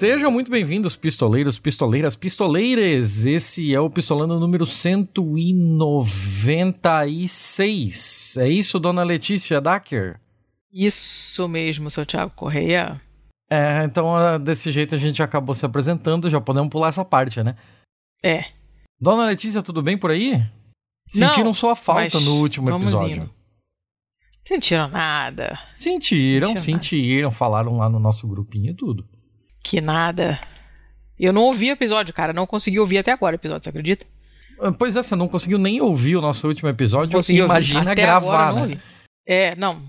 Sejam muito bem-vindos, pistoleiros, pistoleiras, pistoleiras. Esse é o Pistolando número 196. É isso, dona Letícia Dacker? Isso mesmo, seu Thiago Correia. É, então ah, desse jeito a gente acabou se apresentando, já podemos pular essa parte, né? É. Dona Letícia, tudo bem por aí? Sentiram Não, sua falta no último episódio? indo. Sentiram nada. Sentiram, Sentiram sentiram, falaram lá no nosso grupinho e tudo. Que nada. Eu não ouvi o episódio, cara. Não consegui ouvir até agora o episódio, você acredita? Ah, Pois é, você não conseguiu nem ouvir o nosso último episódio, Consegui imagina Até gravar, não né? ouvi. É, não.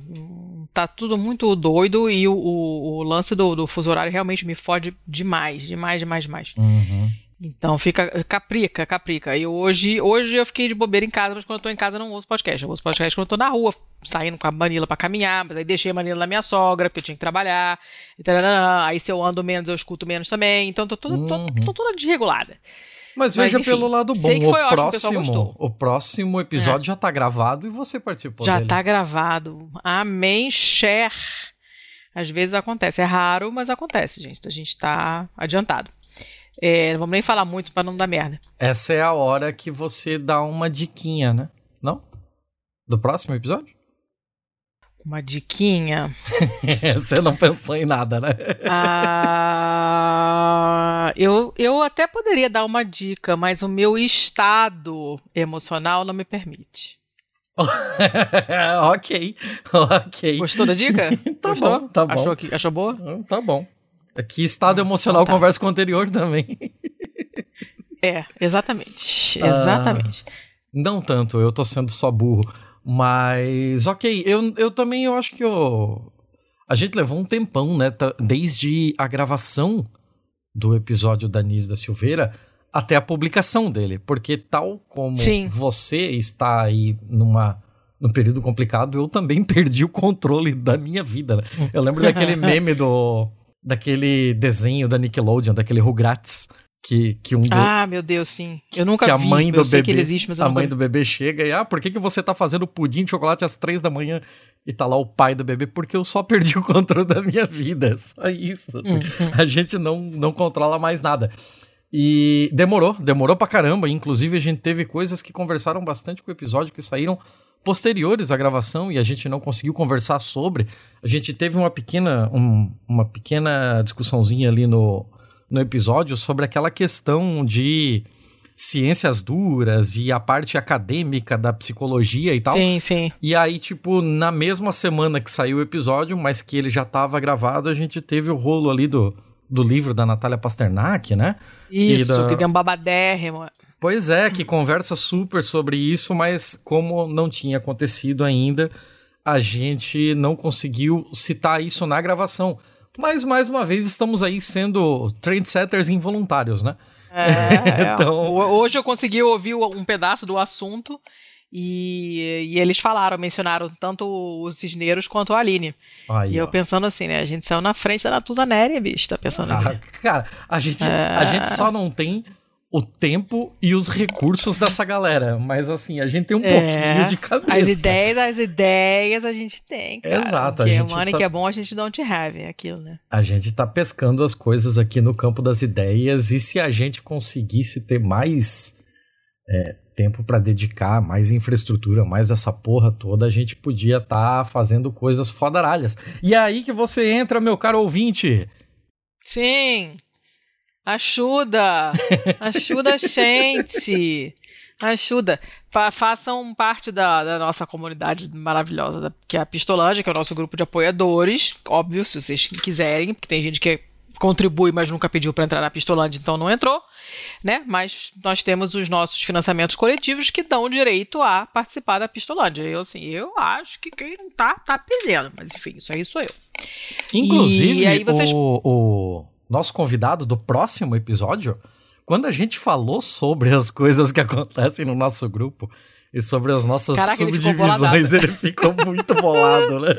Tá tudo muito doido e o, o- o lance do, do fuso horário realmente me fode demais, demais, demais, demais. Uhum. Então fica caprica, caprica. E hoje, hoje eu fiquei de bobeira em casa, mas quando eu tô em casa eu não ouço podcast. Eu ouço podcast quando eu tô na rua, saindo com a Manila pra caminhar, mas aí deixei a Manila na minha sogra, porque eu tinha que trabalhar. E aí se eu ando menos, eu escuto menos também. Então tô toda, tô- Uhum. tô toda desregulada. Mas Mas, veja enfim, pelo lado bom, o, ótimo, o próximo, gostou. o próximo episódio já tá gravado e você participou Já dele. tá gravado. Amém, share. Às vezes acontece. É raro, mas acontece, gente. A gente tá adiantado. É, não vamos nem falar muito pra não dar merda. Essa é a hora que você dá uma diquinha, né? Não? Do próximo episódio? Uma diquinha. você não pensou em nada, né? Ah, eu, eu até poderia dar uma dica, mas o meu estado emocional não me permite. ok, ok. Gostou da dica? Tá Gostou? bom, tá bom. Achou, que, achou boa? Tá bom. Que estado emocional tá. conversa com o anterior também. É, exatamente. Ah. Exatamente. Não tanto, eu tô sendo só burro. Mas, ok, eu, eu também eu acho que eu... a gente levou um tempão, né? Desde a gravação do episódio da Nis da Silveira até a publicação dele. Porque tal como Sim. você está aí numa, num período complicado, eu também perdi o controle da minha vida. né? Eu lembro daquele meme do... daquele desenho da Nickelodeon, daquele Rugrats, que, que um do, Ah, meu Deus, sim. Eu nunca que a vi. mãe eu do sei bebê, que ele existe, mas eu a mãe vi. do bebê chega e ah, por que que você tá fazendo pudim de chocolate às três da manhã e tá lá o pai do bebê? Porque eu só perdi o controle da minha vida, só isso. assim. Hum, A gente não não controla mais nada. E demorou, demorou pra caramba. Inclusive a gente teve coisas que conversaram bastante com o episódio que saíram posteriores à gravação e a gente não conseguiu conversar sobre. A gente teve uma pequena um- uma pequena discussãozinha ali no no episódio sobre aquela questão de ciências duras e a parte acadêmica da psicologia e tal. Sim, sim. E aí, tipo, na mesma semana que saiu o episódio, mas que ele já tava gravado, a gente teve o rolo ali do, do livro da Natália Pasternak, né? Isso, da- que deu um babadérrimo. Pois é, que conversa super sobre isso, mas como não tinha acontecido ainda, a gente não conseguiu citar isso na gravação. Mas, mais uma vez, estamos aí sendo trendsetters involuntários, né? É, é. Então- Ho- Hoje eu consegui ouvir um pedaço do assunto e, e eles falaram, mencionaram tanto os cisneiros quanto a Aline. Aí, e eu ó. pensando assim, né? A gente saiu na frente da Natuza Néria, bicho, tá pensando Ah, ali. cara, a gente, É. a gente só não tem o tempo e os recursos dessa galera. Mas assim, a gente tem um É. pouquinho de cabeça. As ideias, as ideias a gente tem, cara. Exato, a Porque gente money tá- que é bom, a gente don't have, é aquilo, né? A gente tá pescando as coisas aqui no campo das ideias. E se a gente conseguisse ter mais é, tempo pra dedicar, mais infraestrutura, mais essa porra toda, a gente podia estar fazendo coisas fodaralhas. E é aí que você entra, meu caro ouvinte. Sim! Ajuda! Ajuda a gente! Ajuda! Fa- façam parte da, da nossa comunidade maravilhosa, da- que é a Pistolândia, que é o nosso grupo de apoiadores. Óbvio, se vocês quiserem, porque tem gente que contribui, mas nunca pediu para entrar na Pistolândia, então não entrou, né? Mas nós temos os nossos financiamentos coletivos que dão direito a participar da Pistolândia. Eu, assim, eu acho que quem não tá, tá perdendo. Mas enfim, isso aí sou eu. Inclusive, E aí vocês- o, o nosso convidado do próximo episódio, quando a gente falou sobre as coisas que acontecem no nosso grupo e sobre as nossas Caraca, ele ficou subdivisões, ele ficou muito bolado, né?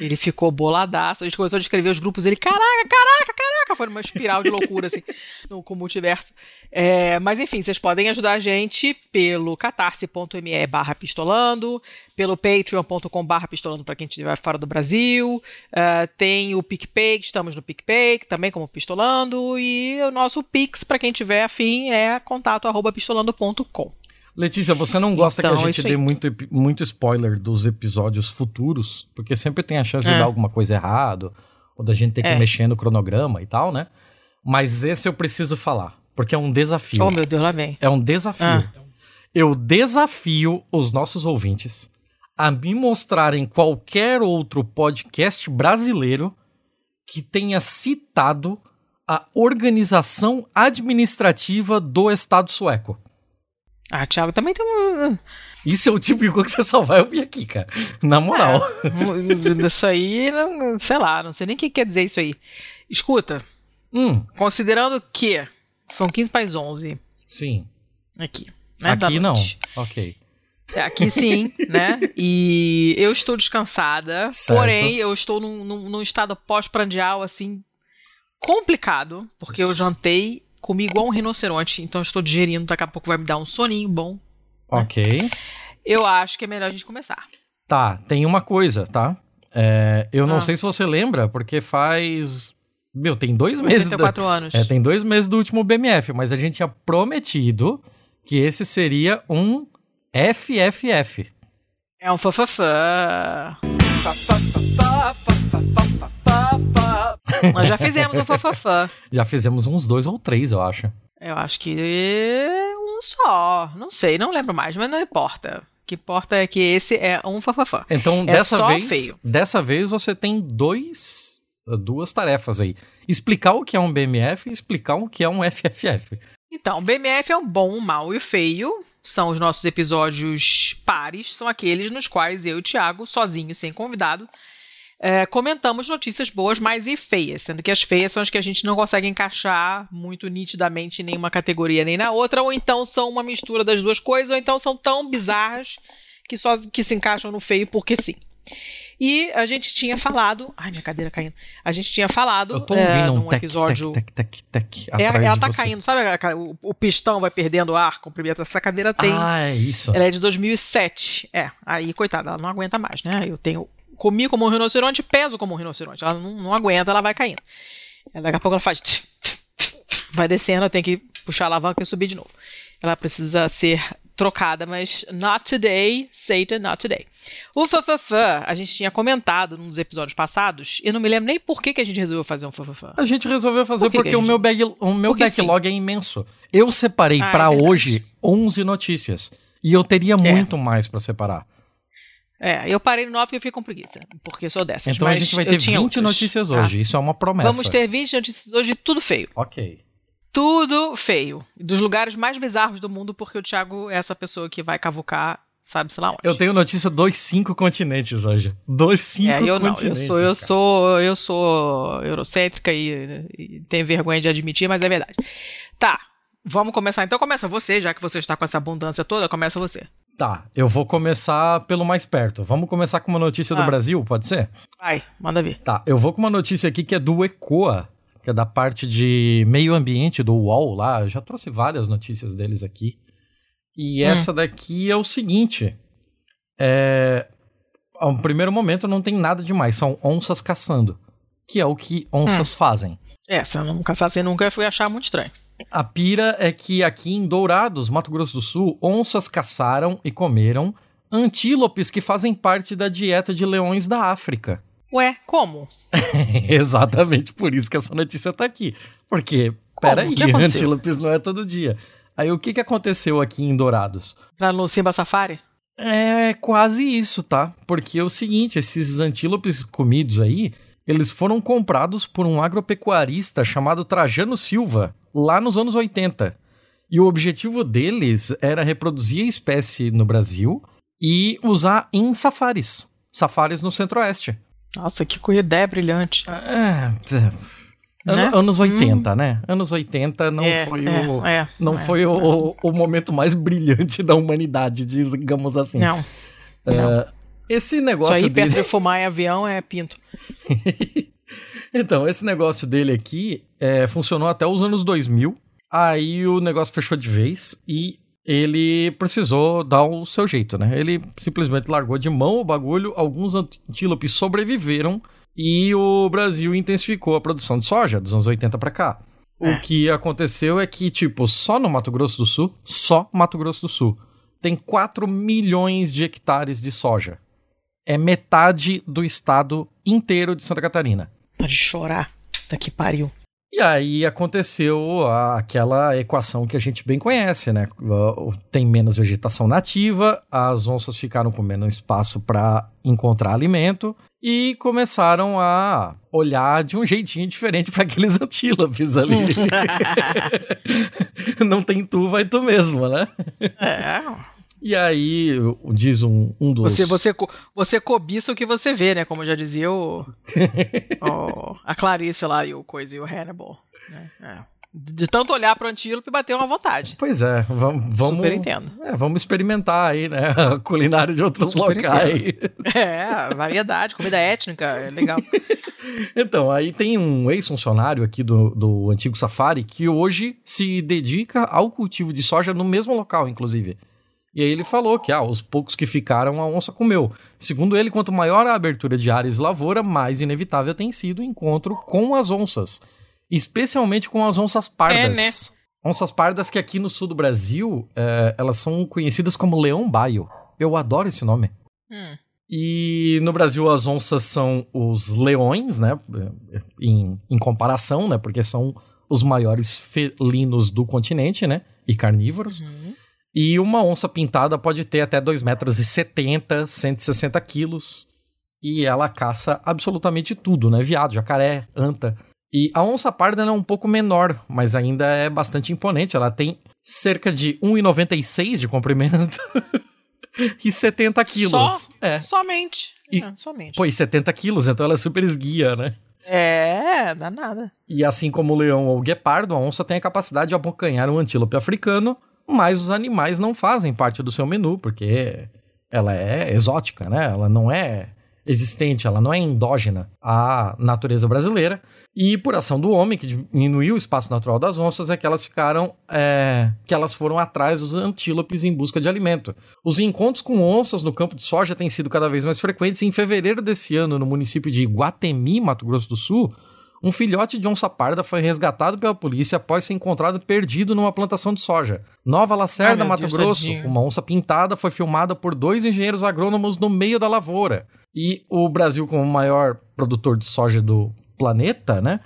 Ele ficou boladaço. A gente começou a descrever os grupos. Ele, caraca, caraca, caraca. Caraca, foi uma espiral de loucura, assim, no, com o multiverso. É, mas enfim, vocês podem ajudar a gente pelo catarse.me barra pistolando, pelo patreon.com barra pistolando para quem estiver fora do Brasil, uh, tem o PicPay, estamos no PicPay, também como pistolando, e o nosso Pix, para quem tiver afim, é contato arroba pistolando.com. Letícia, você não gosta então, que a gente dê muito, muito spoiler dos episódios futuros? Porque sempre tem a chance é. de dar alguma coisa errado, ou da gente ter que é. mexer no cronograma e tal, né? Mas esse eu preciso falar, porque é um desafio. Oh, meu Deus, lá vem. É um desafio. Ah. Eu desafio os nossos ouvintes a me mostrarem qualquer outro podcast brasileiro que tenha citado a organização administrativa do Estado sueco. Ah, Thiago, também tem um. Isso é o tipo de coisa que você só vai ouvir aqui, cara. Na moral. É, isso aí, não, sei lá, não sei nem o que quer dizer isso aí. Escuta. Hum. Considerando que são 15 para 11. Sim. Aqui. Né, aqui não. Ok. É, aqui sim, né? E eu estou descansada. Certo. Porém, eu estou num, num, num estado pós-prandial, assim, complicado. Porque eu jantei comi igual um rinoceronte, então estou digerindo, daqui a pouco vai me dar um soninho bom. Né? Ok. Eu acho que é melhor a gente começar. Tá, tem uma coisa, tá? É, eu não ah. sei se você lembra, porque faz. Meu, tem dois meses. Tem quatro anos. É, tem dois meses do último BMF, mas a gente tinha prometido que esse seria um FFF. É um fafafã. Nós já fizemos um fafafã. Já fizemos uns dois ou três, eu acho. Eu acho que um só. Não sei, não lembro mais, mas não importa. O que importa é que esse é um fafafã. Então, é dessa vez, feio. dessa vez você tem dois duas tarefas aí. Explicar o que é um BMF e explicar o que é um FFF. Então, BMF é o bom, o mal e o feio. São os nossos episódios pares, são aqueles nos quais eu e o Thiago, sozinho, sem convidado, é, comentamos notícias boas, mas e feias, sendo que as feias são as que a gente não consegue encaixar muito nitidamente em nenhuma categoria nem na outra, ou então são uma mistura das duas coisas, ou então são tão bizarras que só que se encaixam no feio porque sim. E a gente tinha falado. Ai, minha cadeira caindo. A gente tinha falado. Eu tô ouvindo é, um tec, episódio. Tec, tec, tec, tec, é, ela tá caindo, sabe? O, o, pistão vai perdendo ar, comprimento. Essa cadeira tem. Ah, é isso. Ela é de 2007. É, aí, coitada, ela não aguenta mais, né? Eu tenho comi como um rinoceronte, peso como um rinoceronte. Ela não, não aguenta, ela vai caindo. Daqui a pouco ela faz. Vai descendo, eu tenho que puxar a alavanca e subir de novo. Ela precisa ser trocada, mas not today, Satan, not today. O Fafafã, a gente tinha comentado nos episódios passados, e não me lembro nem por que, que a gente resolveu fazer um Fafafã. A gente resolveu fazer por porque gente... o meu, bag, o meu backlog sim. é imenso. Eu separei ah, para é hoje 11 notícias, e eu teria é. muito mais para separar. É, eu parei no 9 porque eu fiquei com preguiça, porque sou dessas. Então a gente vai ter 20 outras. notícias hoje, isso é uma promessa. Vamos ter 20 notícias hoje, tudo feio. Ok. Tudo feio. Dos lugares mais bizarros do mundo, porque o Thiago é essa pessoa que vai cavucar, sabe-se lá onde. Eu tenho notícia dos cinco continentes hoje. Dos cinco é, eu continentes. Não, eu sou, eu sou, eu sou eurocêntrica e, e tenho vergonha de admitir, mas é verdade. Tá, vamos começar. Então começa você, já que você está com essa abundância toda, começa você. Tá, eu vou começar pelo mais perto. Vamos começar com uma notícia ah. do Brasil, pode ser? Vai, manda ver. Tá, eu vou com uma notícia aqui que é do ECOA, que é da parte de meio ambiente do UOL lá. Eu já trouxe várias notícias deles aqui. E hum. essa daqui é o seguinte: é, ao primeiro momento não tem nada demais, são onças caçando, que é o que onças hum. fazem. É, se eu não caçasse nunca, eu fui achar muito estranho. A pira é que aqui em Dourados, Mato Grosso do Sul, onças caçaram e comeram antílopes que fazem parte da dieta de leões da África. Ué, como? Exatamente por isso que essa notícia tá aqui. Porque, peraí, antílopes não é todo dia. Aí o que, que aconteceu aqui em Dourados? Lá no Simba Safari? É quase isso, tá? Porque é o seguinte, esses antílopes comidos aí, eles foram comprados por um agropecuarista chamado Trajano Silva, lá nos anos 80. E o objetivo deles era reproduzir a espécie no Brasil e usar em safaris. Safaris no centro-oeste. Nossa, que ideia brilhante. É, é, né? Anos 80, hum. né? Anos 80 não é, foi, é, o, é, não é. foi o, o, momento mais brilhante da humanidade, digamos assim. Não. Uh, esse negócio Isso aí, dele... de fumar em avião, é pinto. Então, esse negócio dele aqui é, funcionou até os anos 2000. Aí o negócio fechou de vez e ele precisou dar o seu jeito, né? Ele simplesmente largou de mão o bagulho, alguns antílopes sobreviveram e o Brasil intensificou a produção de soja dos anos 80 para cá. É. O que aconteceu é que, tipo, só no Mato Grosso do Sul, só Mato Grosso do Sul, tem 4 milhões de hectares de soja. É metade do estado inteiro de Santa Catarina. Pode chorar. Daqui pariu. E aí aconteceu aquela equação que a gente bem conhece, né? Tem menos vegetação nativa, as onças ficaram com menos espaço para encontrar alimento e começaram a olhar de um jeitinho diferente para aqueles antílopes ali. Não tem tu, vai tu mesmo, né? É. E aí, diz um, um dos. Você, você, você cobiça o que você vê, né? Como já dizia o, o a Clarice lá e o Coisa e o Hannibal. Né? É. De tanto olhar para o antílope, bateu uma vontade. Pois é, vamos. vamos Super entendo. É, vamos experimentar aí, né? A culinária de outros Super locais. É, variedade, comida étnica, é legal. então, aí tem um ex-funcionário aqui do, do antigo Safari que hoje se dedica ao cultivo de soja no mesmo local, inclusive. E aí ele falou que ah, os poucos que ficaram a onça comeu. Segundo ele, quanto maior a abertura de áreas lavoura, mais inevitável tem sido o encontro com as onças. Especialmente com as onças pardas. É, né? Onças pardas que aqui no sul do Brasil, é, elas são conhecidas como leão baio. Eu adoro esse nome. Hum. E no Brasil as onças são os leões, né? Em, em comparação, né? Porque são os maiores felinos do continente, né? E carnívoros. Uhum. E uma onça pintada pode ter até 2,70 metros e 70, 160 quilos. E ela caça absolutamente tudo, né? Viado, jacaré, anta. E a onça parda é um pouco menor, mas ainda é bastante imponente. Ela tem cerca de 1,96 de comprimento e 70 quilos. Só? É. Somente. E, é, somente. Pô, e 70 quilos, então ela é super esguia, né? É, dá nada. E assim como o leão ou o guepardo, a onça tem a capacidade de abocanhar um antílope africano mas os animais não fazem parte do seu menu, porque ela é exótica, né? Ela não é existente, ela não é endógena à natureza brasileira. E por ação do homem, que diminuiu o espaço natural das onças, é que elas ficaram. É, que elas foram atrás dos antílopes em busca de alimento. Os encontros com onças no campo de soja têm sido cada vez mais frequentes. Em fevereiro desse ano, no município de Guatemi, Mato Grosso do Sul, um filhote de onça parda foi resgatado pela polícia após ser encontrado perdido numa plantação de soja. Nova Lacerda, Mato Deus Grosso, Deus. uma onça pintada foi filmada por dois engenheiros agrônomos no meio da lavoura. E o Brasil, como o maior produtor de soja do planeta, né,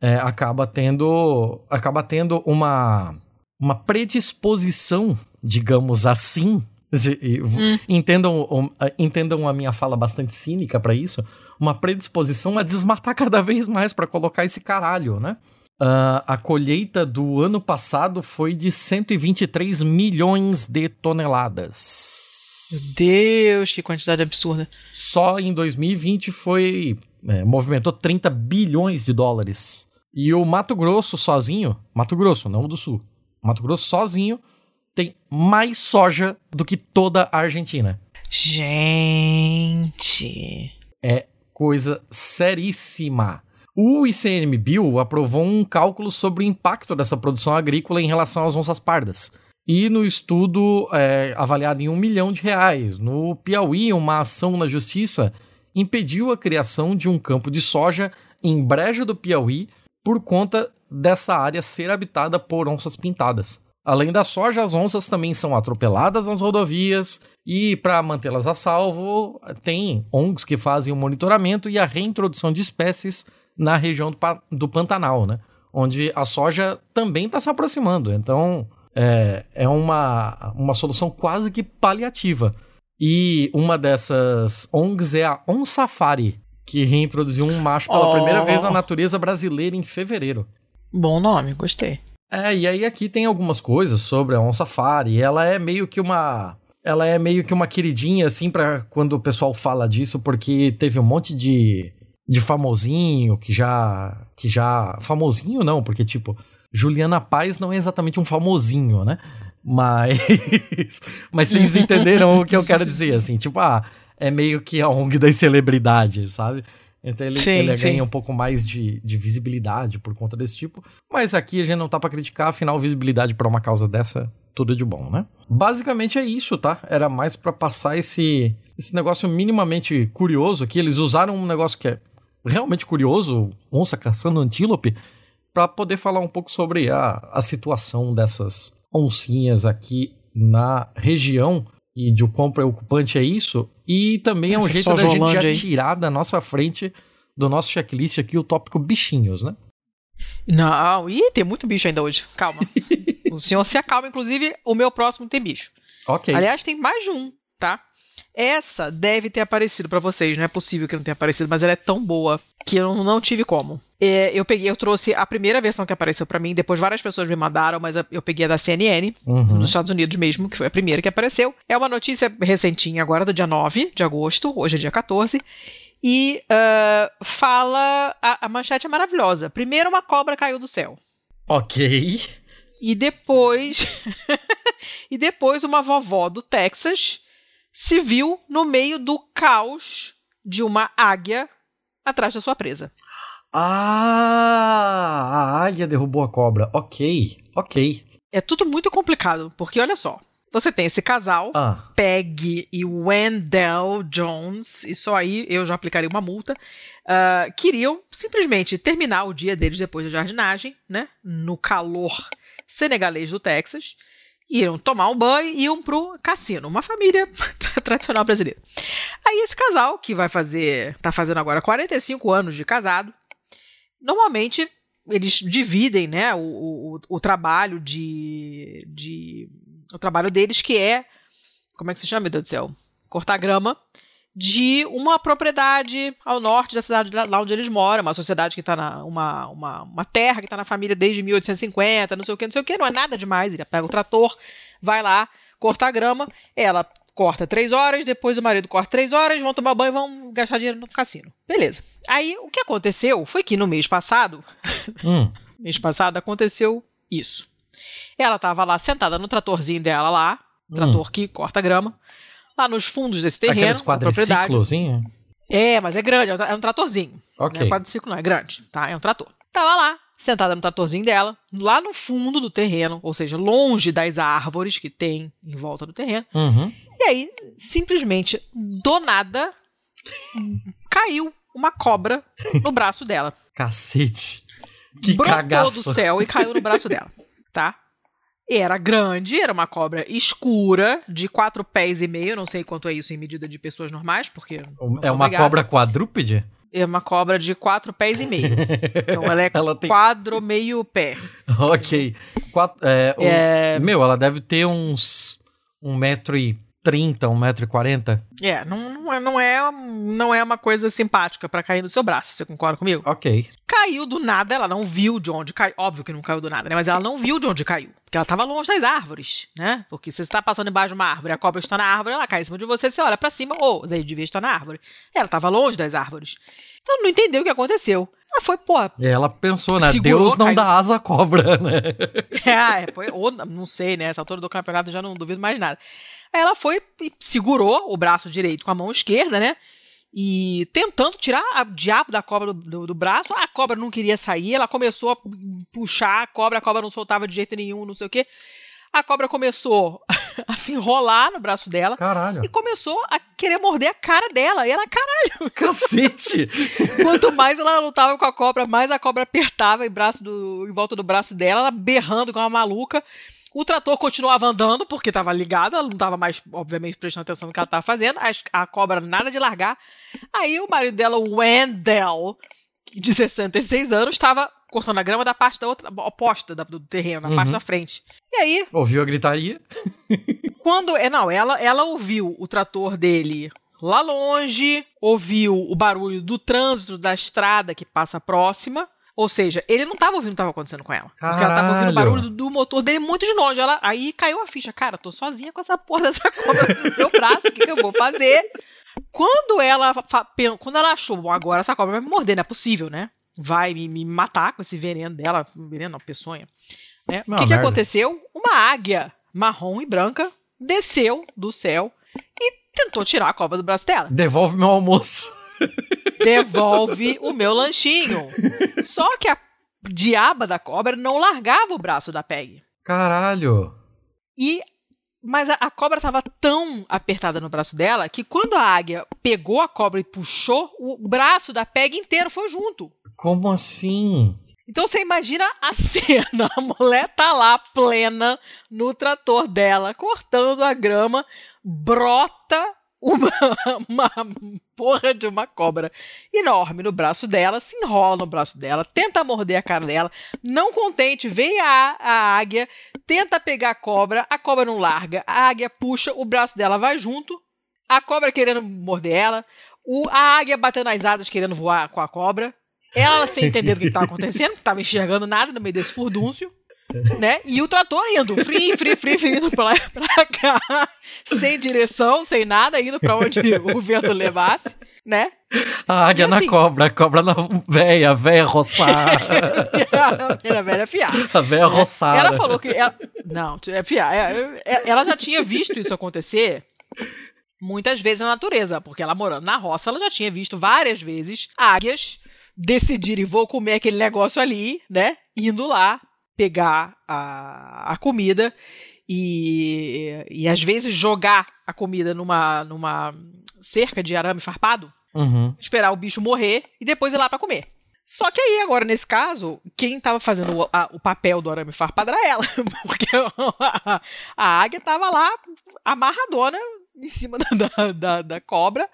é, acaba tendo, acaba tendo uma, uma predisposição, digamos assim, Hum. Entendam, entendam a minha fala bastante cínica para isso. Uma predisposição a desmatar cada vez mais para colocar esse caralho, né? Uh, a colheita do ano passado foi de 123 milhões de toneladas. Meu Deus, que quantidade absurda. Só em 2020 foi. É, movimentou 30 bilhões de dólares. E o Mato Grosso sozinho, Mato Grosso, não o do Sul, Mato Grosso sozinho tem mais soja do que toda a Argentina. Gente. É coisa seríssima. O ICMBio aprovou um cálculo sobre o impacto dessa produção agrícola em relação às onças pardas. E no estudo é, avaliado em um milhão de reais. No Piauí, uma ação na justiça impediu a criação de um campo de soja em Brejo do Piauí por conta dessa área ser habitada por onças pintadas. Além da soja, as onças também são atropeladas nas rodovias e, para mantê-las a salvo, tem ONGs que fazem o monitoramento e a reintrodução de espécies na região do, do Pantanal, né? onde a soja também está se aproximando. Então, é, é uma, uma solução quase que paliativa. E uma dessas ONGs é a On Safari, que reintroduziu um macho pela oh. primeira vez na natureza brasileira em fevereiro. Bom nome, gostei. É, e aí aqui tem algumas coisas sobre a On Safari. Ela é meio que uma. Ela é meio que uma queridinha, assim, para quando o pessoal fala disso, porque teve um monte de, de famosinho que já. que já. Famosinho não, porque, tipo, Juliana Paz não é exatamente um famosinho, né? Mas. mas vocês entenderam o que eu quero dizer, assim, tipo, ah, é meio que a ONG das celebridades, sabe? Então ele, Sim, ele sim. ganha um pouco mais de, de visibilidade por conta desse tipo. Mas aqui a gente não tá pra criticar, afinal, visibilidade pra uma causa dessa, tudo de bom, né? Basicamente é isso, tá? Era mais pra passar esse, esse negócio minimamente curioso aqui. Eles usaram um negócio que é realmente curioso, onça caçando antílope, pra poder falar um pouco sobre a, a situação dessas oncinhas aqui na região e de o quão preocupante é isso. E também é um Essa jeito da gente já aí. tirar da nossa frente do nosso checklist aqui o tópico bichinhos, né? Não, ih, tem muito bicho ainda hoje. Calma. o senhor se acalma, inclusive, o meu próximo tem bicho. Ok. Aliás, tem mais de um, tá? Essa deve ter aparecido pra vocês, não é possível que não tenha aparecido, mas ela é tão boa que eu não tive como. É, eu peguei, eu trouxe a primeira versão que apareceu pra mim, depois várias pessoas me mandaram, mas eu peguei a da CNN, Uhum. nos Estados Unidos mesmo, que foi a primeira que apareceu. É uma notícia recentinha agora, do dia 9 de agosto, hoje é dia 14, e ah, fala. A, a manchete é maravilhosa. Primeiro, uma cobra caiu do céu. Ok. E depois. e depois, uma vovó do Texas se viu no meio do caos de uma águia atrás da sua presa. Ah, a águia derrubou a cobra. Ok, ok. É tudo muito complicado, porque olha só. Você tem esse casal, Ah, Peg e Wendell Jones, e só aí eu já aplicaria uma multa, ah, queriam simplesmente terminar o dia deles depois da jardinagem, né? No calor senegalês do Texas. Iam tomar um banho e iam pro cassino. Uma família tra- tradicional brasileira. Aí esse casal, que vai fazer. tá fazendo agora 45 anos de casado, normalmente eles dividem né, o, o, o trabalho de, de. O trabalho deles, que é como é que se chama, meu Deus do céu? Cortar grama de uma propriedade ao norte da cidade lá onde eles moram, uma sociedade que está na uma, uma, uma terra que está na família desde 1850, não sei o que, não sei o que, não é nada demais. Ele pega o trator, vai lá, cortar grama, ela corta três horas, depois o marido corta três horas, vão tomar banho e vão gastar dinheiro no cassino. Beleza. Aí o que aconteceu foi que no mês passado, hum, mês passado aconteceu isso. Ela estava lá sentada no tratorzinho dela lá, hum. trator que corta grama, lá nos fundos desse terreno, Aqueles hein? É, mas é grande, é um é um tratorzinho. Não Ok. é quadriciclo, não, é grande, tá? É um trator. Tava lá, sentada no tratorzinho dela, lá no fundo do terreno, ou seja, longe das árvores que tem em volta do terreno. Uhum. E aí, simplesmente, do nada, caiu uma cobra no braço dela. Cacete. Que Brotou cagaço. do céu e caiu no braço dela, tá? Era grande, era uma cobra escura, de quatro pés e meio, não sei quanto é isso em medida de pessoas normais, porque... É uma obrigada. cobra quadrúpede? É uma cobra de quatro pés e meio. Então ela é Ela tem. quadro meio pé. Ok. Quatro, é, o- É, Meu, ela deve ter uns. 1,30m, 1,40m. é, não, não é, não é, não é uma coisa simpática pra cair no seu braço, você concorda comigo? Ok. Caiu do nada, ela não viu de onde caiu. Óbvio que não caiu do nada, né? Mas ela não viu de onde caiu. Porque ela tava longe das árvores, né? Porque se você está passando embaixo de uma árvore, a cobra está na árvore, ela cai em cima de você, você olha pra cima, ou daí devia estar na árvore. Ela tava longe das árvores. Então não entendeu o que aconteceu. Ela foi, pô, E ela pensou, né? Segurou, Deus não caiu. dá asa à cobra, né? Ah, é, foi, ou não sei, né? Essa altura do campeonato eu já não duvido mais nada. Aí ela foi e segurou o braço direito com a mão esquerda, né? E tentando tirar a diabo da cobra do, do- do braço. A cobra não queria sair, ela começou a puxar a cobra, a cobra não soltava de jeito nenhum, não sei o quê. A cobra começou a se enrolar no braço dela Caralho. e começou a querer morder a cara dela. E ela, cara, Cacete! quanto mais ela lutava com a cobra, mais a cobra apertava em, braço do, em volta do braço dela, ela berrando com uma maluca. O trator continuava andando, porque estava ligado, ela não estava mais, obviamente, prestando atenção no que ela estava fazendo. As- A, cobra nada de largar. Aí o marido dela, o Wendell, de 66 anos, estava cortando a grama da parte da outra, oposta do terreno, na Uhum. parte da frente. E aí, Ouviu a gritaria? quando. É, não, ela, ela ouviu o trator dele lá longe, ouviu o barulho do trânsito da estrada que passa próxima. Ou seja, ele não estava ouvindo o que estava acontecendo com ela. Porque ela estava ouvindo o Caralho. barulho do, do motor dele muito de longe. Ela, aí caiu a ficha. Cara, tô sozinha com essa porra dessa cobra no meu braço. O que, que eu vou fazer? Quando ela, quando ela achou, bom, agora essa cobra vai me morder, não é possível, né? Vai me, me matar com esse veneno dela. Veneno, não, peçonha. Né? O que, que merda. aconteceu? Uma águia marrom e branca desceu do céu e tentou tirar a cobra do braço dela. Devolve meu almoço. devolve o meu lanchinho. Só que a diaba da cobra não largava o braço da Peg. Caralho. E mas a, a cobra estava tão apertada no braço dela que quando a águia pegou a cobra e puxou, o braço da Peg inteiro foi junto. Como assim? Então você imagina a cena, a mulher tá lá plena no trator dela, cortando a grama, brota uma, uma porra de uma cobra enorme no braço dela, se enrola no braço dela, tenta morder a cara dela, não contente, vem a, a águia, tenta pegar a cobra, a cobra não larga, a águia puxa, o braço dela vai junto, a cobra querendo morder ela, o, a águia batendo as asas querendo voar com a cobra, ela sem entender o que estava acontecendo, não estava enxergando nada no meio desse furdúncio né? E o trator indo, free, free, free, free, indo pra lá pra cá, sem direção, sem nada, indo pra onde o vento levasse, né? A águia assim, na cobra, a cobra na véia, véia roçada. a velha fiada. A véia roçada. Ela falou que. Ela, não, é fiar. É, é, ela já tinha visto isso acontecer muitas vezes na natureza, porque ela morando na roça, ela já tinha visto várias vezes águias decidirem vou comer aquele negócio ali, né? Indo lá pegar a, a comida e, e às vezes jogar a comida numa, numa cerca de arame farpado, uhum. esperar o bicho morrer e depois ir lá para comer. Só que aí, agora, nesse caso, quem estava fazendo o, a, o, papel do arame farpado era ela. Porque a, a águia estava lá, amarradona, em cima da, da, da, cobra,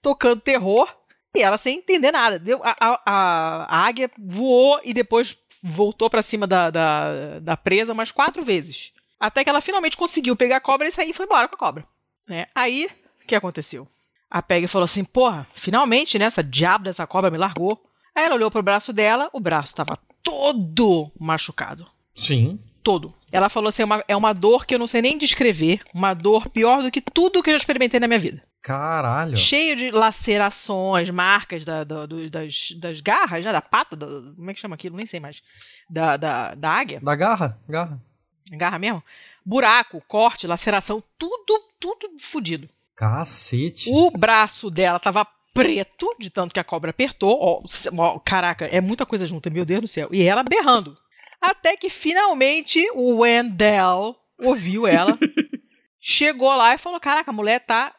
tocando terror, e ela sem entender nada. Deu, a, a, a águia voou e depois voltou para cima da, da, da, presa umas quatro vezes. Até que ela finalmente conseguiu pegar a cobra e sair e foi embora com a cobra. Né? Aí, o que aconteceu? A Peg falou assim: porra, finalmente, né? Essa diabo dessa cobra me largou. Aí ela olhou pro braço dela, o braço estava todo machucado. Sim. Todo. Ela falou assim: é uma, é uma dor que eu não sei nem descrever. Uma dor pior do que tudo que eu já experimentei na minha vida. Caralho. Cheio de lacerações, marcas da, da, do, das, das garras, né? Da pata, do, como é que chama aquilo? Nem sei mais. Da, da, da águia. Da garra? Garra. Garra mesmo? Buraco, corte, laceração, tudo, tudo fodido. Cacete. O braço dela tava preto, de tanto que a cobra apertou. Ó, ó, caraca, é muita coisa junta, meu Deus do céu. E ela berrando. Até que finalmente o Wendell ouviu ela, chegou lá e falou: Caraca, a mulher tá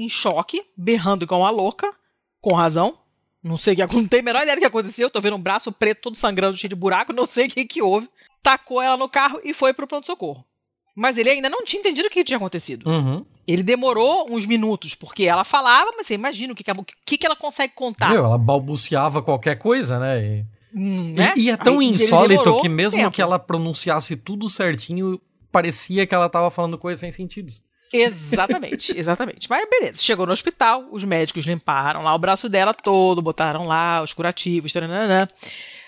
em choque, berrando igual uma louca, com razão. Não sei o que aconteceu, não tenho a menor ideia do que aconteceu. Tô vendo um braço preto todo sangrando, cheio de buraco, não sei o que, que houve. Tacou ela no carro e foi pro pronto-socorro. Mas ele ainda não tinha entendido o que tinha acontecido. Uhum. Ele demorou uns minutos, porque ela falava, mas você imagina o que, que, que ela consegue contar. Meu, ela balbuciava qualquer coisa, né? E, hum, né? e, e é tão Aí, insólito que mesmo tempo. que ela pronunciasse tudo certinho, parecia que ela tava falando coisas sem sentidos. Exatamente, exatamente. Mas beleza, chegou no hospital, os médicos limparam lá o braço dela todo, botaram lá os curativos, taranana.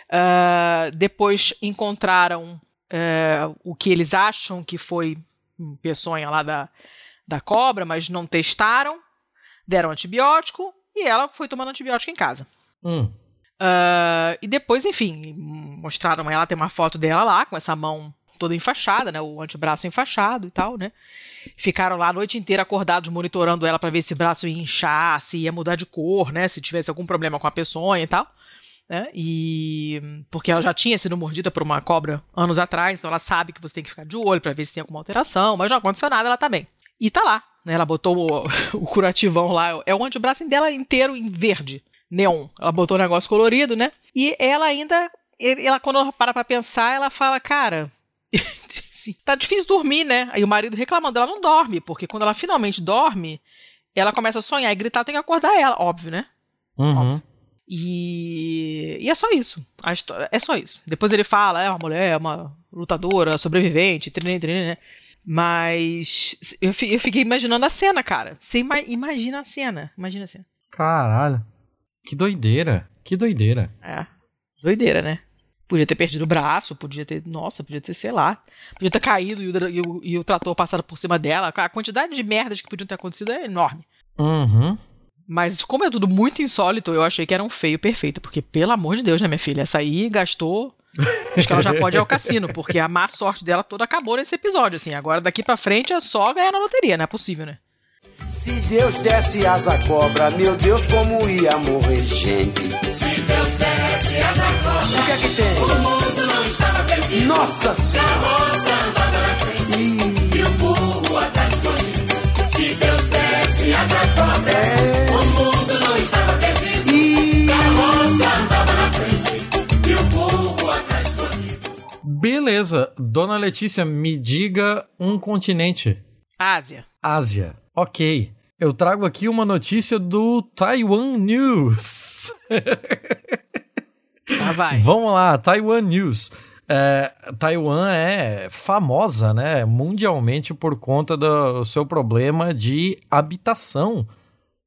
Uh, depois encontraram uh, o que eles acham que foi peçonha lá da, da cobra, mas não testaram, deram antibiótico e ela foi tomando antibiótico em casa. Hum. Uh, e depois, enfim, mostraram ela, tem uma foto dela lá, com essa mão toda enfaixada, né? O antebraço enfaixado e tal, né? Ficaram lá a noite inteira acordados monitorando ela para ver se o braço ia inchar, se ia mudar de cor, né? Se tivesse algum problema com a peçonha e tal. Né? E porque ela já tinha sido mordida por uma cobra anos atrás, então ela sabe que você tem que ficar de olho para ver se tem alguma alteração, mas não aconteceu nada, ela tá bem. E tá lá, né? Ela botou o, o curativão lá, é o antebraço dela inteiro em verde, neon. Ela botou um negócio colorido, né? E ela ainda, ela quando ela para pra pensar, ela fala, cara, tá difícil dormir, né? Aí o marido reclamando, ela não dorme, porque quando ela finalmente dorme, ela começa a sonhar e gritar, tem que acordar ela, óbvio, né? Uhum. Óbvio. E, e é só isso. A história é só isso. Depois ele fala, é uma mulher, é uma lutadora, sobrevivente, treine, treine, né? Mas eu, eu fiquei imaginando a cena, cara. Você ima imagina a cena. Imagina a cena. Caralho. Que doideira. Que doideira. É. Doideira, né? Podia ter perdido o braço, podia ter. Nossa, podia ter, sei lá. Podia ter caído e o, e o, e o trator passado por cima dela. A quantidade de merdas que podiam ter acontecido é enorme. Uhum. Mas como é tudo muito insólito, eu achei que era um feio perfeito. Porque, pelo amor de Deus, né, minha filha? Essa aí gastou. Acho que ela já pode ir ao cassino, porque a má sorte dela toda acabou nesse episódio, assim. Agora, daqui para frente, é só ganhar na loteria, não é possível, né? Se Deus desse asa cobra, meu Deus, como ia morrer gente. O que é que tem? O mundo não estava perdido. Nossa Senhora! Carroça andava na frente e, e o burro atrás escondido. Se Deus desse é... o mundo não estava perdido. E... Carroça andava na frente e o burro atrás escondido. Beleza. Dona Letícia, me diga um continente. Ásia. Ásia. Ok. Eu trago aqui uma notícia do Taiwan News. Ah, vai. Vamos lá, Taiwan News. É, Taiwan é famosa, né, mundialmente por conta do seu problema de habitação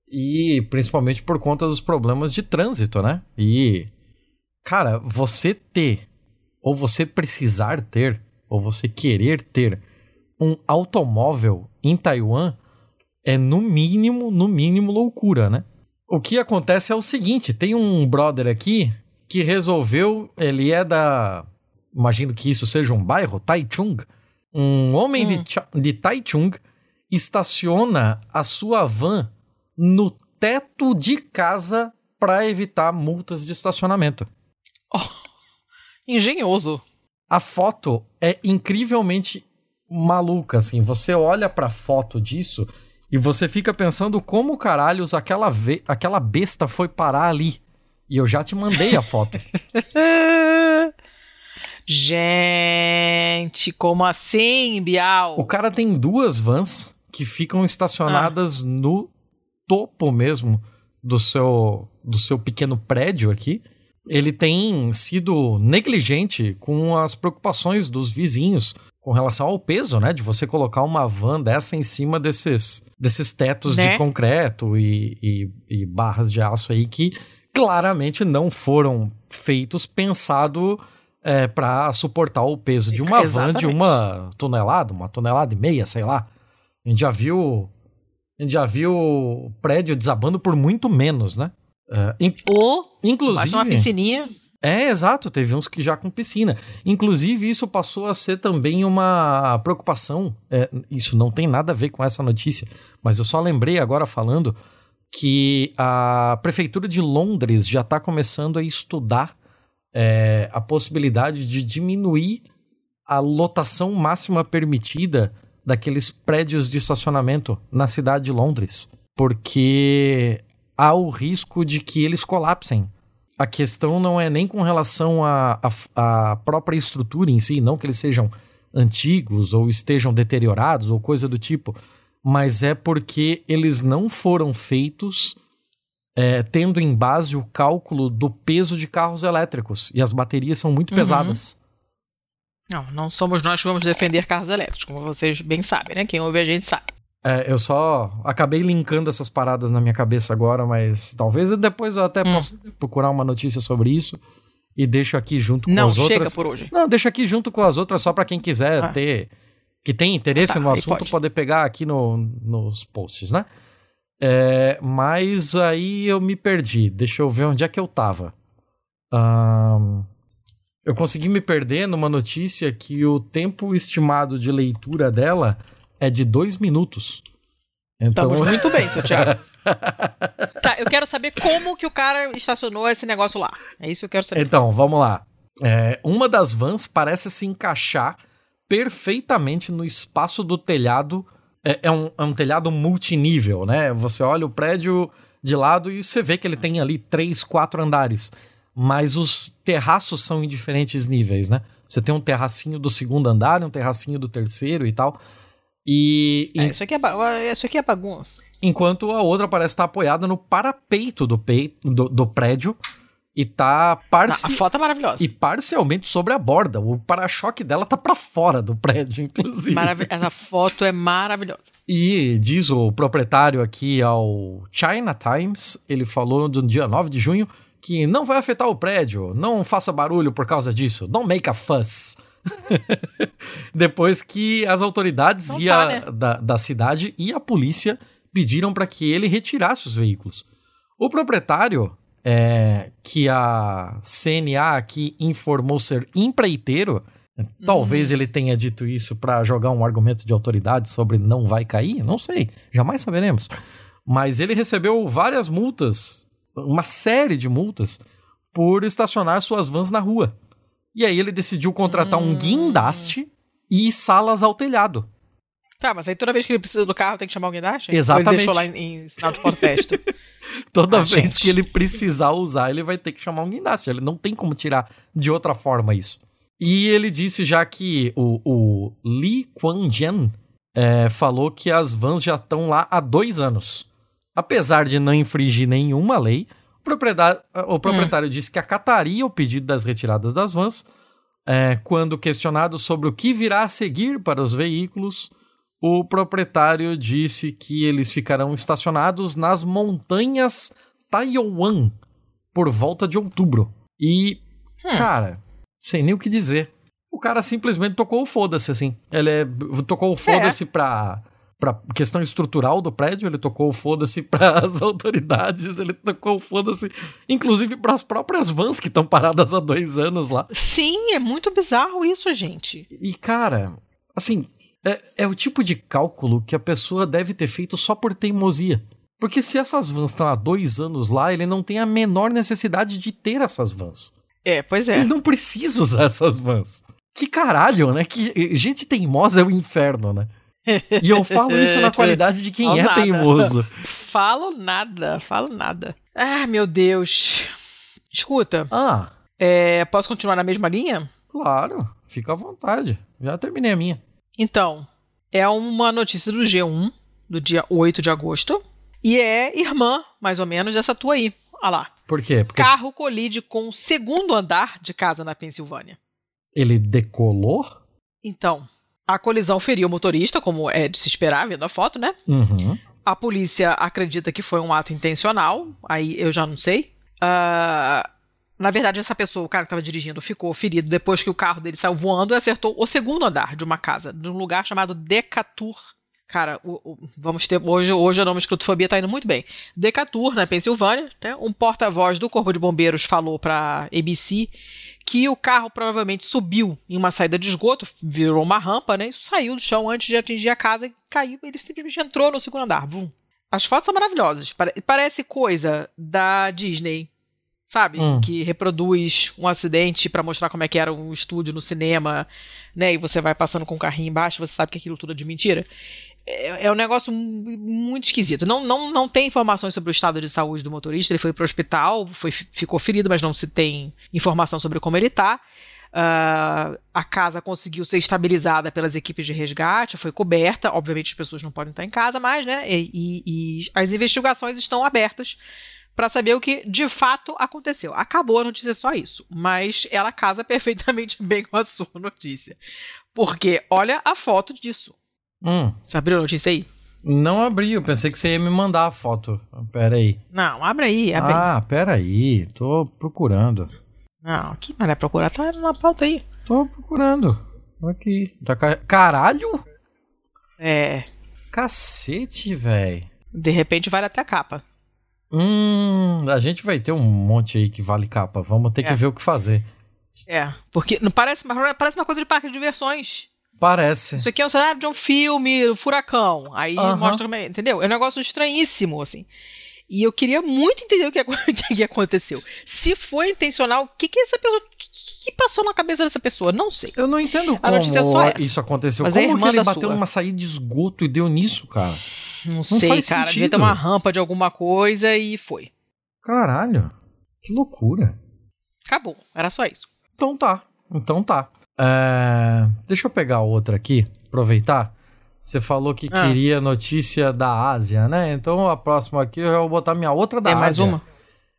e principalmente por conta dos problemas de trânsito, né? E cara, você ter ou você precisar ter ou você querer ter um automóvel em Taiwan é no mínimo, no mínimo loucura, né? O que acontece é o seguinte, tem um brother aqui que resolveu, ele é da, imagino que isso seja um bairro, Taichung. Um homem hum. de, de Taichung estaciona a sua van no teto de casa para evitar multas de estacionamento. Oh, engenhoso. A foto é incrivelmente maluca, assim. Você olha pra foto disso e você fica pensando como caralhos aquela, aquela besta foi parar ali. E eu já te mandei a foto. Gente, como assim, Bial? O cara tem duas vans que ficam estacionadas ah. no topo mesmo do seu, do seu pequeno prédio aqui. Ele tem sido negligente com as preocupações dos vizinhos com relação ao peso, né? De você colocar uma van dessa em cima desses, desses tetos né? de concreto e, e, e barras de aço aí que claramente não foram feitos pensado é, para suportar o peso de uma Exatamente. van de uma tonelada, uma tonelada e meia, sei lá. A gente já viu, a gente já viu prédio desabando por muito menos, né? É, in, Ou inclusive uma piscininha. É, exato, teve uns que já com piscina. Inclusive, isso passou a ser também uma preocupação. É, isso não tem nada a ver com essa notícia, mas eu só lembrei agora falando que a Prefeitura de Londres já está começando a estudar é, a possibilidade de diminuir a lotação máxima permitida daqueles prédios de estacionamento na cidade de Londres, porque há o risco de que eles colapsem. A questão não é nem com relação à própria estrutura em si, não que eles sejam antigos ou estejam deteriorados ou coisa do tipo, mas é porque eles não foram feitos é, tendo em base o cálculo do peso de carros elétricos. E as baterias são muito uhum. pesadas. Não, não somos nós que vamos defender carros elétricos, como vocês bem sabem, né? Quem ouve a gente sabe. É, eu só acabei linkando essas paradas na minha cabeça agora, mas talvez depois eu até hum. possa procurar uma notícia sobre isso e deixo aqui junto com não, as outras. Não, chega por hoje. Não, deixo aqui junto com as outras só para quem quiser ah. ter que tem interesse tá, no assunto pode. poder pegar aqui no, nos posts, né? É, mas aí eu me perdi. Deixa eu ver onde é que eu tava. Um, eu consegui me perder numa notícia que o tempo estimado de leitura dela é de dois minutos. Então... Estamos muito bem, seu Thiago. tá, eu quero saber como que o cara estacionou esse negócio lá. É isso que eu quero saber. Então, vamos lá. É, uma das vans parece se encaixar perfeitamente no espaço do telhado. É, é, um, é um telhado multinível, né? Você olha o prédio de lado e você vê que ele tem ali três, quatro andares. Mas os terraços são em diferentes níveis, né? Você tem um terracinho do segundo andar, um terracinho do terceiro e tal. E. É, isso, aqui é, isso aqui é bagunça. Enquanto a outra parece estar apoiada no parapeito do, do, do prédio e tá parci... A foto é maravilhosa. E parcialmente sobre a borda. O para-choque dela tá para fora do prédio, inclusive. Essa foto é maravilhosa. E diz o proprietário aqui ao China Times, ele falou no dia 9 de junho que não vai afetar o prédio, não faça barulho por causa disso, don't make a fuss. Depois que as autoridades e a, tá, né? da, da cidade e a polícia pediram para que ele retirasse os veículos. O proprietário é, que a CNA aqui informou ser empreiteiro, Talvez ele tenha dito isso pra jogar um argumento de autoridade sobre não vai cair, não sei, jamais saberemos. Mas ele recebeu várias multas, uma série de multas, por estacionar suas vans na rua. E aí ele decidiu contratar um Hum. guindaste e salas ao telhado. Tá, mas aí toda vez que ele precisa do carro tem que chamar o? Ou Exatamente. ele deixou lá em, em sinal de protesto? Toda Ah, vez gente. que ele precisar usar, ele vai ter que chamar um guindaste. Ele não tem como tirar de outra forma isso. E ele disse já que o, o Lee Kuan Jen é, falou que as vans já estão lá há dois anos. Apesar de não infringir nenhuma lei, o proprietário, o proprietário disse que acataria o pedido das retiradas das vans. É, quando questionado sobre o que virá a seguir para os veículos, o proprietário disse que eles ficarão estacionados nas montanhas Taiwan por volta de outubro. E, Hum. cara, sem nem o que dizer. O cara simplesmente tocou o foda-se, assim. Ele é- tocou o foda-se pra, pra questão estrutural do prédio, ele tocou o foda-se pras autoridades, ele tocou o foda-se, inclusive pras próprias vans que estão paradas há dois anos lá. Sim, é muito bizarro isso, gente. E, cara, assim, é, é o tipo de cálculo que a pessoa deve ter feito só por teimosia. Porque se essas vans estão há dois anos lá, ele não tem a menor necessidade de ter essas vans. É, pois é. Ele não precisa usar essas vans. Que caralho, né? Que gente teimosa é o inferno, né? E eu falo isso na qualidade de quem Falo é nada. teimoso. Falo nada, falo nada. Ah, meu Deus. Escuta, Ah, é, posso continuar na mesma linha? claro. Fica à vontade. Já terminei a minha. Então, é uma notícia do G1, do dia 8 de agosto. E é irmã, mais ou menos, dessa tua aí. Olha lá. Por quê? Porque Carro colide com o segundo andar de casa na Pensilvânia. ele decolou? Então, a colisão feriu o motorista, como é de se esperar, vendo a foto, né? Uhum. A polícia acredita que foi um ato intencional, aí eu já não sei. Ah, na verdade, essa pessoa, o cara que estava dirigindo, ficou ferido depois que o carro dele saiu voando e acertou o segundo andar de uma casa, de um lugar chamado Decatur. Cara, o- o- vamos ter. Hoje, hoje a nome escrotofobia tá indo muito bem. Decatur, na Pensilvânia, né, um porta-voz do Corpo de Bombeiros falou pra ABC que o carro provavelmente subiu em uma saída de esgoto, virou uma rampa, né? Saiu do chão antes de atingir a casa e caiu. Ele simplesmente entrou no segundo andar. Vum. As fotos são maravilhosas. Pare- Parece coisa da Disney, sabe? Hum. Que reproduz um acidente pra mostrar como é que era um estúdio no cinema, né? E você vai passando com o carrinho embaixo, você sabe que aquilo tudo é de mentira. É, é um negócio mu- muito esquisito. Não, não, não tem informações sobre o estado de saúde do motorista. Ele foi pro hospital, foi, ficou ferido, mas não se tem informação sobre como ele tá. Ah, a casa conseguiu ser estabilizada pelas equipes de resgate, foi coberta. Obviamente, as pessoas não podem estar em casa mais, né? E, e- e as investigações estão abertas para saber o que de fato aconteceu. Acabou a notícia só isso, mas ela casa perfeitamente bem com a sua notícia. Porque olha a foto disso. Hum. Você abriu a notícia aí? Não abri, eu pensei que você ia me mandar a foto. Pera aí. Não, abre aí, abre aí. Ah, pera aí. Tô procurando. Não, aqui não é procurar, tá na pauta aí. Tô procurando. Aqui. Tá ca- Caralho? É, Cacete, velho. de repente vale até a capa. Hum, a gente vai ter um monte aí que vale capa. Vamos ter que É. ver o que fazer. É, porque não parece, uma- parece uma coisa de parque de diversões. Parece. Isso aqui é um cenário de um filme, o Furacão. Aí Aham. mostra como é, entendeu? É um negócio estranhíssimo, assim. E eu queria muito entender o que, o que aconteceu. Se foi intencional, o que, que essa pessoa. O que, que passou na cabeça dessa pessoa? Não sei. Eu não entendo A notícia é como só essa. isso aconteceu. Mas é como que ele bateu sua. numa saída de esgoto e deu nisso, cara? Não, sei, faz cara. Devia ter sentido. uma rampa de alguma coisa e foi. Caralho. Que loucura. Acabou. Era só isso. Então tá. Então tá. É, Deixa eu pegar outra aqui, aproveitar. Você falou que Ah. queria notícia da Ásia, né? Então a próxima aqui eu vou botar minha outra da Tem mais Ásia. uma?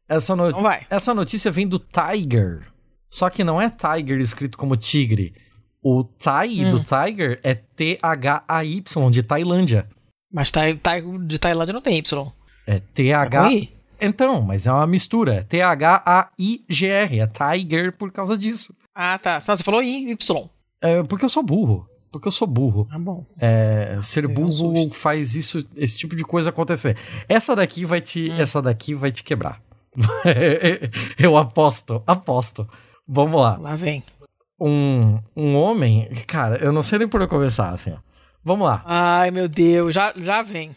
Essa, no- Então vai. Essa notícia vem do Tiger. Só que não é Tiger escrito como tigre. O Thai Hum. do Tiger é T-H-A-Y, de Tailândia. Mas tá, tá- de Tailândia não tem Y. É É T-H. ruim? Então, mas é uma mistura. É T-H-A-I-G-R. É Tiger por causa disso. Ah, tá. Não, Você falou em Y. É porque eu sou burro. Porque eu sou burro. Ah, bom. É, ser um burro faz isso, esse tipo de coisa acontecer. Essa daqui vai te, Hum. essa daqui vai te quebrar. eu aposto, aposto. Vamos lá. Lá vem. um, um homem. Cara, eu não sei nem por onde começar, assim. ó. Vamos lá. Ai, meu Deus, já, já vem.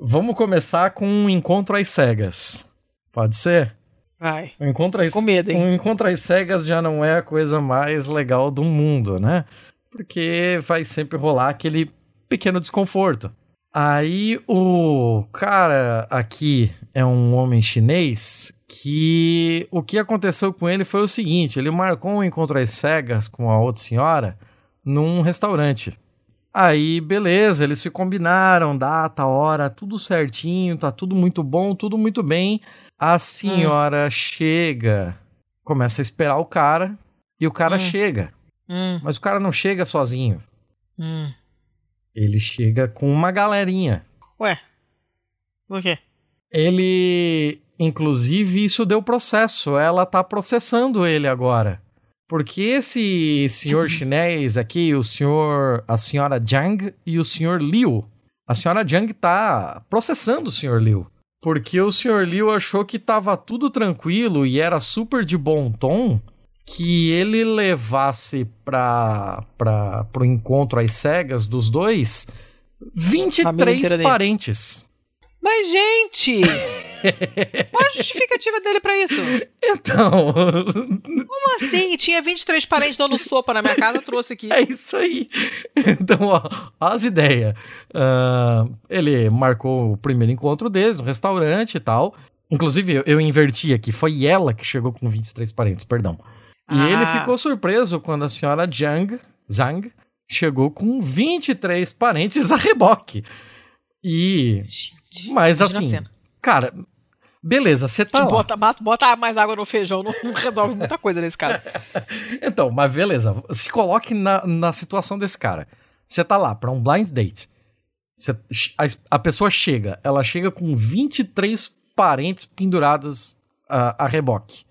Vamos começar com um encontro às cegas. Pode ser? Vai. Um encontro às, Com medo, hein? um encontro às cegas já não é a coisa mais legal do mundo, né? Porque vai sempre rolar aquele pequeno desconforto. Aí o cara aqui é um homem chinês que o que aconteceu com ele foi o seguinte: ele marcou um encontro às cegas com a outra senhora num restaurante. Aí, beleza, eles se combinaram, data, hora, tudo certinho, tá tudo muito bom, tudo muito bem. A senhora chega, começa a esperar o cara, e o cara Hum. chega. Hum, Mas o cara não chega sozinho. hum. Ele chega com uma galerinha. Ué. Por quê? Ele, inclusive, isso deu processo. Ela tá processando ele agora. Porque esse senhor chinês aqui, o senhor, a senhora Zhang e o senhor Liu, a senhora Zhang tá processando o senhor Liu. Porque o senhor Liu achou que tava tudo tranquilo e era super de bom tom que ele levasse para para pro encontro às cegas dos dois Família 23 inteira dele. parentes. Mas, gente! Qual a justificativa dele pra isso? Então, Como assim? Tinha 23 parentes dando sopa na minha casa, eu trouxe aqui. é isso aí. Então, ó, as ideias. Ah, ele marcou o primeiro encontro deles no restaurante e tal. Inclusive, eu, eu inverti aqui. Foi ela que chegou com 23 parentes, perdão. E Ah. ele ficou surpreso quando a senhora Zhang, Zhang chegou com 23 parentes a reboque. E. Gente, Mas assim, cara, beleza, você tá. Bota, bota, mais água no feijão, não, não resolve muita coisa nesse caso. Então, mas beleza. Se coloque na, na situação desse cara. Você tá lá pra um blind date. Você- a, a pessoa chega, ela chega com 23 parentes pendurados a, a reboque.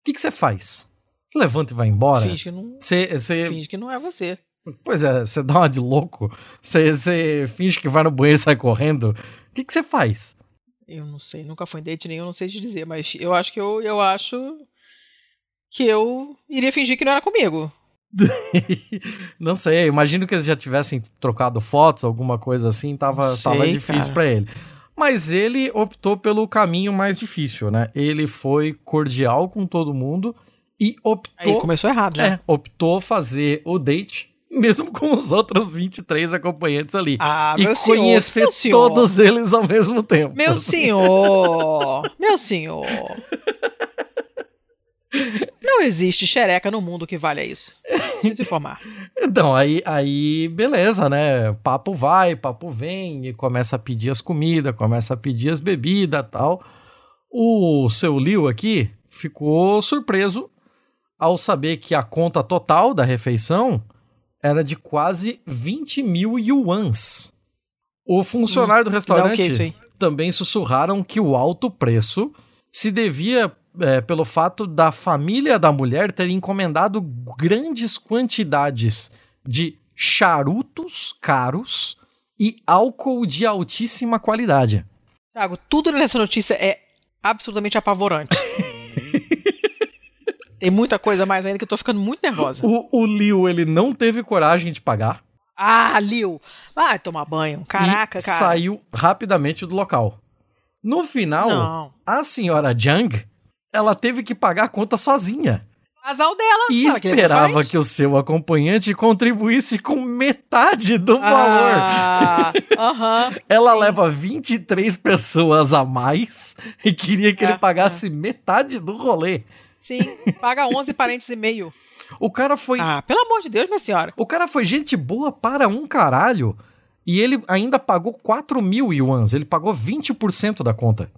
O que você faz? Levanta e vai embora? Finge que, não, Você, você, finge que não é você. pois é, você dá uma de louco? Você, finge que vai no banheiro e sai correndo? O que você faz? Eu não sei, nunca fui em date nenhum, não sei te dizer, mas eu acho que eu, eu acho que eu iria fingir que não era comigo. Não sei, imagino que eles já tivessem trocado fotos, alguma coisa assim, tava, sei, tava difícil pra ele. Mas ele optou pelo caminho mais difícil, né? Ele foi cordial com todo mundo e Aí optou, começou errado já. é, optou fazer o date mesmo com os outros 23 acompanhantes ali. Ah, e meu senhor, conhecer senhor. todos eles ao mesmo tempo. Meu senhor, meu senhor. Não existe xereca no mundo que valha isso. Sinto informar. Então, aí, aí, beleza, né? Papo vai, papo vem, e começa a pedir as comidas, começa a pedir as bebidas tal. O seu Liu aqui ficou surpreso ao saber que a conta total da refeição era de quase 20 mil yuans. O funcionário do o restaurante que isso aí? também sussurraram que o alto preço se devia é, pelo fato da família da mulher ter encomendado grandes quantidades de charutos caros e álcool de altíssima qualidade. Thiago, tudo nessa notícia é absolutamente apavorante. Tem muita coisa mais ainda que eu tô ficando muito nervosa. O, o Liu, ele não teve coragem de pagar Ah, Liu! Vai tomar banho. Caraca, e cara. saiu rapidamente do local. No final, Não. a senhora Zhang, ela teve que pagar a conta sozinha. Azar dela. E esperava que o seu acompanhante contribuísse com metade do valor. Ah, Aham. Ela sim. leva 23 pessoas a mais e queria que É, ele pagasse metade do rolê. Sim, paga 11 parentes e meio. O cara foi, Ah, pelo amor de Deus, minha senhora. o cara foi gente boa para um caralho e ele ainda pagou 4 mil yuans. Ele pagou 20% da conta.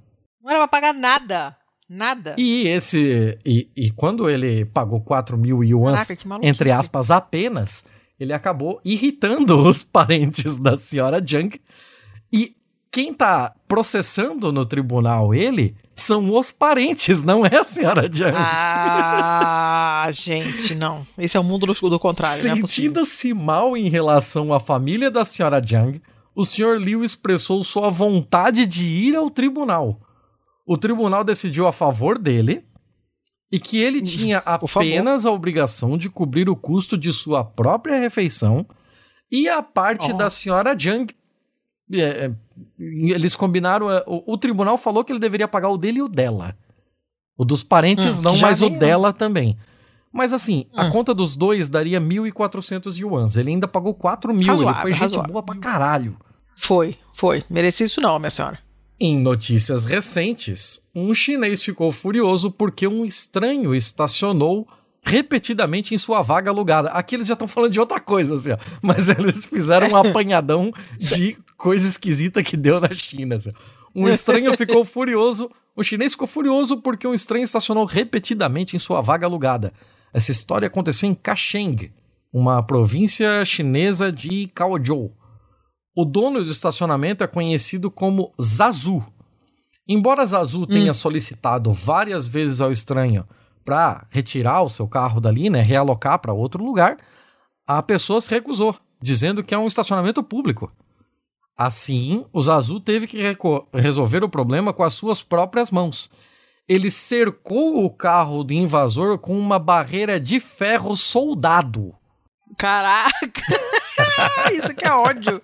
Não era pra pagar nada. Nada. E esse e, e quando ele pagou 4 mil yuans, Caraca, entre aspas, apenas, ele acabou irritando os parentes da senhora Jung. E quem tá processando no tribunal ele são os parentes, não é a senhora Jung. Ah, gente, não. Esse é o mundo do, do contrário, é. Sentindo-se mal em relação à família da senhora Jung, o senhor Liu expressou sua vontade de ir ao tribunal. O tribunal decidiu a favor dele E que ele tinha Por favor. apenas a obrigação de cobrir o custo de sua própria refeição e a parte Oh. da senhora Jung. É, é, eles combinaram. é, O, o tribunal falou que ele deveria pagar o dele e o dela. O dos parentes Hum, não, mas o veio. dela também. Mas assim, a Hum. conta dos dois daria 1.400 yuans. Ele ainda pagou 4 mil. ele foi gente razoável. boa pra caralho. Foi, foi. Mereci isso não, minha senhora. Em notícias recentes, um chinês ficou furioso porque um estranho estacionou repetidamente em sua vaga alugada. Aqui eles já estão falando de outra coisa, assim, ó. mas eles fizeram um apanhadão de coisa esquisita que deu na China. Um estranho ficou furioso, o chinês ficou furioso porque um estranho estacionou repetidamente em sua vaga alugada. Essa história aconteceu em Kasheng, uma província chinesa de Kaozhou. O dono do estacionamento é conhecido como Zazu. Embora Zazu tenha solicitado várias vezes ao estranho para retirar o seu carro dali, né, realocar para outro lugar, a pessoa se recusou, dizendo que é um estacionamento público. Assim, o Zazu teve que resolver o problema com as suas próprias mãos. Ele cercou o carro do invasor com uma barreira de ferro soldado. Caraca! Isso que é ódio.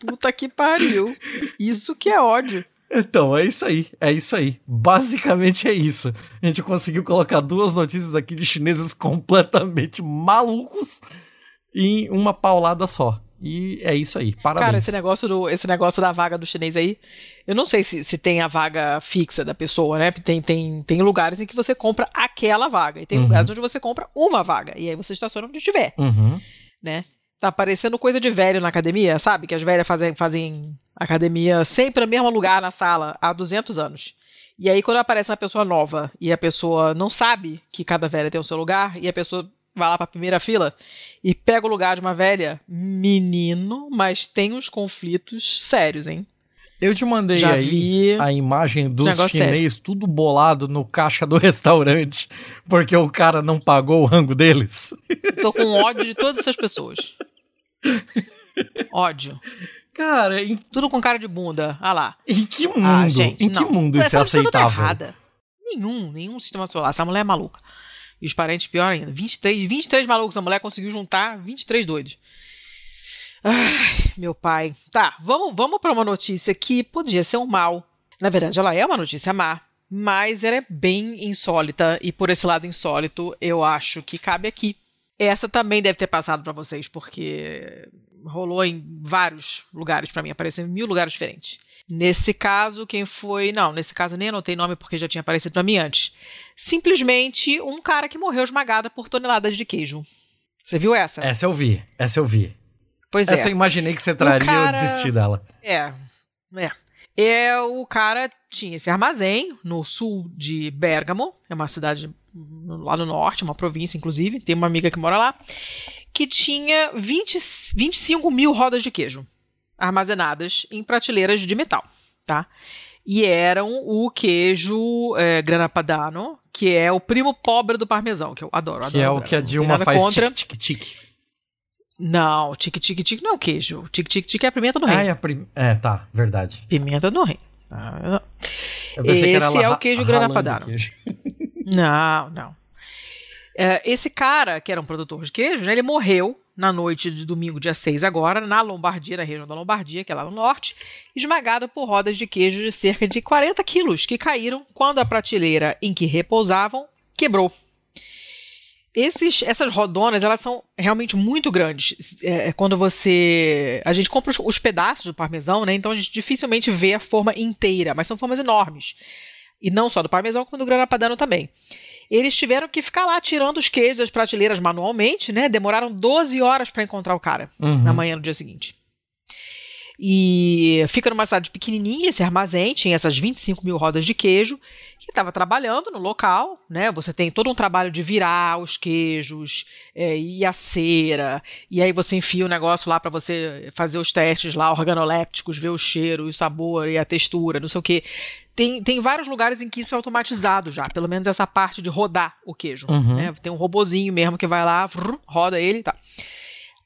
Puta que pariu. Isso que é ódio. Então, é isso aí, é isso aí. Basicamente é isso. A gente conseguiu colocar duas notícias aqui de chineses completamente malucos em uma paulada só. E é isso aí, parabéns. Cara, esse negócio, do, esse negócio da vaga do chinês aí, eu não sei se, se tem a vaga fixa da pessoa, né? Tem, tem, tem lugares em que você compra aquela vaga. E tem Uhum. lugares onde você compra uma vaga. E aí você estaciona onde estiver, Uhum. né? Tá parecendo coisa de velho na academia, sabe? Que as velhas fazem, fazem academia sempre no mesmo lugar na sala há 200 anos. E aí, quando aparece uma pessoa nova e a pessoa não sabe que cada velha tem o seu lugar, e a pessoa vai lá pra primeira fila e pega o lugar de uma velha, menino, mas tem uns conflitos sérios, hein? Eu te mandei Já aí vi. a imagem dos chinês tudo bolado no caixa do restaurante porque o cara não pagou o rango deles. Tô com ódio de todas essas pessoas. Ódio. Cara, em, Tudo com cara de bunda. Ah lá. em que mundo? Ah, gente, em que não. mundo isso é tá aceitável? Nenhum, nenhum sistema solar. Essa mulher é maluca. E os parentes pior ainda. 23, 23 malucos. A mulher conseguiu juntar 23 doidos. Ai, meu pai. Tá, vamos, vamos para uma notícia que podia ser um mal. Na verdade, ela é uma notícia má, mas ela é bem insólita. E por esse lado insólito, eu acho que cabe aqui. Essa também deve ter passado para vocês, porque rolou em vários lugares para mim, apareceu em mil lugares diferentes. Nesse caso, quem foi. Não, nesse caso eu nem anotei nome porque já tinha aparecido pra mim antes. Simplesmente um cara que morreu esmagado por toneladas de queijo. Você viu essa? Essa eu vi, essa eu vi. Pois Essa eu é. imaginei que você traria eu cara- desisti dela. É. É. É, o cara tinha esse armazém no sul de Bergamo, é uma cidade lá no norte, uma província, inclusive. Tem uma amiga que mora lá, que tinha 20, 25 mil rodas de queijo armazenadas em prateleiras de metal, tá? E eram o queijo é, Grana Padano, que é o primo pobre do parmesão, que eu adoro. Que é adoro, o que a Dilma faz contra. tic-tic-tic. Não, tique-tique-tique não é o queijo. Tique-tique-tique é a pimenta do reino. Ah, é, prim... é, tá, verdade. Pimenta do reino. Ah, Esse é o queijo grana padano. queijo. Não, não. É, esse cara, que era um produtor de queijo, né, ele morreu na noite de domingo, dia 6 agora, na Lombardia, na região da Lombardia, que é lá no norte, esmagado por rodas de queijo de cerca de 40 quilos, que caíram quando a prateleira em que repousavam quebrou. Esses, essas rodonas, elas são realmente muito grandes. É, quando você... A gente compra os, os pedaços do parmesão, né? Então a gente dificilmente vê a forma inteira, mas são formas enormes. E não só do parmesão, como do grana padano também. Eles tiveram que ficar lá tirando os queijos das prateleiras manualmente, né? Demoraram 12 horas para encontrar o cara Uhum. na manhã do dia seguinte. E fica numa cidade pequenininha, esse armazém, tinha essas 25 mil rodas de queijo, que estava trabalhando no local, né? Você tem todo um trabalho de virar os queijos é, e a cera, e aí você enfia o negócio lá para você fazer os testes lá, organolépticos, ver o cheiro, o sabor e a textura, não sei o quê. Tem, tem vários lugares em que isso é automatizado já, pelo menos essa parte de rodar o queijo. Uhum. né? Tem um robozinho mesmo que vai lá, vrr, roda ele e tá.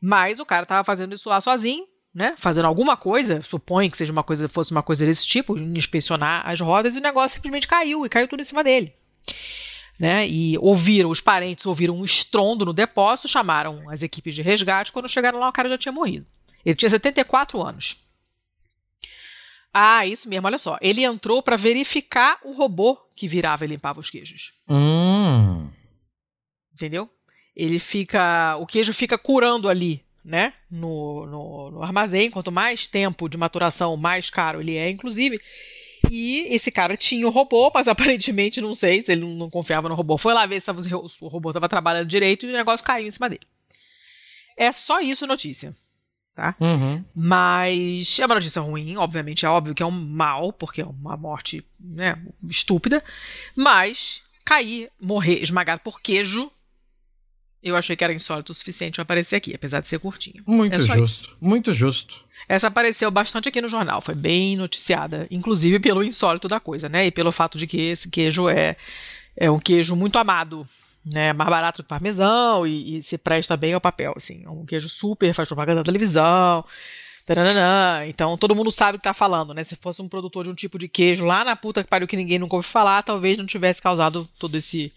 Mas o cara tava fazendo isso lá sozinho, né? Fazendo alguma coisa, supõe que seja uma coisa, fosse uma coisa desse tipo, inspecionar as rodas, e o negócio simplesmente caiu, e caiu tudo em cima dele. né? E ouviram, os parentes ouviram um estrondo no depósito, chamaram as equipes de resgate. Quando chegaram lá, o cara já tinha morrido. Ele tinha 74 anos. Ah, isso mesmo, olha só. Ele entrou para verificar o robô que virava e limpava os queijos. Hum. Entendeu? Ele fica. O queijo fica curando ali, né? No, no, no armazém. Quanto mais tempo de maturação, mais caro ele é, inclusive. E esse cara tinha o robô, mas aparentemente, não sei se ele não, não confiava no robô. Foi lá ver se tava, o robô estava trabalhando direito e o negócio caiu em cima dele. É só isso notícia. Tá? Uhum. Mas é uma notícia ruim, obviamente, é óbvio que é um mal, porque é uma morte né, estúpida. Mas cair, morrer esmagado por queijo, eu achei que era insólito o suficiente para aparecer aqui, apesar de ser curtinho. Muito É justo. Muito justo. Essa apareceu bastante aqui no jornal, foi bem noticiada, inclusive pelo insólito da coisa, né? E pelo fato de que esse queijo é, é um queijo muito amado, né? Mais barato que parmesão e, e se presta bem ao papel, assim. É um queijo super, faz propaganda na televisão. taranana. Então todo mundo sabe o que tá falando, né? Se fosse um produtor de um tipo de queijo lá na puta que pariu que ninguém nunca ouviu falar, talvez não tivesse causado todo esse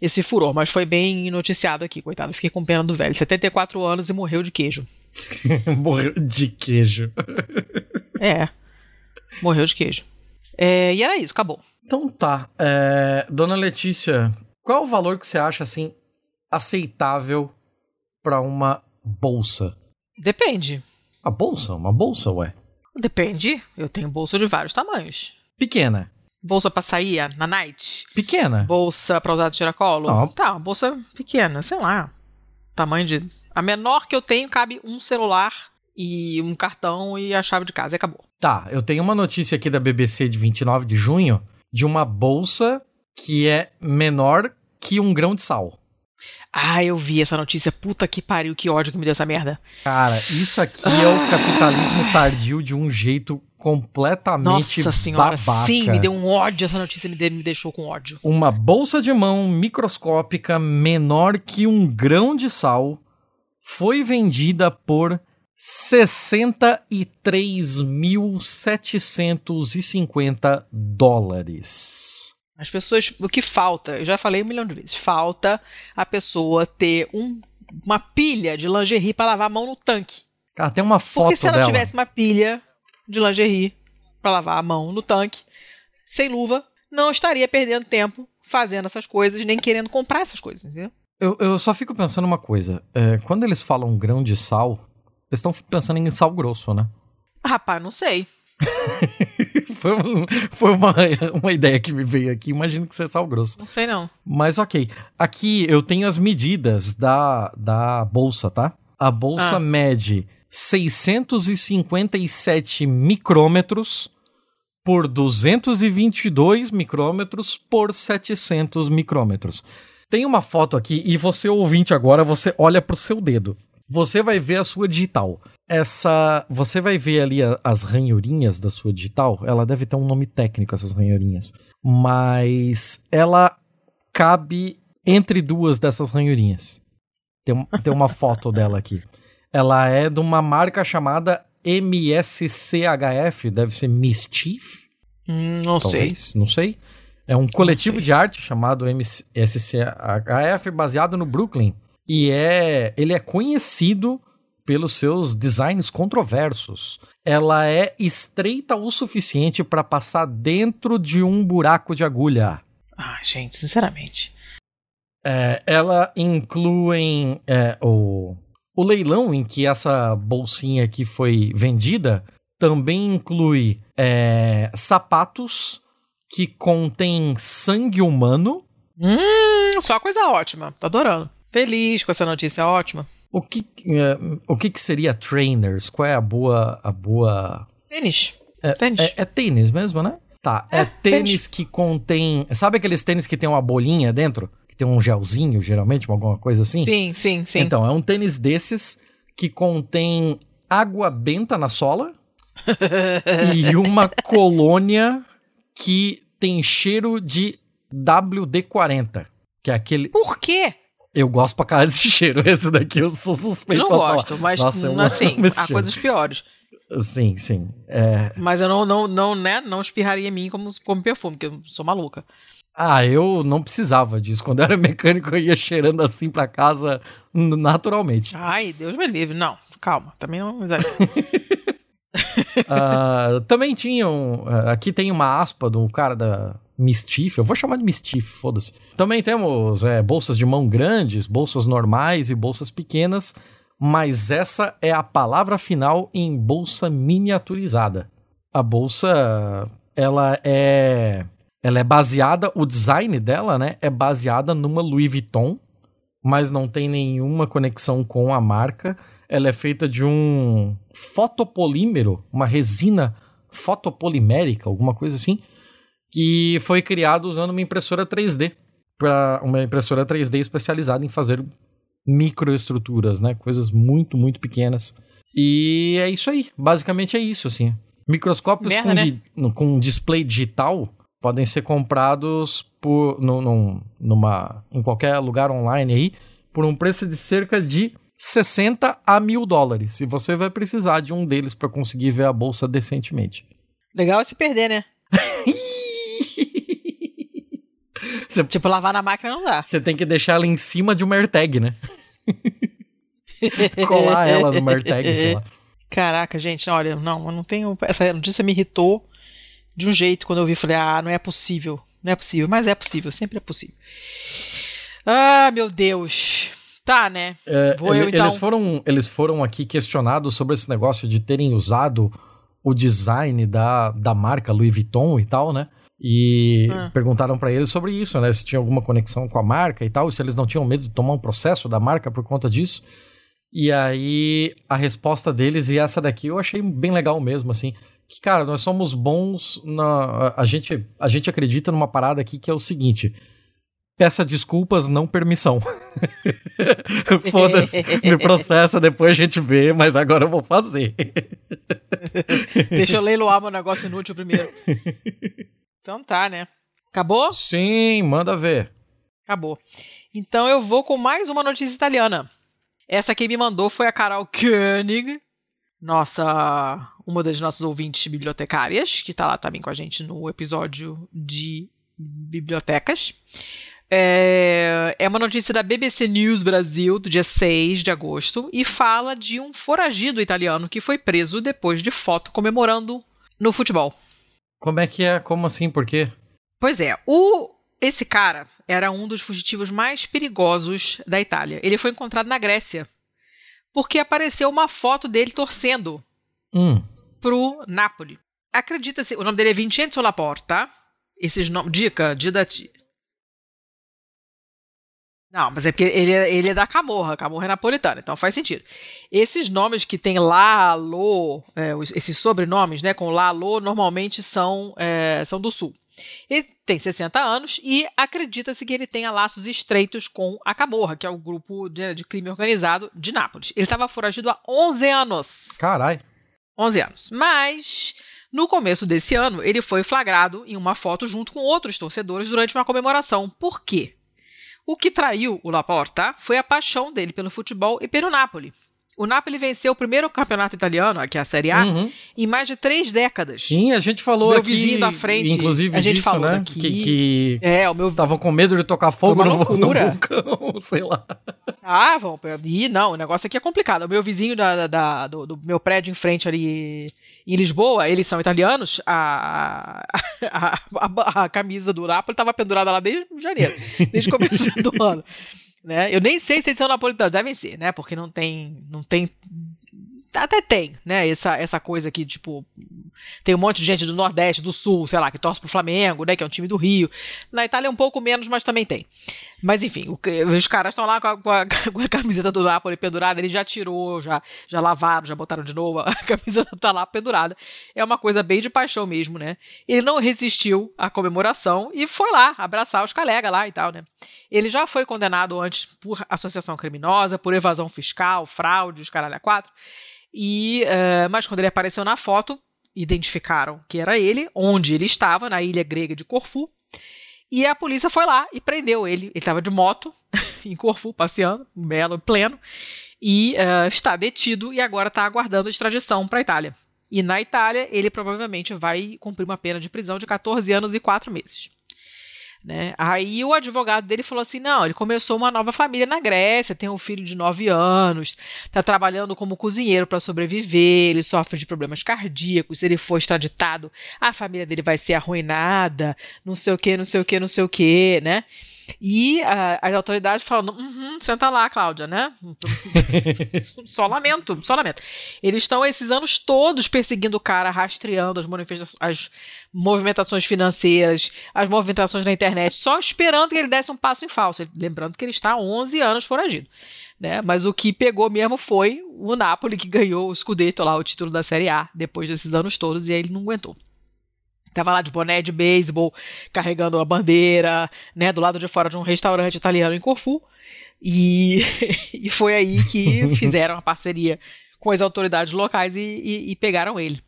esse furor, mas foi bem noticiado aqui, coitado. Fiquei com pena do velho. 74 anos e morreu de queijo. Morreu de queijo. É. Morreu de queijo. É, e era isso, acabou. Então tá. É, Dona Letícia, qual é o valor que você acha assim aceitável pra uma bolsa? Depende. A bolsa? Uma bolsa, ué? Depende. Eu tenho bolsa de vários tamanhos. Pequena. Bolsa pra sair na night. Pequena. Bolsa pra usar de tiracolo. Ah. Tá, uma bolsa pequena, sei lá. Tamanho de. A menor que eu tenho cabe um celular e um cartão e a chave de casa e acabou. Tá, eu tenho uma notícia aqui da BBC de 29 de junho de uma bolsa que é menor que um grão de sal. Ah, eu vi essa notícia. Puta que pariu, que ódio que me deu essa merda. Cara, isso aqui é o capitalismo tardio de um jeito completamente Nossa senhora, babaca. sim, me deu um ódio. Essa notícia me, me deixou com ódio. Uma bolsa de mão microscópica menor que um grão de sal foi vendida por 63.750 dólares. As pessoas, o que falta, eu já falei um milhão de vezes, falta a pessoa ter um- uma pilha de lingerie para lavar a mão no tanque. Cara, tem uma foto Porque se ela dela. tivesse uma pilha de lingerie para lavar a mão no tanque, sem luva, não estaria perdendo tempo fazendo essas coisas, nem querendo comprar essas coisas, entendeu? Eu, eu só fico pensando uma coisa. é, quando eles falam grão de sal, eles estão pensando em sal grosso, né? Rapaz, não sei. foi um- foi uma, uma ideia que me veio aqui. Imagino que seja sal grosso. Não sei não. Mas ok. Aqui eu tenho as medidas da, da bolsa, tá? A bolsa Ah. mede 657 micrômetros por 222 micrômetros por 700 micrômetros. Tem uma foto aqui e você ouvinte agora, você olha pro seu dedo. Você vai ver a sua digital. Essa, você vai ver ali a- as ranhurinhas da sua digital. Ela deve ter um nome técnico essas ranhurinhas, mas ela cabe entre duas dessas ranhurinhas. Tem, tem uma foto dela aqui. Ela é de uma marca chamada MSCHF, deve ser Mischief, Hum, não sei. talvez, não sei. É um coletivo sei. de arte chamado MSCHF, baseado no Brooklyn. E é, ele é conhecido pelos seus designs controversos. Ela é estreita o suficiente para passar dentro de um buraco de agulha. Ah, gente, sinceramente. É, ela inclui é, o, o leilão em que essa bolsinha aqui foi vendida também inclui é, sapatos que contêm sangue humano. Hum, só coisa ótima. Tô adorando. Feliz com essa notícia ótima. O que, é, o que, que seria trainers? Qual é a boa. A boa... Tênis. É, Tênis. é- é tênis mesmo, né? Tá. É, É, tênis, tênis. que contém. Sabe aqueles tênis que tem uma bolinha dentro? Que tem um gelzinho, geralmente, alguma coisa assim? Sim, sim, sim. Então, é um tênis desses que contém água benta na sola e uma colônia que tem cheiro de WD-40. Que é aquele. Por quê? Eu gosto pra caralho desse cheiro. Esse daqui eu sou Eu suspeito não pra falar. gosto, mas Nossa, eu assim, há cheiro. coisas piores. Sim, sim. É, Mas eu não, não, não, né, não espirraria em mim como, como perfume, porque eu sou maluca. Ah, eu não precisava disso. Quando eu era mecânico, eu ia cheirando assim pra casa naturalmente. Ai, Deus me livre. Não, calma, também não exagero. Ah, também tinham. ah, aqui tem uma aspa do cara da Mischief. Eu vou chamar de Mischief, foda-se. Também temos é, bolsas de mão grandes, bolsas normais e bolsas pequenas. Mas essa é a palavra final em bolsa miniaturizada. A bolsa, ela é. Ela é baseada, o design dela, né, é baseada numa Louis Vuitton, mas não tem nenhuma conexão com a marca. Ela é feita de um fotopolímero, uma resina fotopolimérica, alguma coisa assim, que foi criado usando uma impressora 3D, para uma impressora 3D especializada em fazer microestruturas, né, coisas muito, muito pequenas. E é isso aí, basicamente é isso, assim. Microscópios Merda, com, né? di- com display digital podem ser comprados por, no- num- numa, em qualquer lugar online aí por um preço de cerca de 60 a mil dólares. E você vai precisar de um deles para conseguir ver a bolsa decentemente. Legal é se perder, né? Tipo, lavar na máquina não dá. você tem que deixar ela em cima de uma AirTag, né? Colar ela numa AirTag, sei lá. Caraca, gente, olha, não, eu não tenho. Essa notícia me irritou de um jeito quando eu vi. Falei, ah, não é possível. Não é possível, mas é possível, sempre é possível. Ah, meu Deus. Tá, né? É, Vou ele- eu, então. eles, foram, eles foram aqui questionados sobre esse negócio de terem usado o design da, da marca Louis Vuitton e tal, né? E Ah. perguntaram pra eles sobre isso, né? Se tinha alguma conexão com a marca e tal, e se eles não tinham medo de tomar um processo da marca por conta disso. E aí a resposta deles, e essa daqui eu achei bem legal mesmo, assim. Que, cara, nós somos bons na. A gente, a gente acredita numa parada aqui que é o seguinte: peça desculpas, não permissão. Foda-se, me processa, depois a gente vê, mas agora eu vou fazer. Deixa eu leiloar meu negócio inútil primeiro. Então tá, né? Acabou? Sim, manda ver. Acabou. Então eu vou com mais uma notícia italiana. Essa quem me mandou foi a Carol Koenig, nossa, uma das nossas ouvintes bibliotecárias, que tá lá também com a gente no episódio de bibliotecas. É, é uma notícia da BBC News Brasil, do dia 6 de agosto, e fala de um foragido italiano que foi preso depois de foto comemorando no futebol. Como é que é? Como assim? Por quê? Pois é, o esse cara era um dos fugitivos mais perigosos da Itália. Ele foi encontrado na Grécia porque apareceu uma foto dele torcendo Hum. pro Napoli. Acredita-se, o nome dele é Vincenzo Laporta. Esses nomes, dica. Não, mas é porque ele é, ele é da Camorra, Camorra é napolitana, então faz sentido. Esses nomes que tem lá, Lô, é, esses sobrenomes, né, com lá, Lô, normalmente são, é, são do Sul. Ele tem 60 anos e acredita-se que ele tenha laços estreitos com a Camorra, que é o grupo de, de crime organizado de Nápoles. Ele estava foragido há 11 anos. Carai. 11 anos. Mas, no começo desse ano, ele foi flagrado em uma foto junto com outros torcedores durante uma comemoração. Por quê? O que traiu o Laporta foi a paixão dele pelo futebol e pelo Napoli. O Napoli venceu o primeiro campeonato italiano, que é a Série A, Uhum. em mais de três décadas. Sim, a gente falou Meu aqui. vizinho da frente, inclusive a gente disso, falou né? daqui. Que, que É, o meu. estavam com medo de tocar fogo no, no vulcão, sei lá. Ah, vão. E não, o negócio aqui é complicado. O meu vizinho da, da- do, do meu prédio em frente ali em Lisboa, eles são italianos. A, a, a- a camisa do Napoli estava pendurada lá desde janeiro, desde o começo do ano. Né? Eu nem sei se eles são napolitanos, devem ser, né? Porque não tem. Não tem. Até tem, né? Essa, essa coisa aqui, tipo. Tem um monte de gente do Nordeste, do Sul, sei lá, que torce pro Flamengo, né? Que é um time do Rio. Na Itália é um pouco menos, mas também tem. Mas enfim, o que- os caras estão lá com a, com a- com a camiseta do Napoli pendurada, ele já tirou, já, já lavaram, já botaram de novo, a camiseta tá lá pendurada. É uma coisa bem de paixão mesmo, né? Ele não resistiu à comemoração e foi lá abraçar os colegas lá e tal, né? Ele já foi condenado antes por associação criminosa, por evasão fiscal, fraude, os caralho quatro. E, eh, mas quando ele apareceu na foto, identificaram que era ele, onde ele estava, na ilha grega de Corfu. E a polícia foi lá e prendeu ele. Ele estava de moto em Corfu, passeando, belo, pleno, e eh, está detido e agora está aguardando extradição para a Itália. E na Itália, ele provavelmente vai cumprir uma pena de prisão de 14 anos e 4 meses. Né? Aí o advogado dele falou assim: não, ele começou uma nova família na Grécia, tem um filho de 9 anos, está trabalhando como cozinheiro para sobreviver, ele sofre de problemas cardíacos, se ele for extraditado, a família dele vai ser arruinada, não sei o que, não sei o que, não sei o que, né? E uh, as autoridades falando, uhum, senta lá, Cláudia, né? só lamento, só lamento. Eles estão esses anos todos perseguindo o cara, rastreando as, as movimentações financeiras, as movimentações na internet, só esperando que ele desse um passo em falso. Lembrando que ele está há 11 anos foragido. Né? Mas o que pegou mesmo foi o Napoli, que ganhou o Scudetto lá, o título da Série A, depois desses anos todos, e aí ele não aguentou. Tava lá de boné de beisebol, carregando a bandeira, né, do lado de fora de um restaurante italiano em Corfu. E, e foi aí que fizeram a parceria com as autoridades locais e, e, e pegaram ele.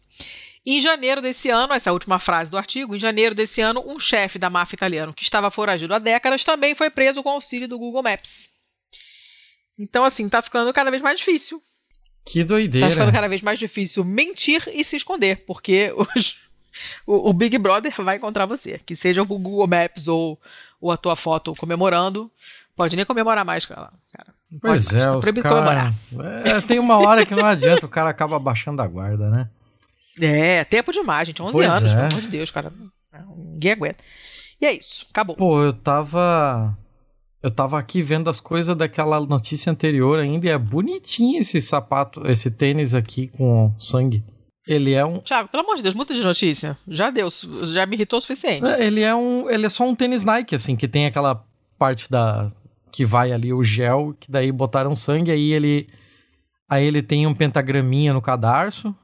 Em janeiro desse ano, essa é a última frase do artigo, em janeiro desse ano, um chefe da máfia italiano que estava foragido há décadas também foi preso com auxílio do Google Maps. Então, assim, tá ficando cada vez mais difícil. Que doideira. Tá ficando cada vez mais difícil mentir e se esconder, porque os, o, o, Big Brother vai encontrar você. Que seja o Google Maps ou, ou a tua foto comemorando. Pode nem comemorar mais, cara. pois mais, é, tá os cara... É, tem uma hora que não adianta, o cara acaba baixando a guarda, né? É, tempo demais, gente. 11 pois anos, é. pelo amor de Deus, cara. Ninguém aguenta. E é isso, acabou. Pô, eu tava. Eu tava aqui vendo as coisas daquela notícia anterior ainda e é bonitinho esse sapato, esse tênis aqui com sangue. Ele é um. Thiago, pelo amor de Deus, muda de notícia. Já deu, já me irritou o suficiente. É, ele é um. Ele é só um tênis Nike, assim, que tem aquela parte da. que vai ali o gel, que daí botaram sangue, aí ele. Aí ele tem um pentagraminha no cadarço,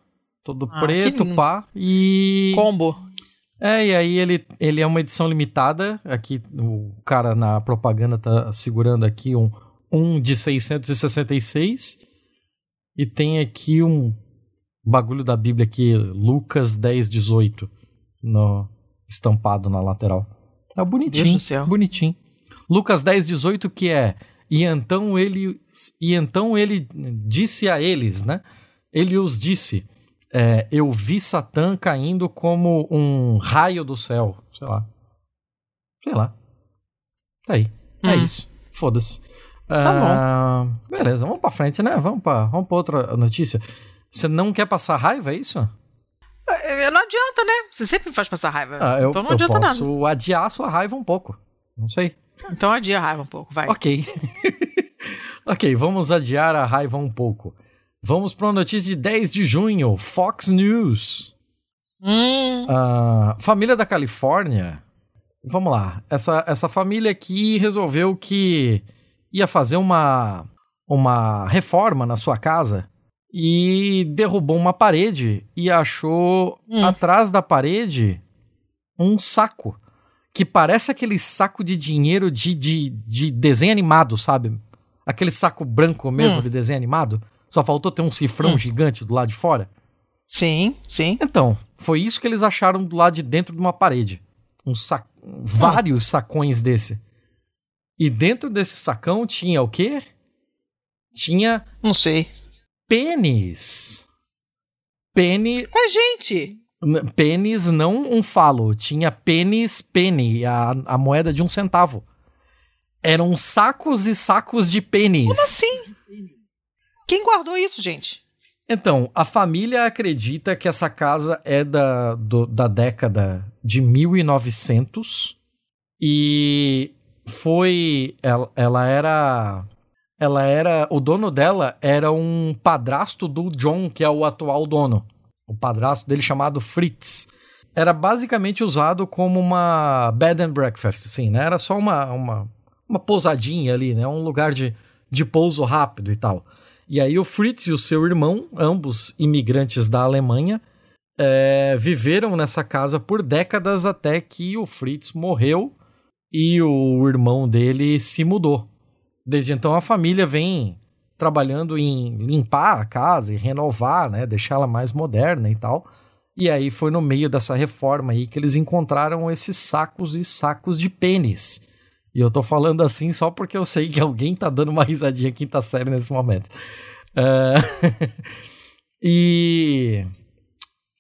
todo ah, preto, pá. E. Combo. É, e aí ele, ele é uma edição limitada. Aqui o cara na propaganda tá segurando aqui um, um de 666. E tem aqui um bagulho da Bíblia aqui, Lucas 10, 18, no, estampado na lateral. É bonitinho, bonitinho. Lucas 10, 18, que é e então ele e então ele disse a eles, né? Ele os disse: é, Eu vi Satã caindo como um raio do céu. Sei lá. Sei lá. Tá aí. É hum. isso. Foda-se. Tá uh, beleza, vamos pra frente, né? Vamos pra, vamos pra outra notícia. Você não quer passar raiva, é isso? É, não adianta, né? Você sempre me faz passar raiva. Ah, eu, então não eu adianta posso nada. adiar a sua raiva um pouco. Não sei. Então adia a raiva um pouco, vai. Ok. ok, vamos adiar a raiva um pouco. Vamos para uma notícia de 10 de junho, Fox News. Hum. Uh, família da Califórnia. Vamos lá. Essa, essa família aqui resolveu que ia fazer uma, uma reforma na sua casa e derrubou uma parede e achou hum. atrás da parede um saco que parece aquele saco de dinheiro de, de, de desenho animado, sabe? Aquele saco branco mesmo hum. de desenho animado. Só faltou ter um cifrão hum. gigante do lado de fora. Sim, sim. Então, foi isso que eles acharam do lado de dentro de uma parede. Um sac... Vários sacões desse. E dentro desse sacão tinha o quê? Tinha. Não sei pênis. Pênis. É gente! Pênis, não um falo. Tinha pênis, pene, a, a moeda de um centavo. Eram sacos e sacos de pênis. Como assim? Quem guardou isso, gente? Então, a família acredita que essa casa é da, do, da década de 1900 e foi. Ela, ela era ela era. O dono dela era um padrasto do John, que é o atual dono. O padrasto dele chamado Fritz. Era basicamente usado como uma bed and breakfast, assim, né? Era só uma, uma, uma pousadinha ali, né? Um lugar de, de pouso rápido e tal. E aí o Fritz e o seu irmão, ambos imigrantes da Alemanha, é, viveram nessa casa por décadas até que o Fritz morreu e o irmão dele se mudou. Desde então a família vem trabalhando em limpar a casa e renovar, né, deixá-la mais moderna e tal. E aí foi no meio dessa reforma aí que eles encontraram esses sacos e sacos de pênis. E eu tô falando assim só porque eu sei que alguém tá dando uma risadinha quinta série nesse momento. Uh... e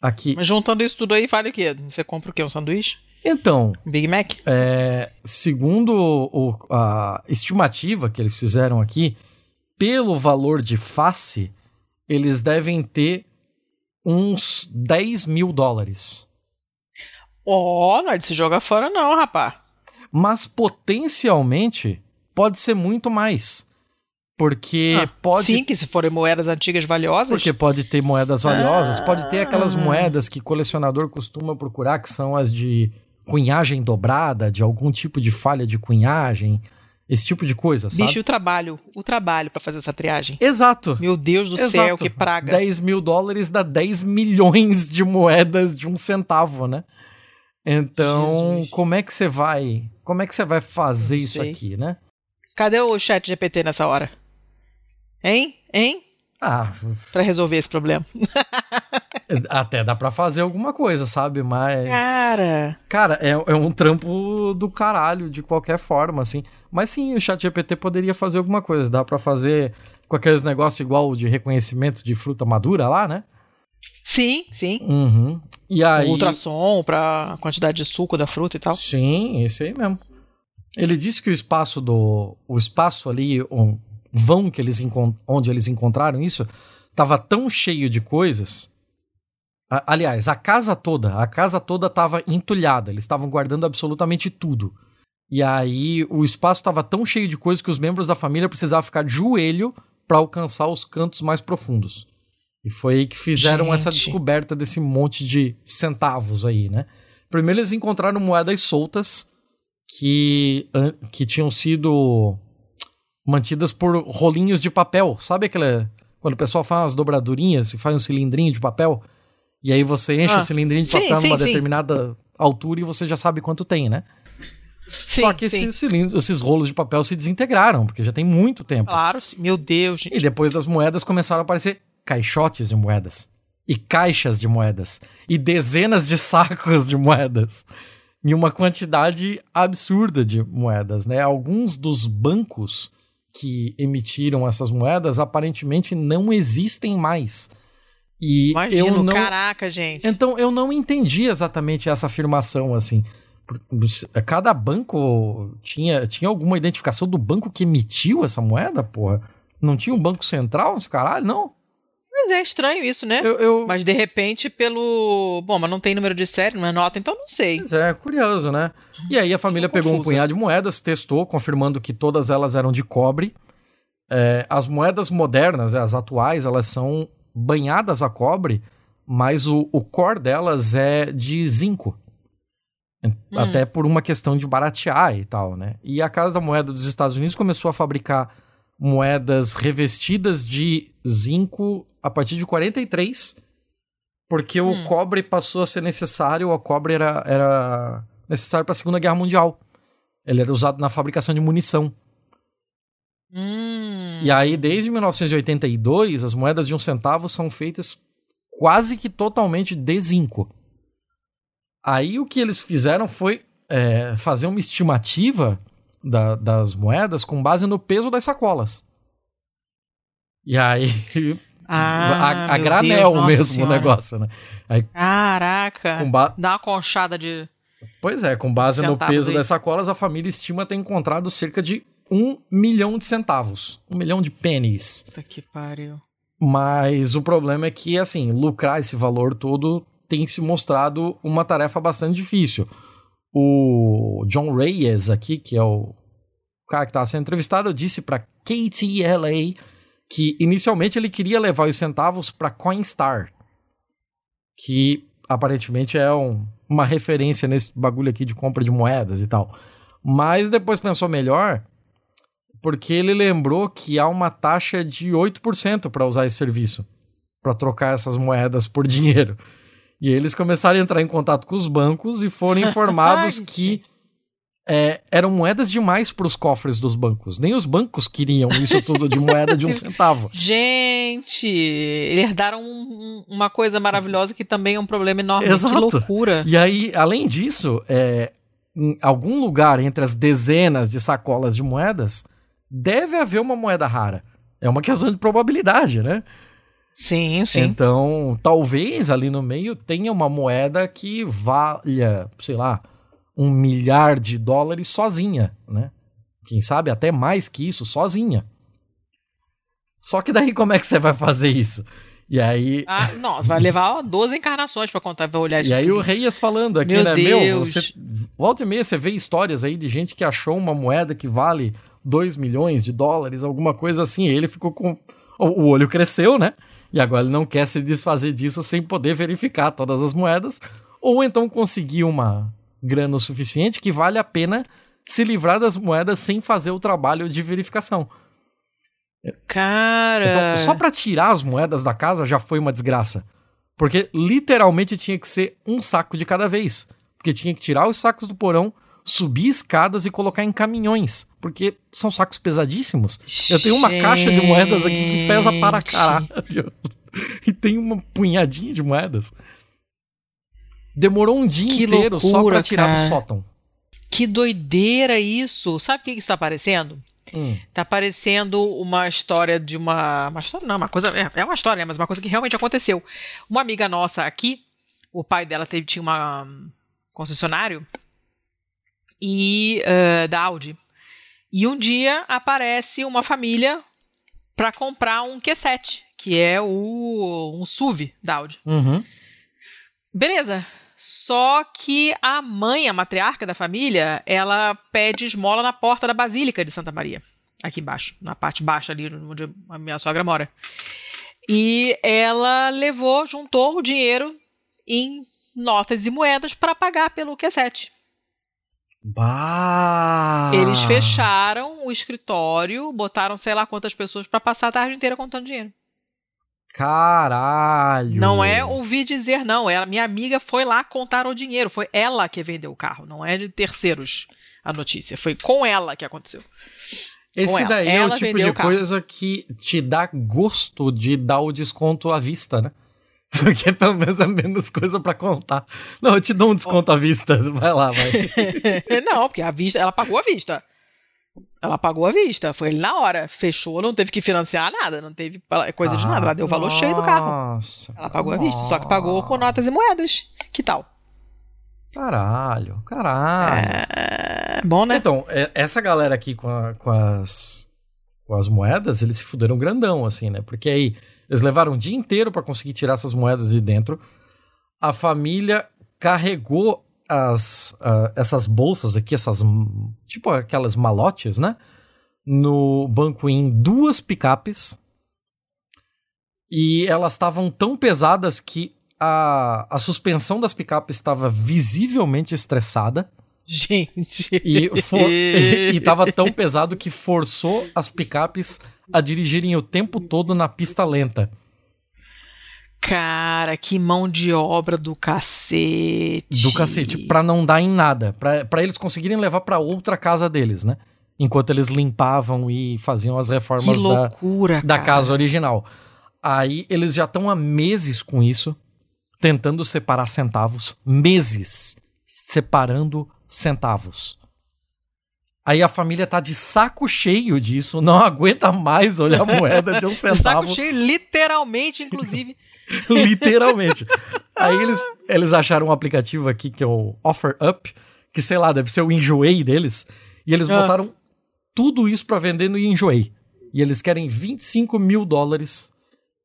Aqui. Mas juntando isso tudo aí, vale o quê? Você compra o quê? Um sanduíche? Então, Big Mac? é, segundo o- a estimativa que eles fizeram aqui, pelo valor de face, eles devem ter uns 10 mil dólares. Ó, não é de se jogar fora não, rapá. Mas potencialmente pode ser muito mais. Porque Ah, pode Sim, que se forem moedas antigas valiosas. Porque pode ter moedas valiosas, Ah. pode ter aquelas moedas que colecionador costuma procurar, que são as de cunhagem dobrada, de algum tipo de falha de cunhagem, esse tipo de coisa, sabe? Bicho, e o trabalho. O trabalho pra fazer essa triagem. Exato. Meu Deus do Exato. céu, que praga. 10 mil dólares dá 10 milhões de moedas de um centavo, né? Então, Jesus. como é que você vai. Como é que você vai fazer isso aqui, né? Cadê o chat GPT nessa hora? Hein? Hein? Ah, Pra resolver esse problema. até dá pra fazer alguma coisa, sabe? Mas. Cara. Cara, é, é um trampo do caralho, de qualquer forma, assim. Mas sim, o chat GPT poderia fazer alguma coisa. Dá pra fazer com aqueles negócios igual de reconhecimento de fruta madura lá, né? Sim, sim. Uhum. E aí... O ultrassom pra quantidade de suco da fruta e tal. Sim, esse aí mesmo. Ele disse que o espaço do... O espaço ali, o vão que eles onde eles encontraram isso, tava tão cheio de coisas... A- aliás, a casa toda, a casa toda tava entulhada. Eles estavam guardando absolutamente tudo. E aí o espaço estava tão cheio de coisas que os membros da família precisavam ficar de joelho para alcançar os cantos mais profundos. E foi aí que fizeram essa Gente. descoberta desse monte de centavos aí, né? Primeiro eles encontraram moedas soltas que, que tinham sido mantidas por rolinhos de papel. Sabe aquela. Quando o pessoal faz umas dobradurinhas e faz um cilindrinho de papel? E aí você enche Ah, o cilindrinho de sim, papel sim, numa sim. determinada altura e você já sabe quanto tem, né? Sim, Só que esses cilindros, esses rolos de papel se desintegraram, porque já tem muito tempo. Claro, meu Deus, gente. E depois das moedas começaram a aparecer caixotes de moedas. E caixas de moedas. E dezenas de sacos de moedas. E uma quantidade absurda de moedas, né? Alguns dos bancos que emitiram essas moedas aparentemente não existem mais. E Imagino, eu não caraca, gente. então eu não entendi exatamente essa afirmação assim. Cada banco tinha, tinha alguma identificação do banco que emitiu essa moeda, porra? Não tinha um banco central nesse caralho, não? Mas é estranho isso, né? Eu, eu- Mas de repente, pelo. Bom, mas não tem número de série, não é nota, então não sei. Pois é, curioso, né? E aí a família pegou um punhado de moedas, testou, confirmando que todas elas eram de cobre. É, as moedas modernas, as atuais, elas são banhadas a cobre, mas o, o core delas é de zinco. Até por uma questão de baratear e tal, né? E a Casa da Moeda dos Estados Unidos começou a fabricar moedas revestidas de zinco a partir de 43, porque o Hum. cobre passou a ser necessário, o cobre era, era necessário para a Segunda Guerra Mundial. Ele era usado na fabricação de munição. Hum. E aí, desde 1982, as moedas de um centavo são feitas quase que totalmente de zinco. Aí o que eles fizeram foi é, fazer uma estimativa da- das moedas com base no peso das sacolas. E aí, Ah, a, a granel Deus, nossa mesmo o negócio, né? Caraca. Com ba- Dá uma conchada de. Pois é, com base no peso aí. das sacolas, a família estima ter encontrado cerca de um milhão de centavos. Um milhão de pennies. Puta que pariu. Mas o problema é que, assim, lucrar esse valor todo tem se mostrado uma tarefa bastante difícil. O John Reyes aqui, que é o cara que estava sendo entrevistado, disse para KTLA que inicialmente ele queria levar os centavos para Coinstar, que aparentemente é um- uma referência nesse bagulho aqui de compra de moedas e tal. Mas depois pensou melhor, porque ele lembrou que há uma taxa de 8% para usar esse serviço, para trocar essas moedas por dinheiro. E eles começaram a entrar em contato com os bancos e foram informados que é, eram moedas demais para os cofres dos bancos. Nem os bancos queriam isso tudo de moeda de um centavo. Gente, eles herdaram um- uma coisa maravilhosa que também é um problema enorme. Exato. Que loucura. E aí, além disso, é, em algum lugar entre as dezenas de sacolas de moedas, deve haver uma moeda rara. É uma questão de probabilidade, né? Sim, sim. Então, talvez ali no meio tenha uma moeda que valha, sei lá, um milhar de dólares sozinha, né? Quem sabe até mais que isso, sozinha. Só que daí como é que você vai fazer isso? E aí. Ah, nossa, vai levar 12 encarnações pra contar, vai olhar isso. E aí o Reias falando aqui, Meu né? Meu, Deus. você. Volta e meia você vê histórias aí de gente que achou uma moeda que vale 2 milhões de dólares, alguma coisa assim. E ele ficou com. O o olho cresceu, né? E agora ele não quer se desfazer disso sem poder verificar todas as moedas. Ou então conseguir uma grana o suficiente que vale a pena se livrar das moedas sem fazer o trabalho de verificação. Cara. Então, só pra tirar as moedas da casa já foi uma desgraça. Porque literalmente tinha que ser um saco de cada vez. Porque tinha que tirar os sacos do porão, subir escadas e colocar em caminhões. Porque são sacos pesadíssimos. Eu tenho uma caixa de moedas aqui que pesa para caralho. E tem uma punhadinha de moedas. Demorou um dia Que inteiro só loucura, pra tirar do cara. sótão. Que doideira isso. Sabe o que que está parecendo? Hum. Tá parecendo uma história de uma. Uma história, não, uma coisa. É, é uma história? Mas uma coisa que realmente aconteceu. Uma amiga nossa aqui, o pai dela teve, tinha uma um, concessionário e eh, da Audi. E um dia aparece uma família para comprar um Q7, que é o um SUV da Audi. Uhum. Beleza. Só que a mãe, a matriarca da família, ela pede esmola na porta da Basílica de Santa Maria. Aqui embaixo, na parte baixa ali onde a minha sogra mora. E ela levou, juntou o dinheiro em notas e moedas para pagar pelo Q7. Bah! Eles fecharam o escritório, botaram sei lá quantas pessoas para passar a tarde inteira contando dinheiro. Caralho! Não é ouvir dizer, não. Ela, minha amiga foi lá contar o dinheiro. Foi ela que vendeu o carro, não é de terceiros a notícia. Foi com ela que aconteceu. Esse com ela. daí é o tipo de o coisa que te dá gosto de dar o desconto à vista, né? Porque pelo menos é menos coisa pra contar. Não, eu te dou um desconto à vista. Vai lá, vai. não, porque a vista, ela pagou a vista. Ela pagou a vista, foi ali na hora. Fechou, não teve que financiar nada, não teve coisa de nada. Ela deu o valor cheio do carro. Nossa. Ela pagou a vista, só que pagou com notas e moedas. Que tal? Caralho, caralho. É... Bom, né? Então, é- essa galera aqui com, a- com as, com as moedas, eles se fuderam grandão, assim, né? Porque aí eles levaram o dia inteiro pra conseguir tirar essas moedas de dentro. A família carregou as, ah, essas bolsas aqui, essas. Tipo aquelas malotes, né? No banco em duas picapes. E elas estavam tão pesadas que a, a suspensão das picapes estava visivelmente estressada. Gente. E, for, e, e tava tão pesado que forçou as picapes a dirigirem o tempo todo na pista lenta. Cara, que mão de obra do cacete. Do cacete, pra não dar em nada. Pra, pra eles conseguirem levar pra outra casa deles, né? Enquanto eles limpavam e faziam as reformas da, loucura, da cara. casa original. Aí eles já estão há meses com isso, tentando separar centavos. Meses separando centavos. Aí a família tá de saco cheio disso, não aguenta mais olhar a moeda de um Saco centavo. cheio, literalmente, inclusive. Literalmente. Aí eles, eles acharam um aplicativo aqui que é o Offer Up, que sei lá, deve ser o Enjoei deles. E eles Ah. botaram tudo isso pra vender no Enjoei. E eles querem 25 mil dólares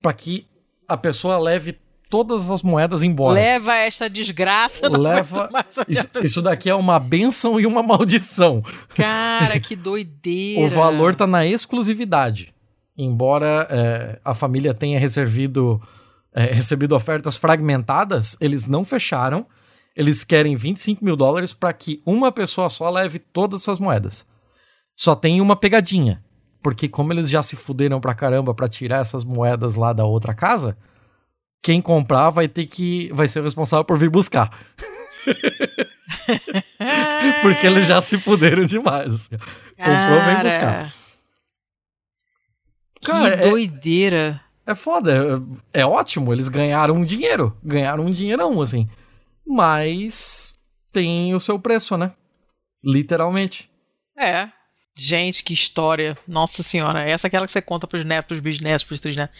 pra que a pessoa leve todas as moedas embora. Leva esta desgraça. Leva-. Isso, isso daqui é uma benção e uma maldição. Cara, que doideira. O valor tá na exclusividade. Embora é, a família tenha recebido, é, recebido ofertas fragmentadas, eles não fecharam. Eles querem 25 mil dólares para que uma pessoa só leve todas essas moedas. Só tem uma pegadinha. Porque como eles já se fuderam pra caramba pra tirar essas moedas lá da outra casa, quem comprar vai ter que. vai ser o responsável por vir buscar. Porque eles já se fuderam demais. assim. Comprou, vem Cara, buscar. Que Cara, é- doideira. É foda, é, é ótimo, eles ganharam um dinheiro, ganharam um dinheirão, assim. Mas tem o seu preço, né? Literalmente. É. Gente, que história. Nossa senhora. Essa é aquela que você conta pros netos, pros bisnetos, pros trisnetos.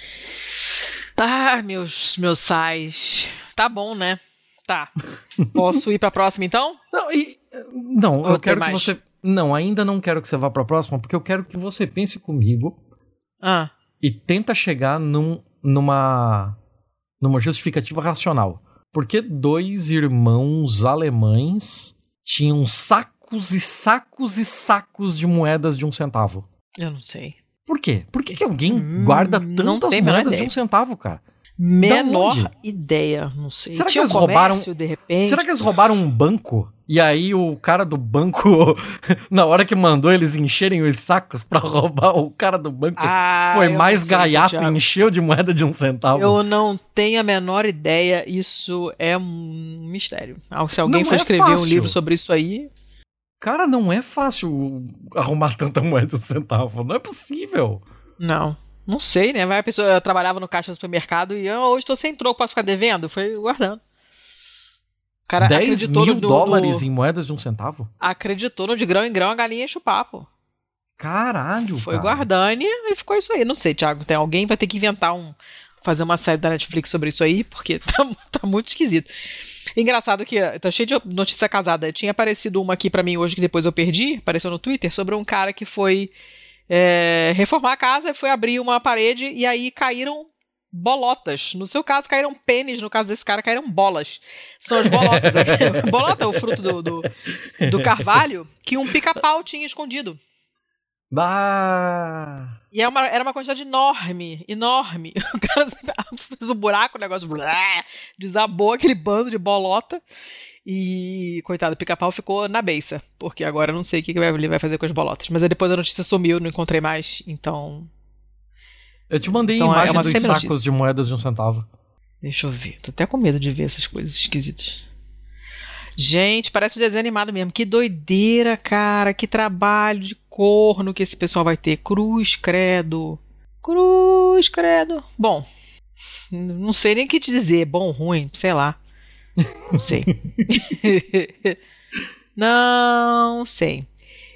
Ah, meus, meus sais. Tá bom, né? Tá. Posso ir pra próxima então? Não, e, não Ou eu quero que mais? você. Não, ainda não quero que você vá pra próxima, porque eu quero que você pense comigo Ah, e tenta chegar num, numa, numa justificativa racional. Por que dois irmãos alemães tinham sacos e sacos e sacos de moedas de um centavo? eu não sei. Por quê? Por que, que alguém Hum, guarda tantas moedas de um centavo, cara? Menor ideia, não sei. Será que um eles roubaram- de repente? Será que eles roubaram um banco? E aí o cara do banco, na hora que mandou eles encherem os sacos pra roubar, o cara do banco Ah, foi mais gaiato e encheu de moeda de um centavo? Eu não tenho a menor ideia, isso é um mistério. Se alguém Não for é escrever um fácil. livro sobre isso aí, Cara, não é fácil arrumar tanta moeda de um centavo. Não é possível. não. Não sei, né? Vai a pessoa eu trabalhava no caixa do supermercado e eu hoje tô sem troco, posso ficar devendo? Foi guardando. O cara 10 acreditou mil dólares em moedas de um centavo? Acreditou no de grão em grão, a galinha enche o papo. Caralho, Foi cara. guardando e ficou isso aí. Não sei, Thiago, tem alguém vai ter que inventar um. Fazer uma série da Netflix sobre isso aí, porque tá, tá muito esquisito. Engraçado que tá cheio de notícia casada. Tinha aparecido uma aqui pra mim hoje que depois eu perdi, apareceu no Twitter, sobre um cara que foi é, reformar a casa, foi abrir uma parede e aí caíram bolotas. No seu caso, caíram pênis, no caso desse cara, caíram bolas. São as bolotas. Bolota é o fruto do, do, do carvalho que um pica-pau tinha escondido. Ah, E é uma- era uma quantidade enorme, enorme. O cara fez um buraco, o negócio blá, desabou aquele bando de bolota. E, coitado, o pica-pau ficou na beiça. Porque agora eu não sei o que ele vai fazer com as bolotas. Mas aí depois a notícia sumiu, não encontrei mais. Então, eu te mandei Então, é imagem uma dos sacos de moedas de um centavo. deixa eu ver. Tô até com medo de ver essas coisas esquisitas. Gente, parece um desenho animado mesmo. Que doideira, cara. Que trabalho de corno que esse pessoal vai ter. Cruz, credo. Cruz, credo. Bom, não sei nem o que te dizer. Bom, ruim, sei lá. Não sei. não sei.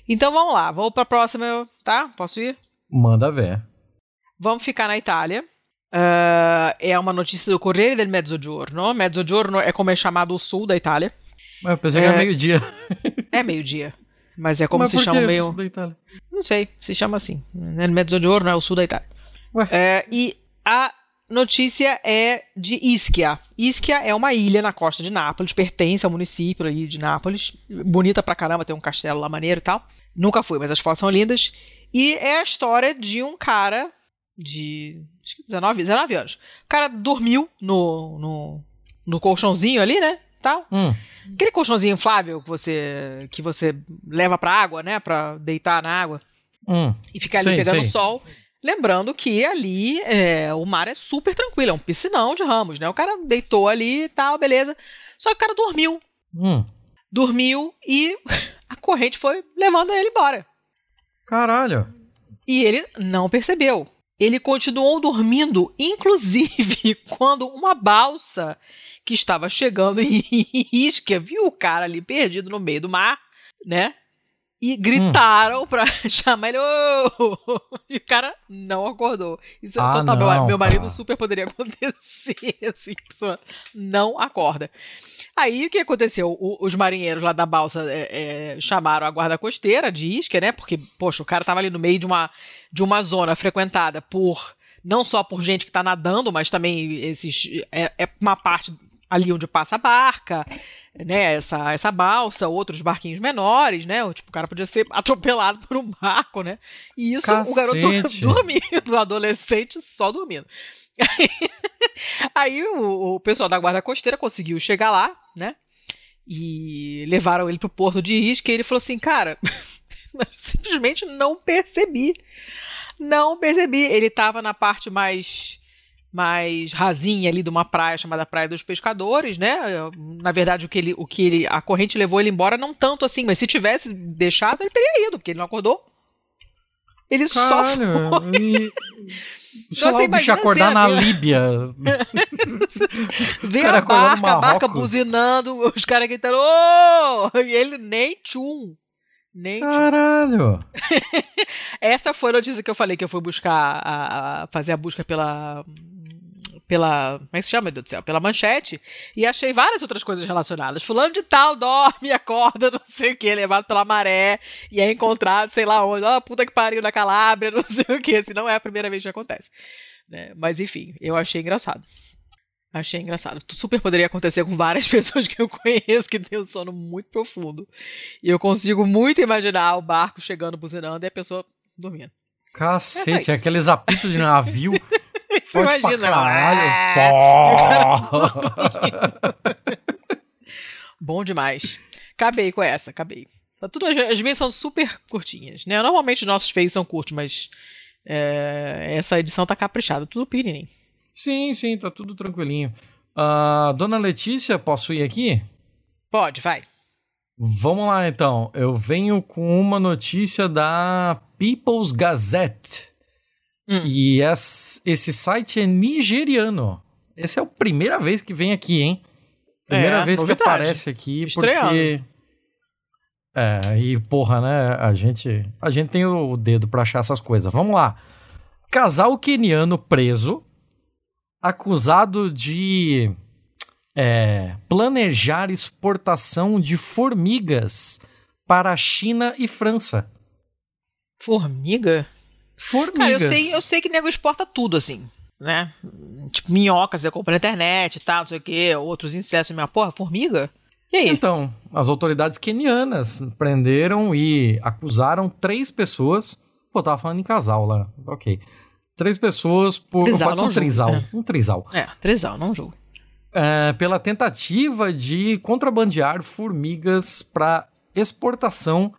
Então vamos lá. Vamos pra próxima, tá? Posso ir? Manda ver. Vamos ficar na Itália. Ah, é uma notícia do Corriere del Mezzogiorno. Mezzogiorno é como é chamado o sul da Itália. Mas eu pensei que era É. meio-dia. É meio-dia. Mas é como Mas se chama meio. isso da Itália? Não sei, se chama assim. Mezzogiorno é o sul da Itália. Ué. É, e a notícia é de Ischia. Ischia é uma ilha na costa de Nápoles, pertence ao município ali de Nápoles. Bonita pra caramba, tem um castelo lá maneiro e tal. Nunca fui, mas as fotos são lindas. E é a história de um cara de acho que 19, 19 anos. O cara dormiu no, no, no colchãozinho ali, né? Tal. Hum, Aquele colchãozinho inflável que você que você leva pra água, né, Pra deitar na água hum. e ficar ali Sei, pegando sei. o sol. Lembrando que ali é, o mar é super tranquilo, é um piscinão de ramos, né? O cara deitou ali e tal, beleza. Só que o cara dormiu. Hum. Dormiu e a corrente foi levando ele embora. Caralho. E ele não percebeu. Ele continuou dormindo, inclusive quando uma balsa que estava chegando em Isquia viu o cara ali perdido no meio do mar, né? E gritaram pra chamar ele. "Ô!" E o cara não acordou. Isso Ah, é total. meu- não, meu marido cara. super poderia acontecer. Assim, a pessoa não acorda. Aí o que aconteceu? O- os marinheiros lá da balsa é, é, chamaram a guarda costeira de Isquia, né? Porque, poxa, o cara tava ali no meio de uma, de uma zona frequentada por. Não só por gente que tá nadando, mas também esses. É, é uma parte ali onde passa a barca, né? Essa, essa balsa, outros barquinhos menores, né? Tipo, o cara podia ser atropelado por um barco, né? E isso o garoto Cacete. dormindo, o adolescente só dormindo. Aí, aí o, o pessoal da guarda costeira conseguiu chegar lá, né? E levaram ele pro porto de Isca e ele falou assim, cara, simplesmente não percebi. Não percebi. Ele tava na parte mais mais rasinha ali de uma praia chamada Praia dos Pescadores, né? Na verdade, o que ele, o que ele, a corrente levou ele embora não tanto assim, mas se tivesse deixado, ele teria ido, porque ele não acordou. Ele só Caralho. E... Sei lá, você o bicho acordar na? Líbia. Vê a barca, a barca buzinando, os caras gritando, ô! E ele nem tchum. Nem. Caralho. Essa foi a notícia que eu falei que eu fui buscar, a, a- fazer a busca pela, pela. Como é que se chama, meu Deus do céu? Pela manchete. E achei várias outras coisas relacionadas. Fulano de tal dorme, acorda, não sei o que, levado pela maré e é encontrado, sei lá onde. Ó, puta que pariu na Calábria, não sei o que. Se não é a primeira vez que acontece. Né? Mas enfim, eu achei engraçado. Achei engraçado. Super poderia acontecer com várias pessoas que eu conheço que têm um sono muito profundo. E eu consigo muito imaginar o barco chegando, buzinando e a pessoa dormindo. Cacete, é aqueles apitos de navio. Você imagina, caralho. Pó. Bom demais. Acabei com essa, acabei. Tá tudo, as, as minhas são super curtinhas, né? Normalmente os nossos feios são curtos, mas é, essa edição tá caprichada, tudo pirinim. Sim, sim, tá tudo tranquilinho. Ah, Dona Letícia, posso ir aqui? Pode, vai. Vamos lá então. Eu venho com uma notícia da People's Gazette. Hum. E es- esse site é nigeriano. Essa é a primeira vez que vem aqui, hein? Primeira É, vez novidade. que aparece aqui, Estreando. porque. É, e porra, né? A gente, a gente tem o dedo pra achar essas coisas. Vamos lá. Casal queniano preso, acusado de é, planejar exportação de formigas para a China e França. Formiga? Formigas. Cara, eu sei, eu sei que nego exporta tudo, assim, né? Tipo, minhocas você compra na internet e tal, não sei o quê, outros insetos, minha porra, formiga? E aí? Então, as autoridades quenianas prenderam e acusaram três pessoas. Pô, tava falando em casal lá. Ok. Três pessoas por. Trisal, um não julgo, trisal. é. Um trisal. É, trisal, não julgo. É, pela tentativa de contrabandear formigas para exportação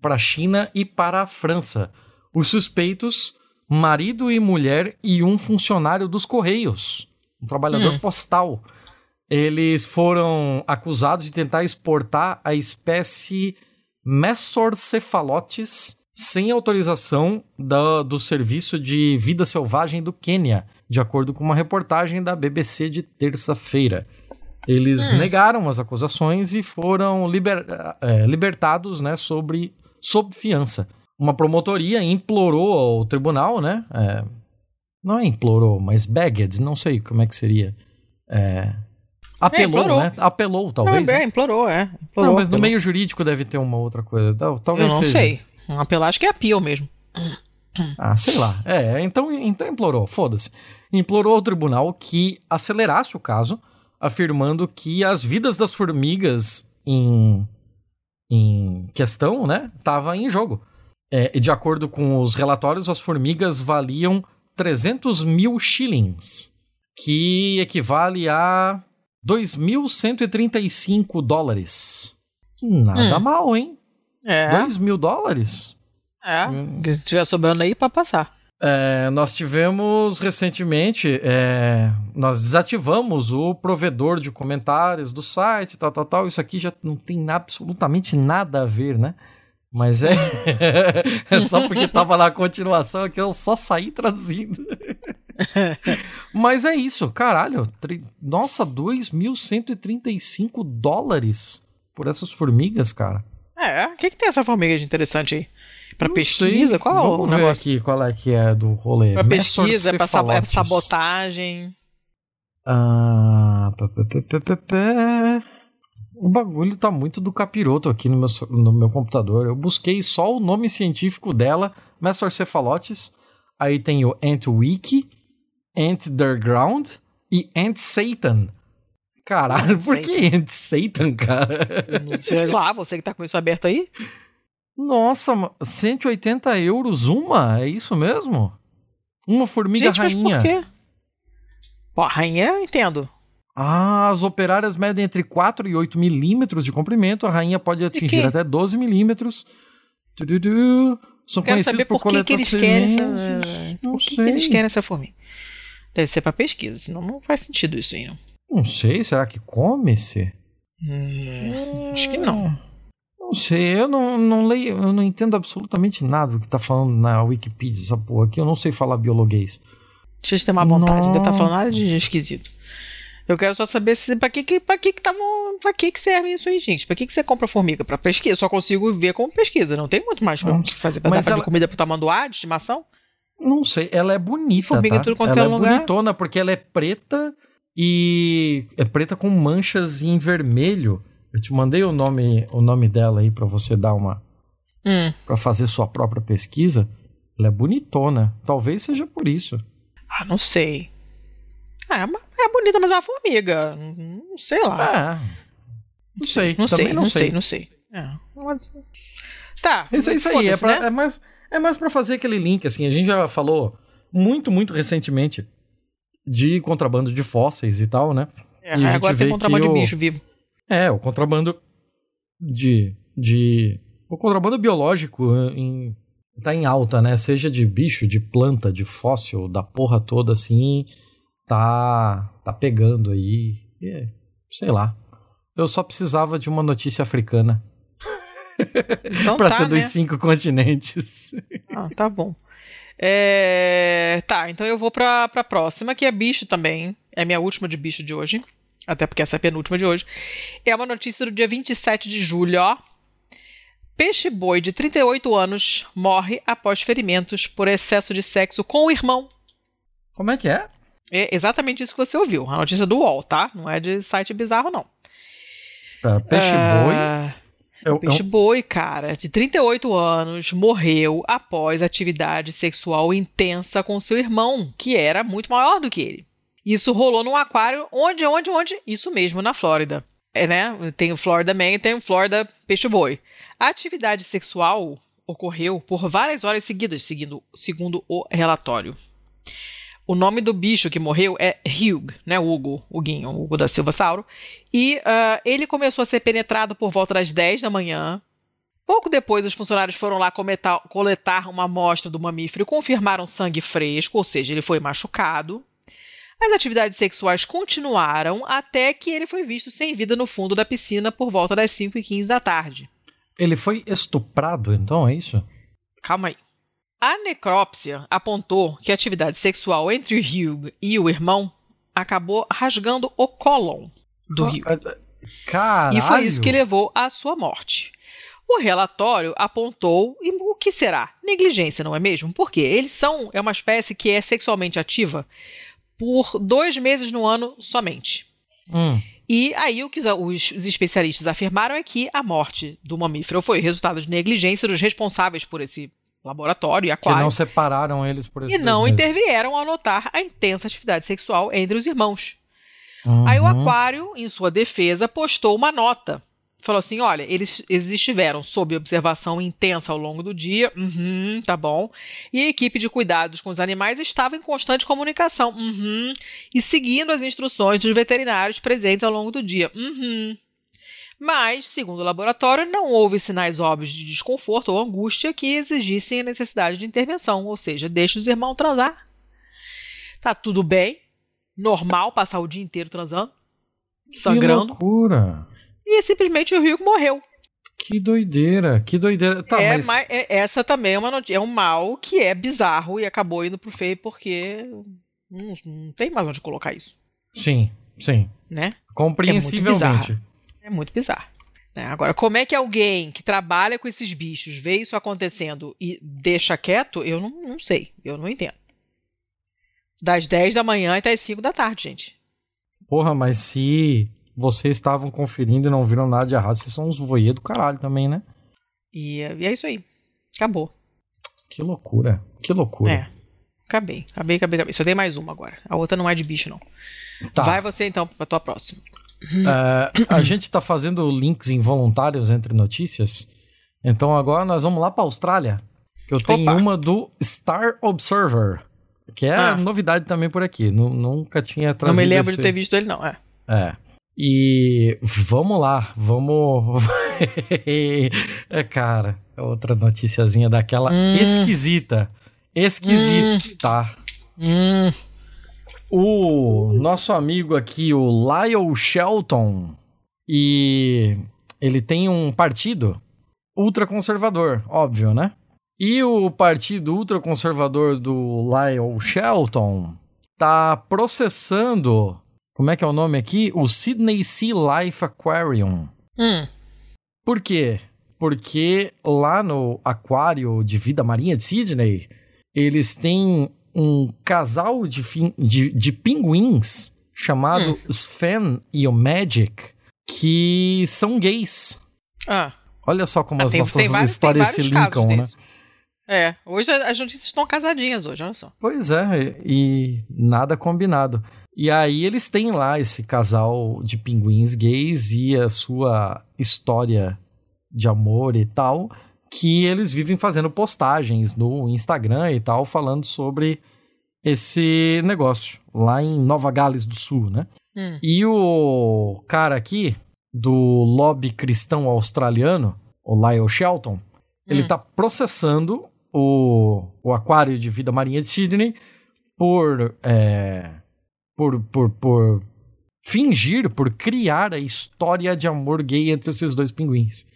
para a China e para a França. Os suspeitos, marido e mulher e um funcionário dos Correios, um trabalhador Hum. postal. Eles foram acusados de tentar exportar a espécie Messorcephalotes sem autorização da- do Serviço de Vida Selvagem do Quênia, de acordo com uma reportagem da BBC de terça-feira. Eles Hum. negaram as acusações e foram liber- eh, libertados né, sobre, sob fiança. Uma promotoria implorou ao tribunal, né? eh, não é implorou, mas begged, não sei como é que seria. Eh, apelou, implorou. né? Apelou, talvez. é, né? implorou, é. Implorou, Não, mas no apelou. meio jurídico deve ter uma outra coisa. Tal- Talvez Eu não seja. sei. Um apelar, acho que é appeal mesmo. Ah, sei lá. É, então, então implorou, foda-se. Implorou ao tribunal que acelerasse o caso, afirmando que as vidas das formigas em, em questão, né, tava em jogo. É, e de acordo com os relatórios, as formigas valiam 300 mil shillings, que equivale a 2.135 dólares. Nada Hum. mal, hein? É, 2 mil dólares? é. Hum. Se tiver sobrando aí, pra passar. É, nós tivemos recentemente, é, nós desativamos o provedor de comentários do site, tal, tal, tal. Isso aqui já não tem absolutamente nada a ver, né? Mas é, é só porque tava na continuação que eu só saí traduzindo. Mas é isso, caralho. tri- Nossa, 2.135 dólares por essas formigas, cara. É, o que, que tem essa formiga de interessante aí? Pra Não pesquisa? sei. Qual é Vamos o ver negócio? aqui qual é que é do rolê. Pra pesquisa, pra é sabotagem. Ah, pá, pá, pá, pá, pá, pá. O bagulho tá muito do capiroto aqui no meu, no meu computador. Eu busquei só o nome científico dela, Messorcephalotes. Aí tem o Antwiki, Antderground e Ant Satan. Caralho, por que Ant Satan, cara? Não sei lá, você que tá com isso aberto aí? Nossa, ma- 180 euros uma? É isso mesmo? Uma formiga Gente, mas rainha. por quê? Pô, a rainha eu entendo. Ah, as operárias medem entre 4 e 8 milímetros de comprimento. A rainha pode atingir até 12 milímetros. Tududu. São Quero conhecidos saber por por que, que coletar eles querem essa. Não Por que, que sei. eles querem essa formiga? Deve ser pra pesquisa, senão não faz sentido isso aí, não. Não sei, será que come-se? Hum, acho que não. Não sei, eu não, não leio, eu não entendo absolutamente nada do que tá falando na Wikipedia, essa porra aqui. Eu não sei falar biologuês. Deixa eu ter uma vontade, estar Nossa. falando nada de esquisito. Eu quero só saber se pra que que, pra que, que, tavam, pra que, que serve isso aí, gente? Pra que, que você compra formiga? Pra pesquisa? Eu só consigo ver como pesquisa. Não tem muito mais Hum. fazer pra Mas dar ela- comida pro tamanduá de estimação? Não sei, ela é bonita, Formiga tá? tudo quanto ela é é lugar. bonitona porque ela é preta e é preta com manchas em vermelho. Eu te mandei o nome, o nome dela aí pra você dar uma Hum. Pra fazer sua própria pesquisa. Ela é bonitona. Talvez seja por isso. Ah, não sei. É, é bonita, mas é uma formiga. Não, não sei lá. É. Não sei, não também sei, não sei, não sei. É, Tá. Isso, é isso aí, é, pra, né? é, mais, é mais pra fazer aquele link, assim, a gente já falou muito, muito recentemente de contrabando de fósseis e tal, né? É, e agora tem contrabando que de o- bicho vivo. É, o contrabando de. de o contrabando biológico em, tá em alta, né? Seja de bicho, de planta, de fóssil, da porra toda assim, tá tá pegando aí. É, sei lá. Eu só precisava de uma notícia africana Então pra tá, todos né? os cinco continentes. Ah, tá bom. É, Tá, então eu vou pra, pra próxima, que é bicho também. É a minha última de bicho de hoje. Até porque essa é a penúltima de hoje. É uma notícia do dia 27 de julho, ó. Peixe-boi de 38 anos morre após ferimentos por excesso de sexo com o irmão. Como é que é? É exatamente isso que você ouviu. A notícia do UOL, tá? Não é de site bizarro, não. Pera, peixe-boi. Ah, é, um- Peixe boi, cara, de 38 anos, morreu após atividade sexual intensa com seu irmão, que era muito maior do que ele. Isso rolou num aquário, onde, onde, onde? Isso mesmo, na Flórida. É, né? Tem o Florida Man e tem o Florida Peixe Boi. A atividade sexual ocorreu por várias horas seguidas, seguindo, segundo o relatório. O nome do bicho que morreu é Hugh, né? Hugo, Huguinho, Hugo da Silva Sauro. E ah, ele começou a ser penetrado por volta das 10 da manhã. Pouco depois, os funcionários foram lá cometar- coletar uma amostra do mamífero e confirmaram sangue fresco, ou seja, ele foi machucado. As atividades sexuais continuaram até que ele foi visto sem vida no fundo da piscina por volta das 5 e 15 da tarde. Ele foi estuprado, então, é isso? Calma aí. A necrópsia apontou que a atividade sexual entre o Hugh e o irmão acabou rasgando o cólon do Hugh. Caralho. E foi isso que levou à sua morte. O relatório apontou e o que será? Negligência, não é mesmo? Porque eles são é uma espécie que é sexualmente ativa por dois meses no ano somente. Hum. E aí o que os, os- os especialistas afirmaram é que a morte do mamífero foi resultado de negligência dos responsáveis por esse laboratório e Que aquário não separaram eles por e esses não dois meses. intervieram ao notar a intensa atividade sexual entre os irmãos. Uhum. Aí o Aquário, em sua defesa, postou uma nota. Falou assim: olha, eles, eles estiveram sob observação intensa ao longo do dia. Uhum, tá bom. E a equipe de cuidados com os animais estava em constante comunicação. Uhum. E seguindo as instruções dos veterinários presentes ao longo do dia. Uhum. Mas, segundo o laboratório, não houve sinais óbvios de desconforto ou angústia que exigissem a necessidade de intervenção. Ou seja, deixa os irmãos transar. Tá tudo bem. Normal passar o dia inteiro transando. Que Sangrando. loucura. E simplesmente o Rio morreu. Que doideira, que doideira. Tá, é, mas... mas é- essa também é uma notícia. É um mal que é bizarro e acabou indo pro feio porque não, não tem mais onde colocar isso, Sim, sim. né? Compreensivelmente. É muito bizarro. né? Agora, como é que alguém que trabalha com esses bichos vê isso acontecendo e deixa quieto, eu não, não sei. Eu não entendo. Das 10 da manhã até as 5 da tarde, gente. Porra, mas se vocês estavam conferindo e não viram nada de errado, vocês são uns voyeur do caralho também, né? E, é- e é isso aí. Acabou. Que loucura. Que loucura. É. Acabei, acabei, acabei, acabei. Só tem mais uma agora. A outra não é de bicho, não. Tá. Vai você então pra tua próxima. É, a gente tá fazendo links involuntários entre notícias. Então agora nós vamos lá pra Austrália. Que eu tenho Opa. uma do Star Observer. Que é Ah. novidade também por aqui. Nu- nunca tinha Não trazido me lembro esse... de ter visto ele, não. É. É. E vamos lá, vamos. é, cara, é outra noticiazinha daquela Hum. esquisita. Esquisita. Hum, O nosso amigo aqui, o Lyle Shelton, e ele tem um partido ultraconservador, óbvio, né? E o partido ultraconservador do Lyle Shelton tá processando, como é que é o nome aqui? O Sydney Sea Life Aquarium. hum. Por quê? Porque lá no aquário de vida marinha de Sydney, eles têm um casal de, de, de pinguins chamado Hum. Sven e o Magic que são gays. Ah, Olha só como Ah, as tem- nossas tem vários- histórias se linkam, né? é. Hoje as notícias estão casadinhas hoje, olha só. Pois é, e nada combinado. E aí eles têm lá esse casal de pinguins gays e a sua história de amor e tal, que eles vivem fazendo postagens no Instagram e tal, falando sobre esse negócio lá em Nova Gales do Sul, né? Hum. E o cara aqui, do lobby cristão australiano, o Lyle Shelton, ele Hum. tá processando o, o aquário de vida marinha de Sydney por, é, por, por, por fingir, por criar a história de amor gay entre esses dois pinguins.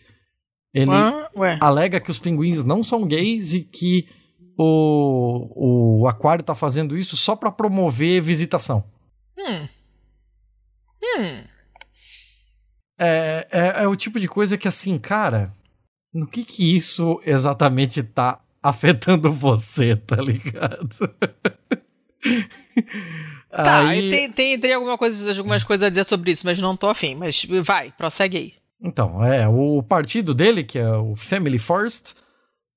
Ele Ah, ué. alega que os pinguins não são gays e que o, o aquário tá fazendo isso só para promover visitação. Hum. Hum. É, é, é o tipo de coisa que, assim, cara, no que que isso exatamente tá afetando você, tá ligado? Tá, Aí- tem, tem, tem alguma coisa, algumas coisas a dizer sobre isso, mas não tô afim. Mas vai, prossegue aí. Então, é, o partido dele, que é o Family First,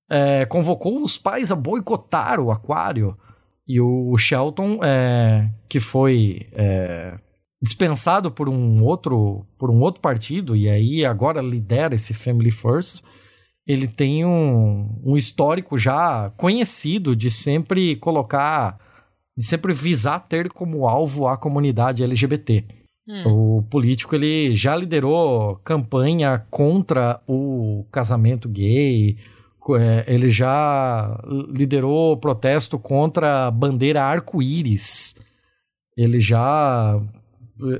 é, convocou os pais a boicotar o aquário. E o Shelton, é, que foi é, dispensado por um outro por um outro partido, e aí agora lidera esse Family First, ele tem um, um histórico já conhecido de sempre colocar, de sempre visar ter como alvo a comunidade LGBT. Hum. O político ele já liderou campanha contra o casamento gay, é, ele já liderou protesto contra a bandeira arco-íris. Ele já.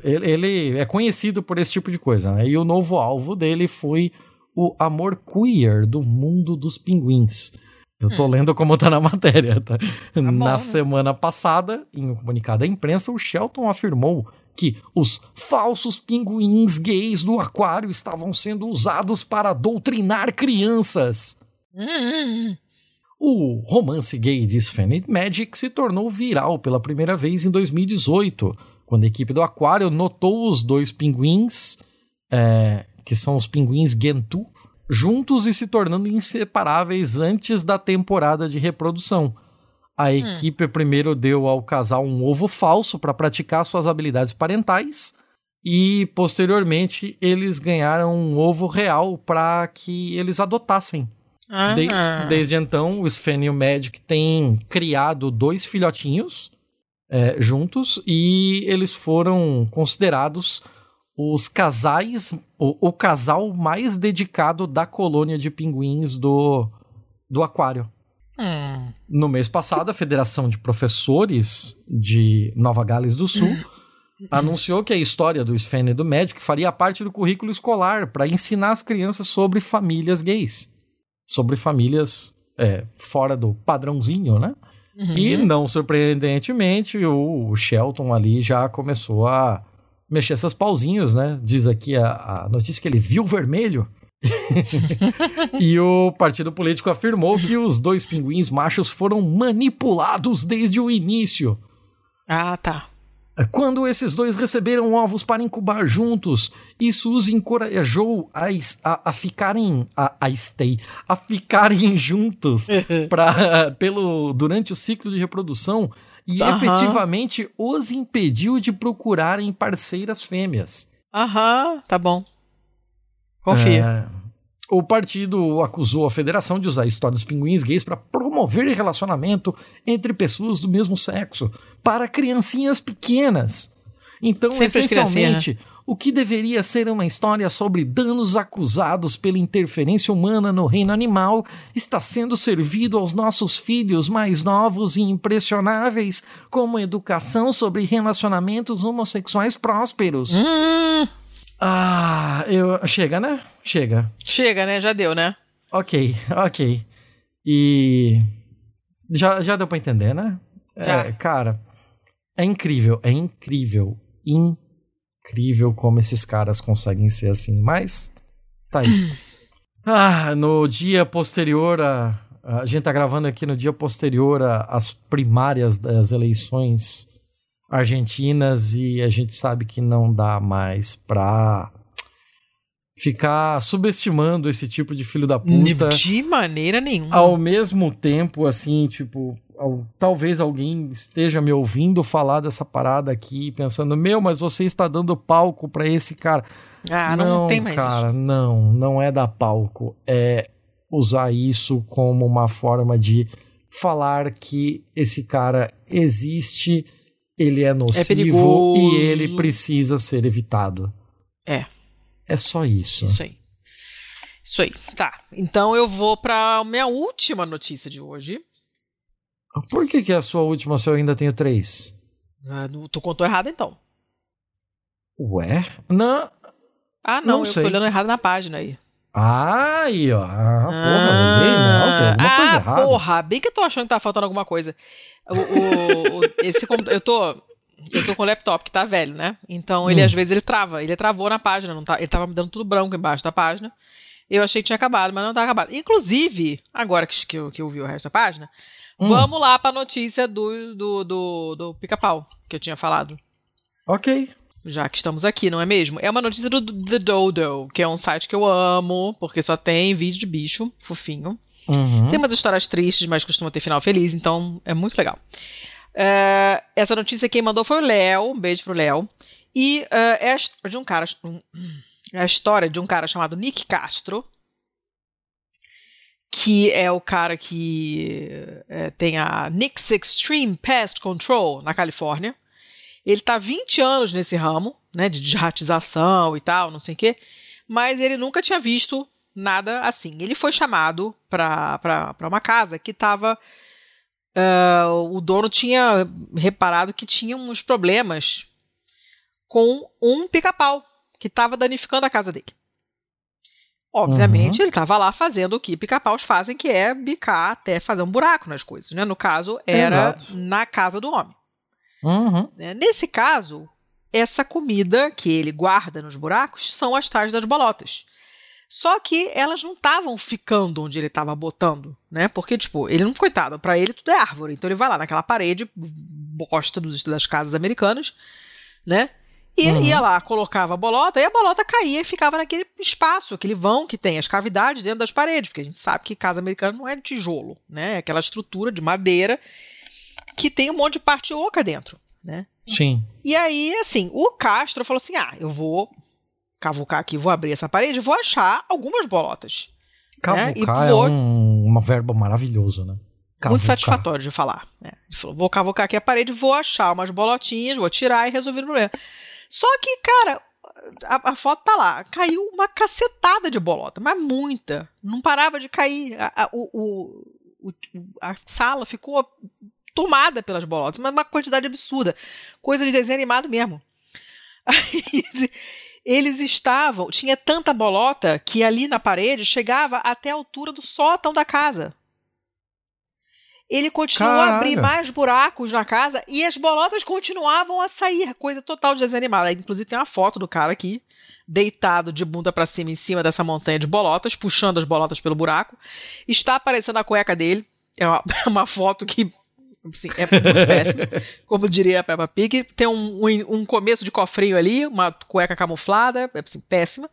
Ele, é conhecido por esse tipo de coisa, né? E o novo alvo dele foi o amor queer do mundo dos pinguins. Eu tô lendo como tá na matéria, tá? bom, na né? semana passada, em um comunicado à imprensa, o Shelton afirmou que os falsos pinguins gays do aquário estavam sendo usados para doutrinar crianças. Hum. O romance gay de Sven Magic se tornou viral pela primeira vez em 2018, quando a equipe do aquário notou os dois pinguins, é, que são os pinguins Gentoo, juntos e se tornando inseparáveis antes da temporada de reprodução. A equipe primeiro deu ao casal um ovo falso para praticar suas habilidades parentais e posteriormente eles ganharam um ovo real para que eles adotassem. De- Ah. desde então, o Sven e o Magic têm criado dois filhotinhos é, juntos e eles foram considerados os casais, o, o casal mais dedicado da colônia de pinguins do, do aquário. Hum. No mês passado, a Federação de Professores de Nova Gales do Sul anunciou que a história do Sven e do Magic faria parte do currículo escolar para ensinar as crianças sobre famílias gays. Sobre famílias é, fora do padrãozinho, né? Uhum. E, não surpreendentemente, o Shelton ali já começou a mexer seus pauzinhos, né? Diz aqui a, a notícia que ele viu vermelho. e o partido político afirmou que os dois pinguins machos foram manipulados desde o início. Ah, tá. Quando esses dois receberam ovos para incubar juntos, isso os encorajou a, a, a ficarem a, a stay, a ficarem juntos pra, pelo durante o ciclo de reprodução e Aham. efetivamente os impediu de procurarem parceiras fêmeas. Aham, tá bom. Confia. É, o partido acusou a federação de usar a história dos pinguins gays para promover relacionamento entre pessoas do mesmo sexo para criancinhas pequenas. Então, Sempre as essencialmente, o que deveria ser uma história sobre danos acusados pela interferência humana no reino animal está sendo servido aos nossos filhos mais novos e impressionáveis como educação sobre relacionamentos homossexuais prósperos. Hum, Ah, eu. Chega, né? Chega. chega, né? Já deu, né? Ok, ok. E. Já, já deu pra entender, né? É, Já. cara, é incrível, é incrível, incrível como esses caras conseguem ser assim, mas. Tá aí. ah, no dia posterior a, A gente tá gravando aqui no dia posterior às primárias das eleições argentinas e a gente sabe que não dá mais pra ficar subestimando esse tipo de filho da puta. De maneira nenhuma. Ao mesmo tempo, assim, tipo, ao- talvez alguém esteja me ouvindo falar dessa parada aqui, pensando, meu, mas você está dando palco pra esse cara. Ah, não, tem mais cara, isso. não, não é dar palco. É usar isso como uma forma de falar que esse cara existe, ele é nocivo perigoso. e ele precisa ser evitado. É. É só isso. Isso aí. Isso aí. Tá. Então eu vou pra minha última notícia de hoje. Por que, que é a sua última se eu ainda tenho três? Ah, tu contou errado então. Ué? Não. Ah, não, Não eu sei. tô olhando errado na página aí. Ah, aí, ó. Ah, porra, olhei, não, tem alguma ah, coisa errada. porra, bem que eu tô achando que tá faltando alguma coisa. O, o- o- esse eu tô eu tô com o laptop que tá velho, né? Então ele Hum. às vezes ele trava, ele travou na página, não tá, ele tava me dando tudo branco embaixo da página. Eu achei que tinha acabado, mas não tá acabado. Inclusive, agora que, que, eu, que eu vi o resto da página, Hum, vamos lá pra notícia do, do, do, do pica-pau, que eu tinha falado. Ok. Já que estamos aqui, não é mesmo? É uma notícia do The Dodo, que é um site que eu amo, porque só tem vídeo de bicho, fofinho. Uhum. Tem umas histórias tristes, mas costuma ter final feliz, então é muito legal. É, essa notícia quem mandou foi o Léo, um beijo pro Léo. E é, é a história de um cara. um- é a história de um cara chamado Nick Castro, que é o cara que é, tem a Nick's Extreme Pest Control na Califórnia. Ele tá há 20 anos nesse ramo, né, de desratização e tal, não sei o quê, mas ele nunca tinha visto nada assim. Ele foi chamado para uma casa que estava. o dono tinha reparado que tinha uns problemas com um pica-pau que estava danificando a casa dele. Obviamente, ele estava lá fazendo o que pica-paus fazem, que é bicar até fazer um buraco nas coisas. Né? No caso, era Exato. na casa do homem. Uhum. né? Nesse caso, essa comida que ele guarda nos buracos são as tais das bolotas. Só que elas não estavam ficando onde ele estava botando, né? Porque, tipo, ele não, coitado, pra ele tudo é árvore. Então ele vai lá naquela parede bosta dos, das casas americanas, né? E Uhum. ia lá, colocava a bolota, e a bolota caía e ficava naquele espaço, aquele vão que tem as cavidades dentro das paredes, porque a gente sabe que casa americana não é de tijolo, né? É aquela estrutura de madeira que tem um monte de parte oca dentro, né? Sim. E aí, assim, o Castro falou assim: ah, eu vou cavucar aqui, vou abrir essa parede, vou achar algumas bolotas. Cavucar e é um, um verbo maravilhoso, né? Cavucar. Muito satisfatório de falar. né? Ele falou: vou cavucar aqui a parede, vou achar umas bolotinhas, vou tirar e resolver o problema. Só que, cara, a, a foto tá lá. Caiu uma cacetada de bolota, mas muita. Não parava de cair. A, a- o- o- a sala ficou tomada pelas bolotas, mas uma quantidade absurda. Coisa de desenho animado mesmo. Aí, eles estavam. Tinha tanta bolota que ali na parede chegava até a altura do sótão da casa. Ele continuou a abrir Caralho. mais buracos na casa e as bolotas continuavam a sair. Coisa total de. Aí, Inclusive, tem uma foto do cara aqui, deitado de bunda pra cima em cima dessa montanha de bolotas, puxando as bolotas pelo buraco. Está aparecendo a cueca dele. É uma, uma foto que assim, é muito péssima. Como diria a Peppa Pig. Tem um, um, um começo de cofrinho ali, uma cueca camuflada, é assim, péssima.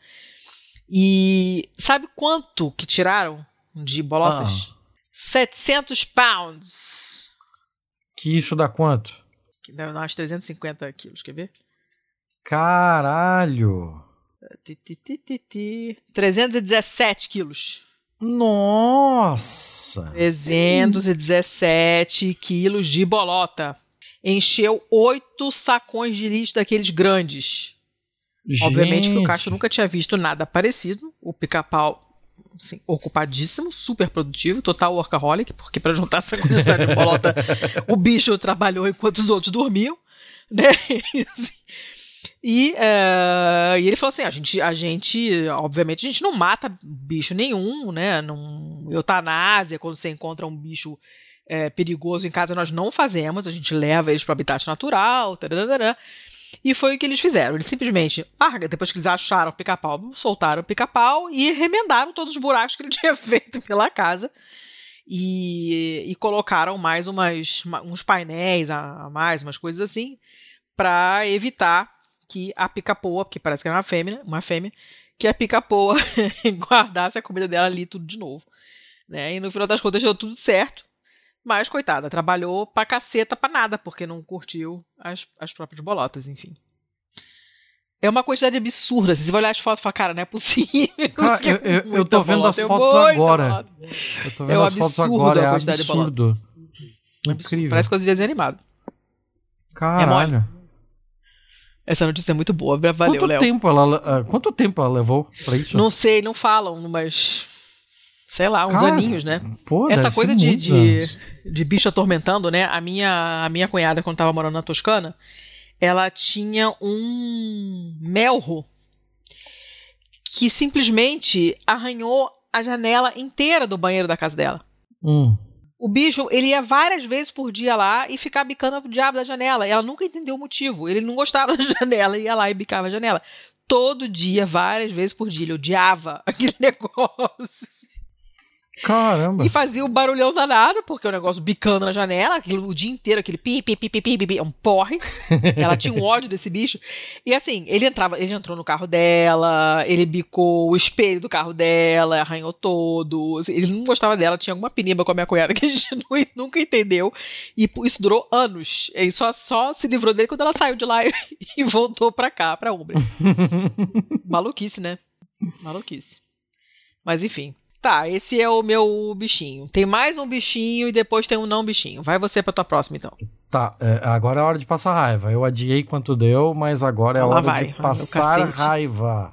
E sabe quanto que tiraram de bolotas? 700 pounds. Que isso dá quanto? Que dá umas 350 quilos, quer ver? Caralho! Ti, ti, ti, ti, ti. 317 quilos. Nossa! 317 quilos de bolota. Encheu oito sacões de lixo daqueles grandes. Obviamente que o Gente. Castro nunca tinha visto nada parecido. O pica-pau, assim, ocupadíssimo, super produtivo, total workaholic, porque para juntar essa quantidade de bolota, o bicho trabalhou enquanto os outros dormiam, né? E, eh, e ele falou assim: a gente, a gente, obviamente, a gente não mata bicho nenhum, né? Não, eutanásia, quando você encontra um bicho eh, perigoso em casa, nós não fazemos, a gente leva eles para o habitat natural, tararara. E foi o que eles fizeram. Eles simplesmente, larga, depois que eles acharam o pica-pau, soltaram o pica-pau e remendaram todos os buracos que ele tinha feito pela casa. e, e colocaram mais umas, uma- uns painéis a mais, umas coisas assim, para evitar que a pica-poa, que parece que era uma fêmea, uma fêmea, que a pica-poa guardasse a comida dela ali tudo de novo. Né? E no final das contas deu tudo certo. Mas, coitada, trabalhou pra caceta pra nada, porque não curtiu as, as próprias bolotas, enfim. É uma quantidade absurda. assim, Você vai olhar as fotos e falar, cara, não é possível. Cara, é eu- eu- eu tô vendo bolota, as é fotos agora. Eu tô É vendo um as fotos agora, é absurdo. Absurdo. Incrível. Parece coisa de desenho animado. Caralho. Essa notícia é muito boa. Valeu, quanto, Léo. tempo ela, ah, quanto tempo ela levou pra isso? Não sei, não falam, mas. Sei lá, uns Cara, aninhos, né? Pô, essa coisa de- de- de bicho atormentando, né? A minha, a minha cunhada, quando tava morando na Toscana, ela tinha um melro que simplesmente arranhou a janela inteira do banheiro da casa dela. Hum. O bicho, ele ia várias vezes por dia lá e ficava bicando o diabo da janela. Ela nunca entendeu o motivo. Ele não gostava da janela, ia lá e bicava a janela. Todo dia, várias vezes por dia. Ele odiava aquele negócio. Caramba. E fazia um barulhão danado, porque o negócio bicando na janela, aquilo, o dia inteiro, aquele pi, pi, pi, pi, pi, pi, pi, um porre. Ela tinha um ódio desse bicho. E assim, ele entrava, ele entrou no carro dela, ele bicou o espelho do carro dela, arranhou todo. assim, ele não gostava dela, tinha alguma piniba com a minha cunhada que a gente nu- nunca entendeu. E isso durou anos. Ele só, só se livrou dele quando ela saiu de lá e, e voltou pra cá, pra Umbra. Maluquice, né? Maluquice. Mas enfim. Tá, esse é o meu bichinho. Tem mais um bichinho e depois tem um não bichinho. Vai você pra tua próxima, então. Tá, é, agora é a hora de passar raiva. Eu adiei quanto deu, mas agora é hora vai, de passar raiva.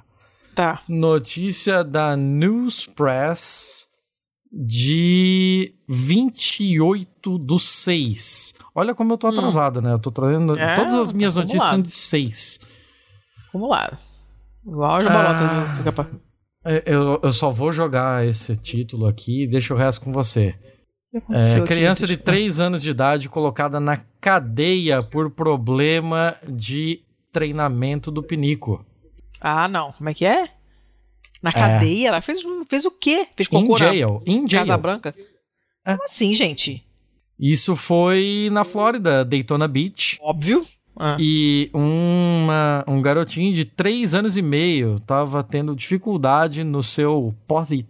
Tá. Notícia da News Press de 28 do 6. Olha como eu tô Hum. atrasado, né? Eu tô trazendo É, todas as minhas notícias são acumulado. de 6. Vamos lá. Igual as Ah. bolotas do capa. É, Eu, eu só vou jogar esse título aqui e deixo o resto com você. É, criança de Deixa eu- 3 anos de idade colocada na cadeia por problema de treinamento do pinico. Ah, não. Como é que é? Na cadeia? Ela fez, fez o quê? Fez cocô In na jail, in Casa jail. Branca? É. Como assim, gente? Isso foi na Flórida, Daytona Beach. Óbvio. Ah. E uma, um garotinho de 3 anos e meio tava tendo dificuldade no seu potty,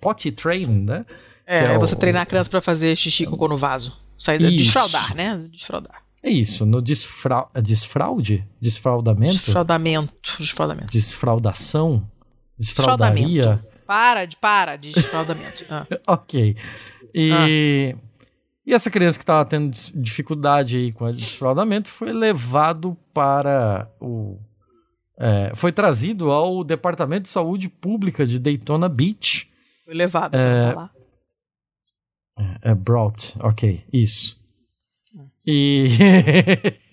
potty train, né? É, que é é o- você treinar a criança pra fazer xixi cocô no vaso. Sair desfraudar, né? Desfraudar. É isso, no desfra desfraude? Desfraudamento? Desfraudamento. Desfraudamento. Desfraudação? Desfraudaria? Para de, para de desfraudamento. Ah. Ok. E, Ah. E essa criança que estava tendo dificuldade aí com o desfraudamento foi levado para o. é, foi trazido ao Departamento de Saúde Pública de Daytona Beach. Foi levado, você não tá lá. É brought, ok, isso. E.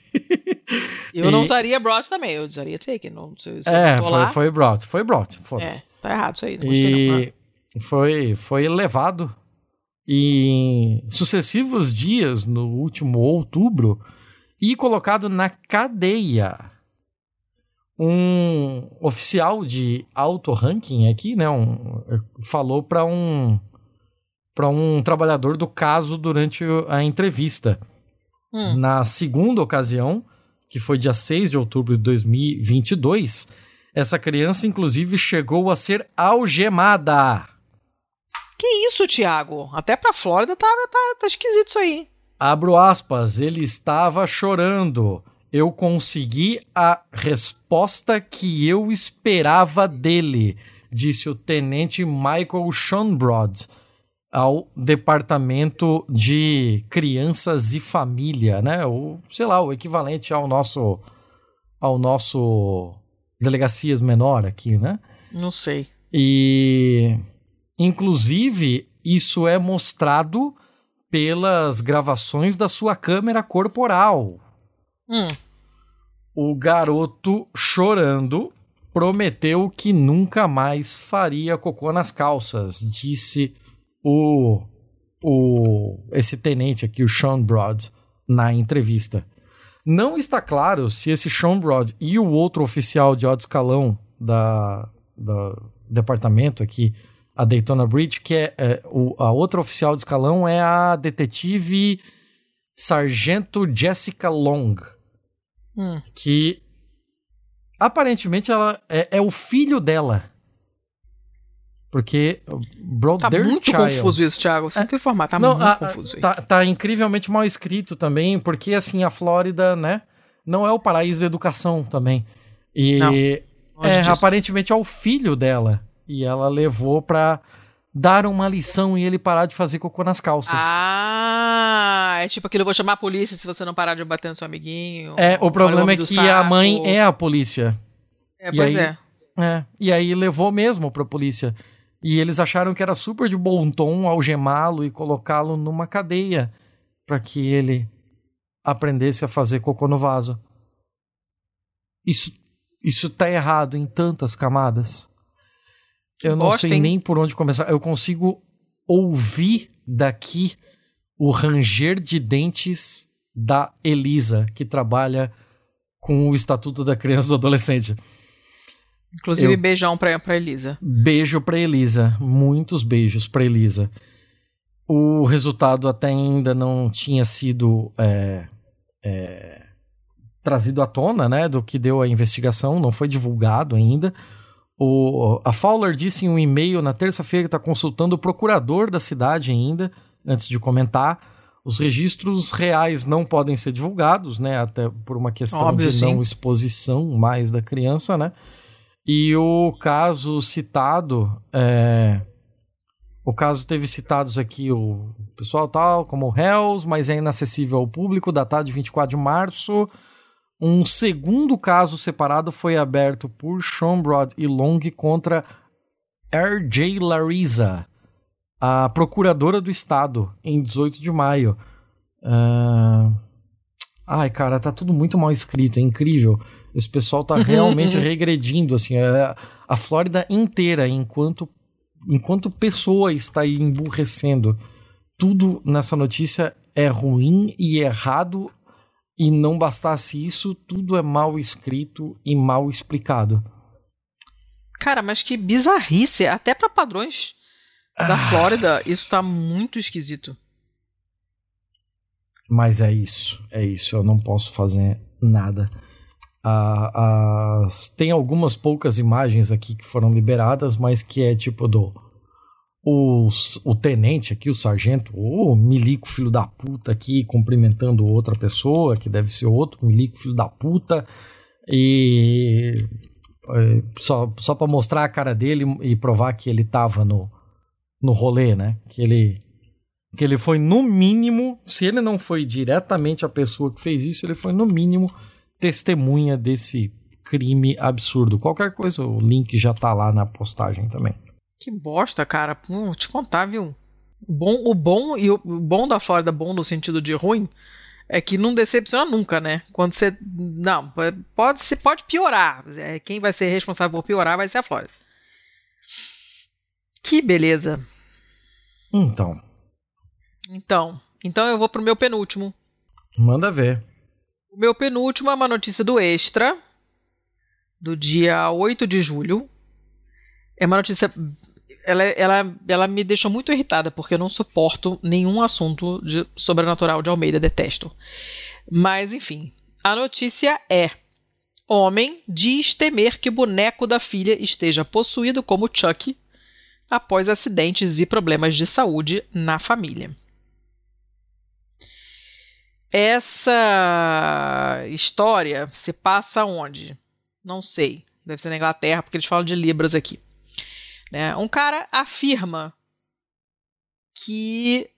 Eu não usaria broad também, eu usaria taken. Não, se, se é, foi, lá, foi brought, foi brought, é, foda-se. tá errado isso aí, não gostei não. E foi, foi levado em sucessivos dias no último outubro e colocado na cadeia. Um oficial de alto ranking aqui, né, um, falou para um para um trabalhador do caso durante a entrevista. Hum. Na segunda ocasião, que foi dia 6 de outubro de 2022, essa criança, inclusive, chegou a ser algemada. Que isso, Thiago? Até pra Flórida tá, tá, tá esquisito isso aí. Abro aspas, ele estava chorando. Eu consegui a resposta que eu esperava dele, disse o tenente Michael Schonbrod ao Departamento de Crianças e Família, né? O, sei lá, o equivalente ao nosso ao nosso delegacia menor aqui, né? Não sei. E, inclusive, isso é mostrado pelas gravações da sua câmera corporal. Hum. O garoto chorando prometeu que nunca mais faria cocô nas calças, disse o, o esse tenente aqui, o Sean Broad, na entrevista. Não está claro se esse Sean Broad e o outro oficial de alto escalão da, da departamento aqui a Daytona Bridge, que é, é, o, a outra oficial de escalão é a detetive Sargento Jessica Long, Hum. que aparentemente ela é, é o filho dela. Porque Tá Brother muito Child, confuso isso, Thiago. Sinto informar, tá Não, muito a- confuso aí. Tá, tá incrivelmente mal escrito também, porque assim, a Flórida, né, não é o paraíso da educação também. E Não, é, aparentemente é o filho dela. E ela levou pra dar uma lição e ele parar de fazer cocô nas calças. Ah, é tipo aquilo, eu vou chamar a polícia se você não parar de bater no seu amiguinho. é, o problema homem é que a saco. mãe é a polícia. É, e pois aí- é. É, e aí levou mesmo pra polícia. E eles acharam que era super de bom tom algemá-lo e colocá-lo numa cadeia pra que ele aprendesse a fazer cocô no vaso. Isso, isso tá errado em tantas camadas. Eu não bosta, sei hein? nem por onde começar. Eu consigo ouvir daqui o ranger de dentes da Elisa, que trabalha com o Estatuto da Criança e do Adolescente. Inclusive, eu- beijão pra, pra Elisa. Beijo pra Elisa, muitos beijos pra Elisa. O resultado até ainda não tinha sido é, é, trazido à tona, né, do que deu a investigação, não foi divulgado ainda. O, a Fowler disse em um e-mail na terça-feira que está consultando o procurador da cidade ainda, antes de comentar. Os registros reais não podem ser divulgados, né, até por uma questão Óbvio, de não sim. exposição mais da criança, né. E o caso citado, é, o caso teve citados aqui o pessoal tal, como réus, mas é inacessível ao público, datado de 24 de março. Um segundo caso separado foi aberto por Schombrod e Long contra R.J. Larisa, a procuradora do estado, em 18 de maio. Ah, Ai, cara, tá tudo muito mal escrito, é incrível. Esse pessoal tá realmente regredindo, assim, é, a Flórida inteira, enquanto, enquanto pessoa está aí emburrecendo. Tudo nessa notícia é ruim e errado, e não bastasse isso, tudo é mal escrito e mal explicado. Cara, mas que bizarrice. Até pra padrões da Ah. Flórida, isso tá muito esquisito. Mas é isso, é isso. Eu não posso fazer nada. Ah, as- tem algumas poucas imagens aqui que foram liberadas, mas que é tipo do. O, s- o tenente aqui, o sargento, o milico filho da puta aqui cumprimentando outra pessoa, que deve ser outro milico filho da puta, e é, só, só para mostrar a cara dele e provar que ele tava no, no rolê, né? Que ele que ele foi no mínimo, se ele não foi diretamente a pessoa que fez isso, ele foi no mínimo testemunha desse crime absurdo. Qualquer coisa, o link já tá lá na postagem também. Que bosta, cara. Pô, vou te contar, viu? O bom, o bom e o, o bom da Flórida, bom no sentido de ruim, é que não decepciona nunca, né? Quando você. Não, pode, ser- pode piorar. É, quem vai ser responsável por piorar vai ser a Flórida. Que beleza. Então, Então, então eu vou pro meu penúltimo. manda ver. O meu penúltimo é uma notícia do Extra, do dia 8 de julho. É uma notícia. Ela, ela, ela me deixou muito irritada, porque eu não suporto nenhum assunto de sobrenatural de Almeida, detesto. Mas, enfim. A notícia é: Homem diz temer que boneco da filha esteja possuído como Chuck após acidentes e problemas de saúde na família. Essa história se passa onde? Não sei. Deve ser na Inglaterra, porque eles falam de Libras aqui. Né? Um cara afirma que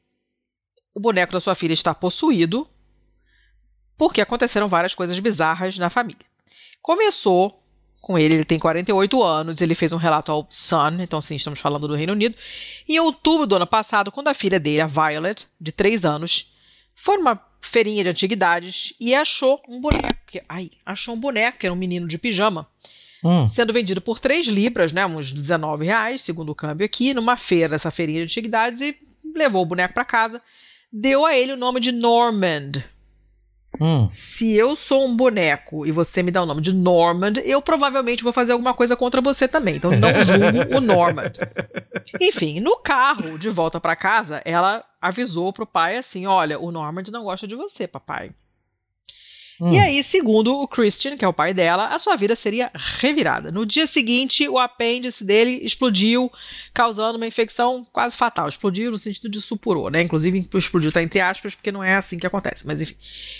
o boneco da sua filha está possuído porque aconteceram várias coisas bizarras na família. Começou com ele, ele tem 48 anos, ele fez um relato ao Sun, então sim, estamos falando do Reino Unido. Em outubro do ano passado, quando a filha dele, a Violet, de 3 anos, foi numa feirinha de antiguidades e achou um boneco. que- Ai, achou um boneco, que era um menino de pijama, Hum, sendo vendido por 3 libras, né, uns 19 reais, segundo o câmbio aqui, numa feira, essa feirinha de antiguidades, e levou o boneco para casa. Deu a ele o nome de Normand. Hum. Se eu sou um boneco e você me dá o nome de Normand, eu provavelmente vou fazer alguma coisa contra você também. Então não julgo o Normand. Enfim, no carro, de volta pra casa, ela avisou pro pai assim: olha, o Normand não gosta de você, papai. Hum. E aí, segundo o Christian, que é o pai dela, a sua vida seria revirada. No dia seguinte, o apêndice dele explodiu, causando uma infecção quase fatal. Explodiu no sentido de supurou, né? Inclusive, explodiu tá entre aspas, porque não é assim que acontece. Mas enfim,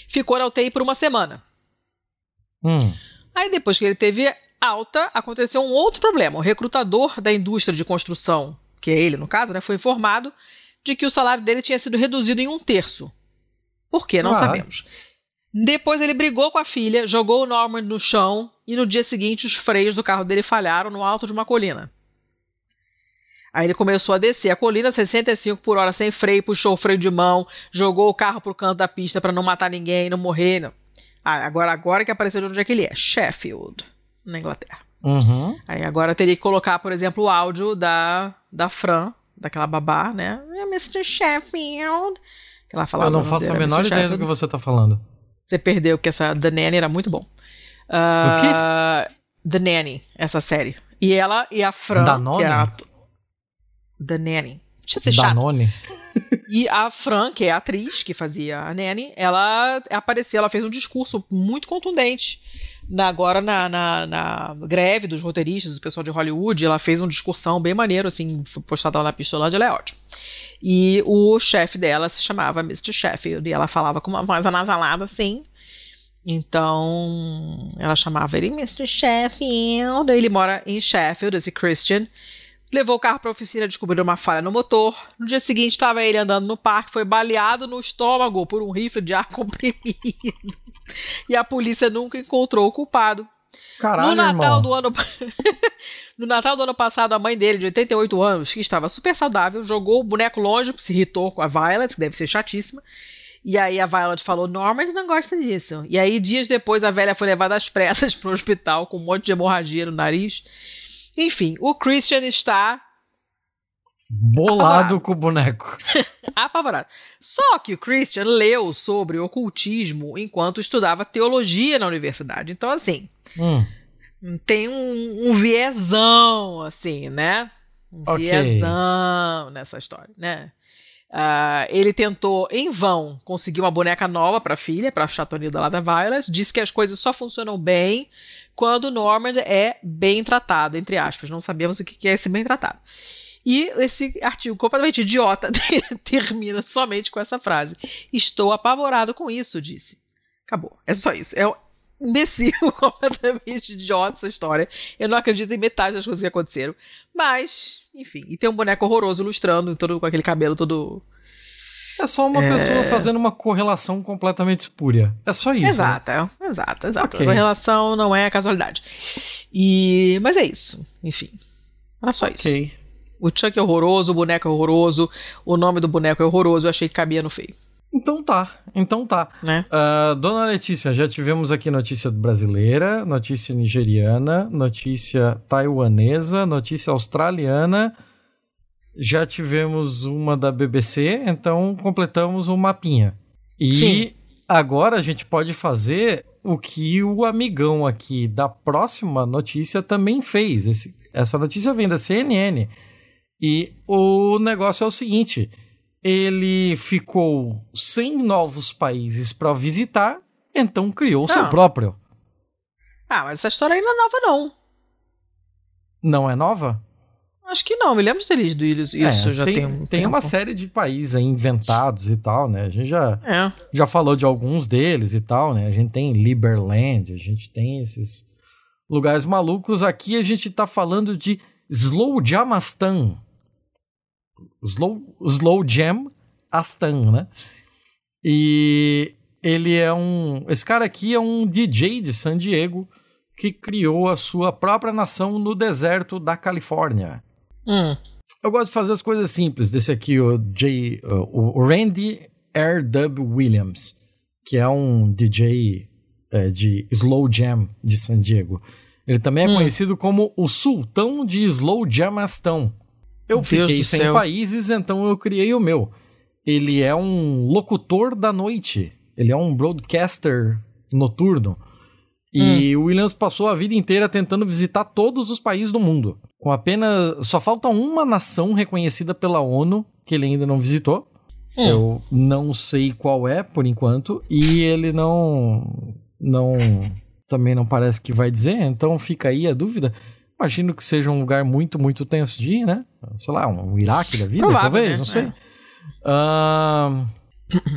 ficou na UTI por uma semana. Hum. Aí, depois que ele teve alta, aconteceu um outro problema. O recrutador da indústria de construção, que é ele no caso, né, foi informado de que o salário dele tinha sido reduzido em um terço. Por quê? Não Ah. sabemos. Depois ele brigou com a filha, jogou o Norman no chão e no dia seguinte os freios do carro dele falharam no alto de uma colina. Aí ele começou a descer a colina 65 por hora sem freio, puxou o freio de mão, jogou o carro pro canto da pista para não matar ninguém, não morrer. Não. Ah, agora, agora que apareceu de onde é que ele é, Sheffield, na Inglaterra. Uhum. Aí agora teria que colocar, por exemplo, o áudio da, da Fran, daquela babá, né? É Mr. Sheffield. Que ela falava Eu não faço a dele, menor ideia do que você tá falando. Você perdeu, porque essa The Nanny era muito bom. Ah, The Nanny, essa série. E ela e a Fran, Danone? que é a... The Nanny. Deixa eu ser chato. Danone? E a Fran, que é a atriz que fazia a Nanny, ela apareceu, ela fez um discurso muito contundente. Na- agora na, na, na greve dos roteiristas, do pessoal de Hollywood, ela fez um discursão bem maneiro, assim, postada lá na Pistolândia, ela é ótima. E o chefe dela se chamava Mr. Sheffield, e ela falava com uma voz anasalada, assim. Então, ela chamava ele Mr. Sheffield. Ele mora em Sheffield, esse Christian. Levou o carro para a oficina, descobriu uma falha no motor. No dia seguinte, estava ele andando no parque, foi baleado no estômago por um rifle de ar comprimido. E a polícia nunca encontrou o culpado. Caralho, no Natal irmão. do ano No Natal do ano passado, a mãe dele, de 88 anos, que estava super saudável, jogou o boneco longe, se irritou com a Violet, que deve ser chatíssima. E aí a Violet falou: Norman não gosta disso. E aí, dias depois, a velha foi levada às pressas para o hospital com um monte de hemorragia no nariz. Enfim, o Christian está Bolado Apavorado. com o boneco. apavorado. Só que o Christian leu sobre ocultismo enquanto estudava teologia na universidade. Então, assim, Hum. tem um, um viesão, assim, né? Um Ok. viesão nessa história, né? Ah, ele tentou, em vão, conseguir uma boneca nova para a filha, para a chatonilda lá da Violet. Disse que as coisas só funcionam bem quando o Normand é bem tratado, entre aspas. Não sabemos o que que é esse bem tratado. E esse artigo completamente idiota termina somente com essa frase: Estou apavorado com isso, disse. Acabou. É só isso. É um imbecil completamente idiota essa história. Eu não acredito em metade das coisas que aconteceram. Mas, enfim. E tem um boneco horroroso ilustrando, todo com aquele cabelo todo. É só uma É. pessoa fazendo uma correlação completamente espúria. É só isso. exato, é, exato, exato. Ok. A relação não é casualidade. E, mas é isso. Enfim. Era só isso. O Chuck é horroroso, o boneco é horroroso, o nome do boneco é horroroso, eu achei que cabia no feio, Então tá. Então tá. né? Ah, Dona Letícia, já tivemos aqui notícia brasileira, notícia nigeriana, notícia taiwanesa, notícia australiana. Já tivemos uma da BBC, então completamos um mapinha. E Sim. agora a gente pode fazer o que o amigão aqui da próxima notícia também fez. Esse- essa notícia vem da CNN. E o negócio é o seguinte: ele ficou sem novos países para visitar, então criou o seu Ah. próprio. Ah, mas essa história aí não é nova, não. Não é nova? Acho que não, me lembro de ter lido isso, isso É, já tem, tem, um tem uma série de países aí inventados e tal, né? A gente já, É. já falou de alguns deles e tal, né? A gente tem Liberland, a gente tem esses lugares malucos. Aqui a gente tá falando de Slow Jamastan. Slow, Slow Jam Astan, né? E ele é um. Esse cara aqui é um DJ de San Diego que criou a sua própria nação no deserto da Califórnia. Hum. Eu gosto de fazer as coisas simples. Desse aqui, o, J, o Randy R. Dub Williams, que é um DJ é, de Slow Jam de San Diego. Ele também é Hum. conhecido como o Sultão de Slow Jamastão. Eu Deus fiquei sem céu. países, então eu criei o meu. Ele é um locutor da noite. Ele é um broadcaster noturno. E o Williams passou a vida inteira tentando visitar todos os países do mundo. Com apenas. Só falta uma nação reconhecida pela ONU que ele ainda não visitou. Hum. Eu não sei qual é, por enquanto. E ele não. Não. Também não parece que vai dizer, então fica aí a dúvida. Imagino que seja um lugar muito, muito tenso de ir, né? Sei lá, um Iraque da vida, Provável, talvez, né? não sei. É.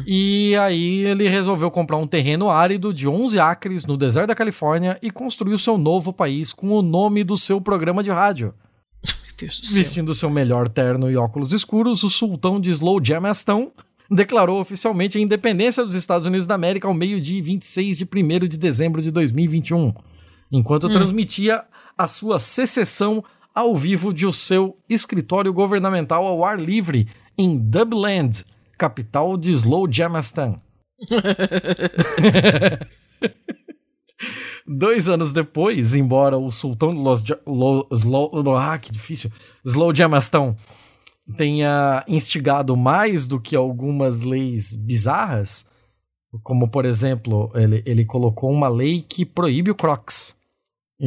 E aí ele resolveu comprar um terreno árido de 11 acres no deserto da Califórnia e construiu seu novo país com o nome do seu programa de rádio. Vestindo seu melhor terno e óculos escuros, o sultão de Slow Jamaston declarou oficialmente a independência dos Estados Unidos da América ao meio-dia e 26 de 1 de dezembro de 2021, enquanto transmitia a sua secessão ao vivo de o seu escritório governamental ao ar livre em Dubland, capital de Slow Jamaston. Dois anos depois, embora o sultão de Los Ja- Lo- Slow, ah, que difícil, Slow Jamaston tenha instigado mais do que algumas leis bizarras, como por exemplo, ele, ele colocou uma lei que proíbe o Crocs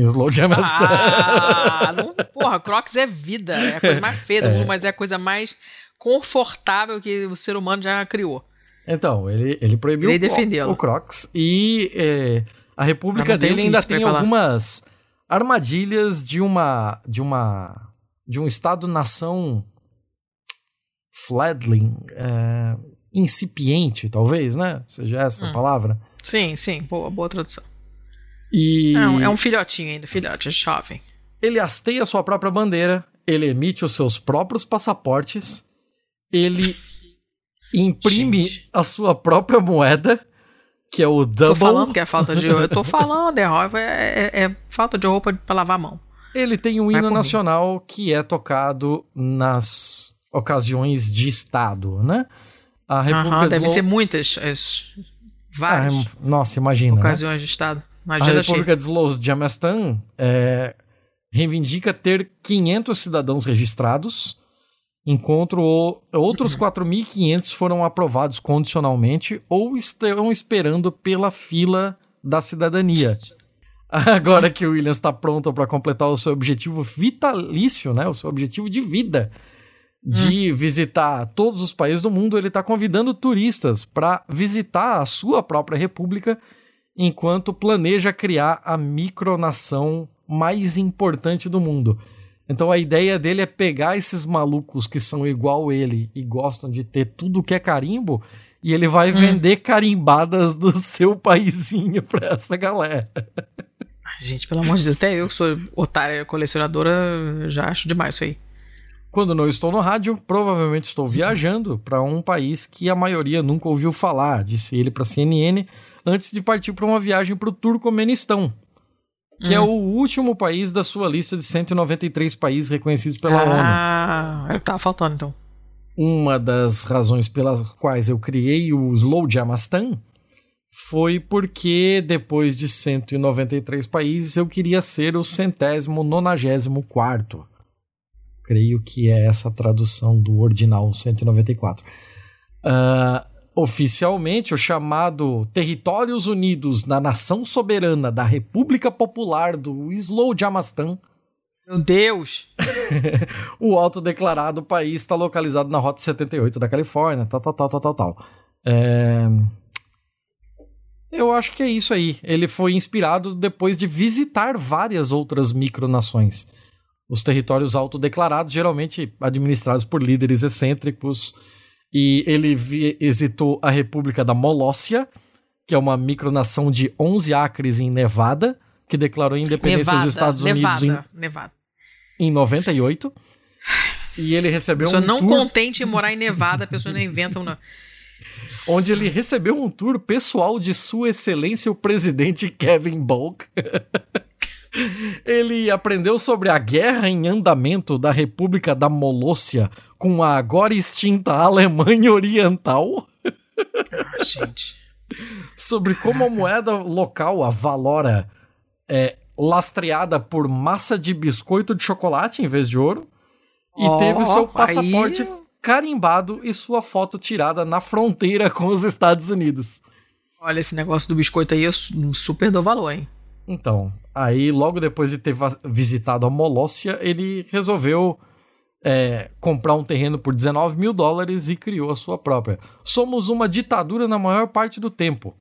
Slow Jamaston. Ah, não, porra, Crocs é vida. É a coisa mais feia do mundo, mas é a coisa mais confortável que o ser humano já criou. Então, ele, ele proibiu o, o Crocs e é, a República dele ainda tem algumas armadilhas de uma de uma de um estado-nação fledgling, é, incipiente, talvez, né? Seja essa a Hum. palavra. Sim, sim, boa, boa tradução. E É um, é um filhotinho ainda, filhote, é jovem. ele hasteia a sua própria bandeira, ele emite os seus próprios passaportes, ele imprime Gente. a sua própria moeda, que é o double. Tô falando que é falta de Eu tô falando, é, é, é- é falta de roupa pra lavar a mão. Ele tem um Vai hino nacional que é tocado nas ocasiões de Estado, né? A República de deve ser muitas, as- Ah, várias é- Nossa, imagina. né? ocasiões de Estado. A República de Slow Jamastan é, reivindica ter 500 cidadãos registrados, enquanto outros 4.500 foram aprovados condicionalmente ou estão esperando pela fila da cidadania. Agora que o Williams está pronto para completar o seu objetivo vitalício, né, o seu objetivo de vida, de visitar todos os países do mundo, ele está convidando turistas para visitar a sua própria república, enquanto planeja criar a micronação mais importante do mundo. Então a ideia dele é pegar esses malucos que são igual ele e gostam de ter tudo que é carimbo, e ele vai vender carimbadas do seu paizinho pra essa galera. Gente, pelo amor de Deus, até eu que sou otária colecionadora, já acho demais isso aí. Quando não estou no rádio, provavelmente estou viajando para um país que a maioria nunca ouviu falar, disse ele para CNN, antes de partir para uma viagem para o Turcomenistão, que é o último país da sua lista de 193 países reconhecidos pela ONU. ah, era o que tava faltando então. Uma das razões pelas quais eu criei o Slow Jamastan foi porque depois de 193 países eu queria ser o centésimo nonagésimo quarto. Creio que é essa a tradução do ordinal 194. Ah, oficialmente, o chamado Territórios Unidos da Nação Soberana da República Popular do Slow Jamastan Meu Deus! o autodeclarado país está localizado na Rota 78 da Califórnia, tal, tal, tal, tal, tal, tal. É, Eu acho que é isso aí. Ele foi inspirado depois de visitar várias outras micronações. Os territórios autodeclarados, geralmente administrados por líderes excêntricos. E ele vi- visitou a República da Molócia, que é uma micronação de 11 acres em Nevada, que declarou independência Nevada, dos Estados Unidos em Nevada, Nevada. em 98. E ele recebeu pessoa um não tour, contente em morar em Nevada, a pessoa não inventa um. onde ele recebeu um tour pessoal de Sua Excelência o Presidente Kevin Bulk. ele aprendeu sobre a guerra em andamento da República da Molócia com a agora extinta Alemanha Oriental, Ah, gente. sobre como a moeda local, a Valora, é lastreada por massa de biscoito de chocolate em vez de ouro. E Ó, teve seu aí- passaporte carimbado e sua foto tirada na fronteira com os Estados Unidos. Olha, esse negócio do biscoito aí eu su- super dou valor, hein? Então, aí logo depois de ter visitado a Molócia, ele resolveu é, comprar um terreno por 19 mil dólares e criou a sua própria. Somos uma ditadura na maior parte do tempo.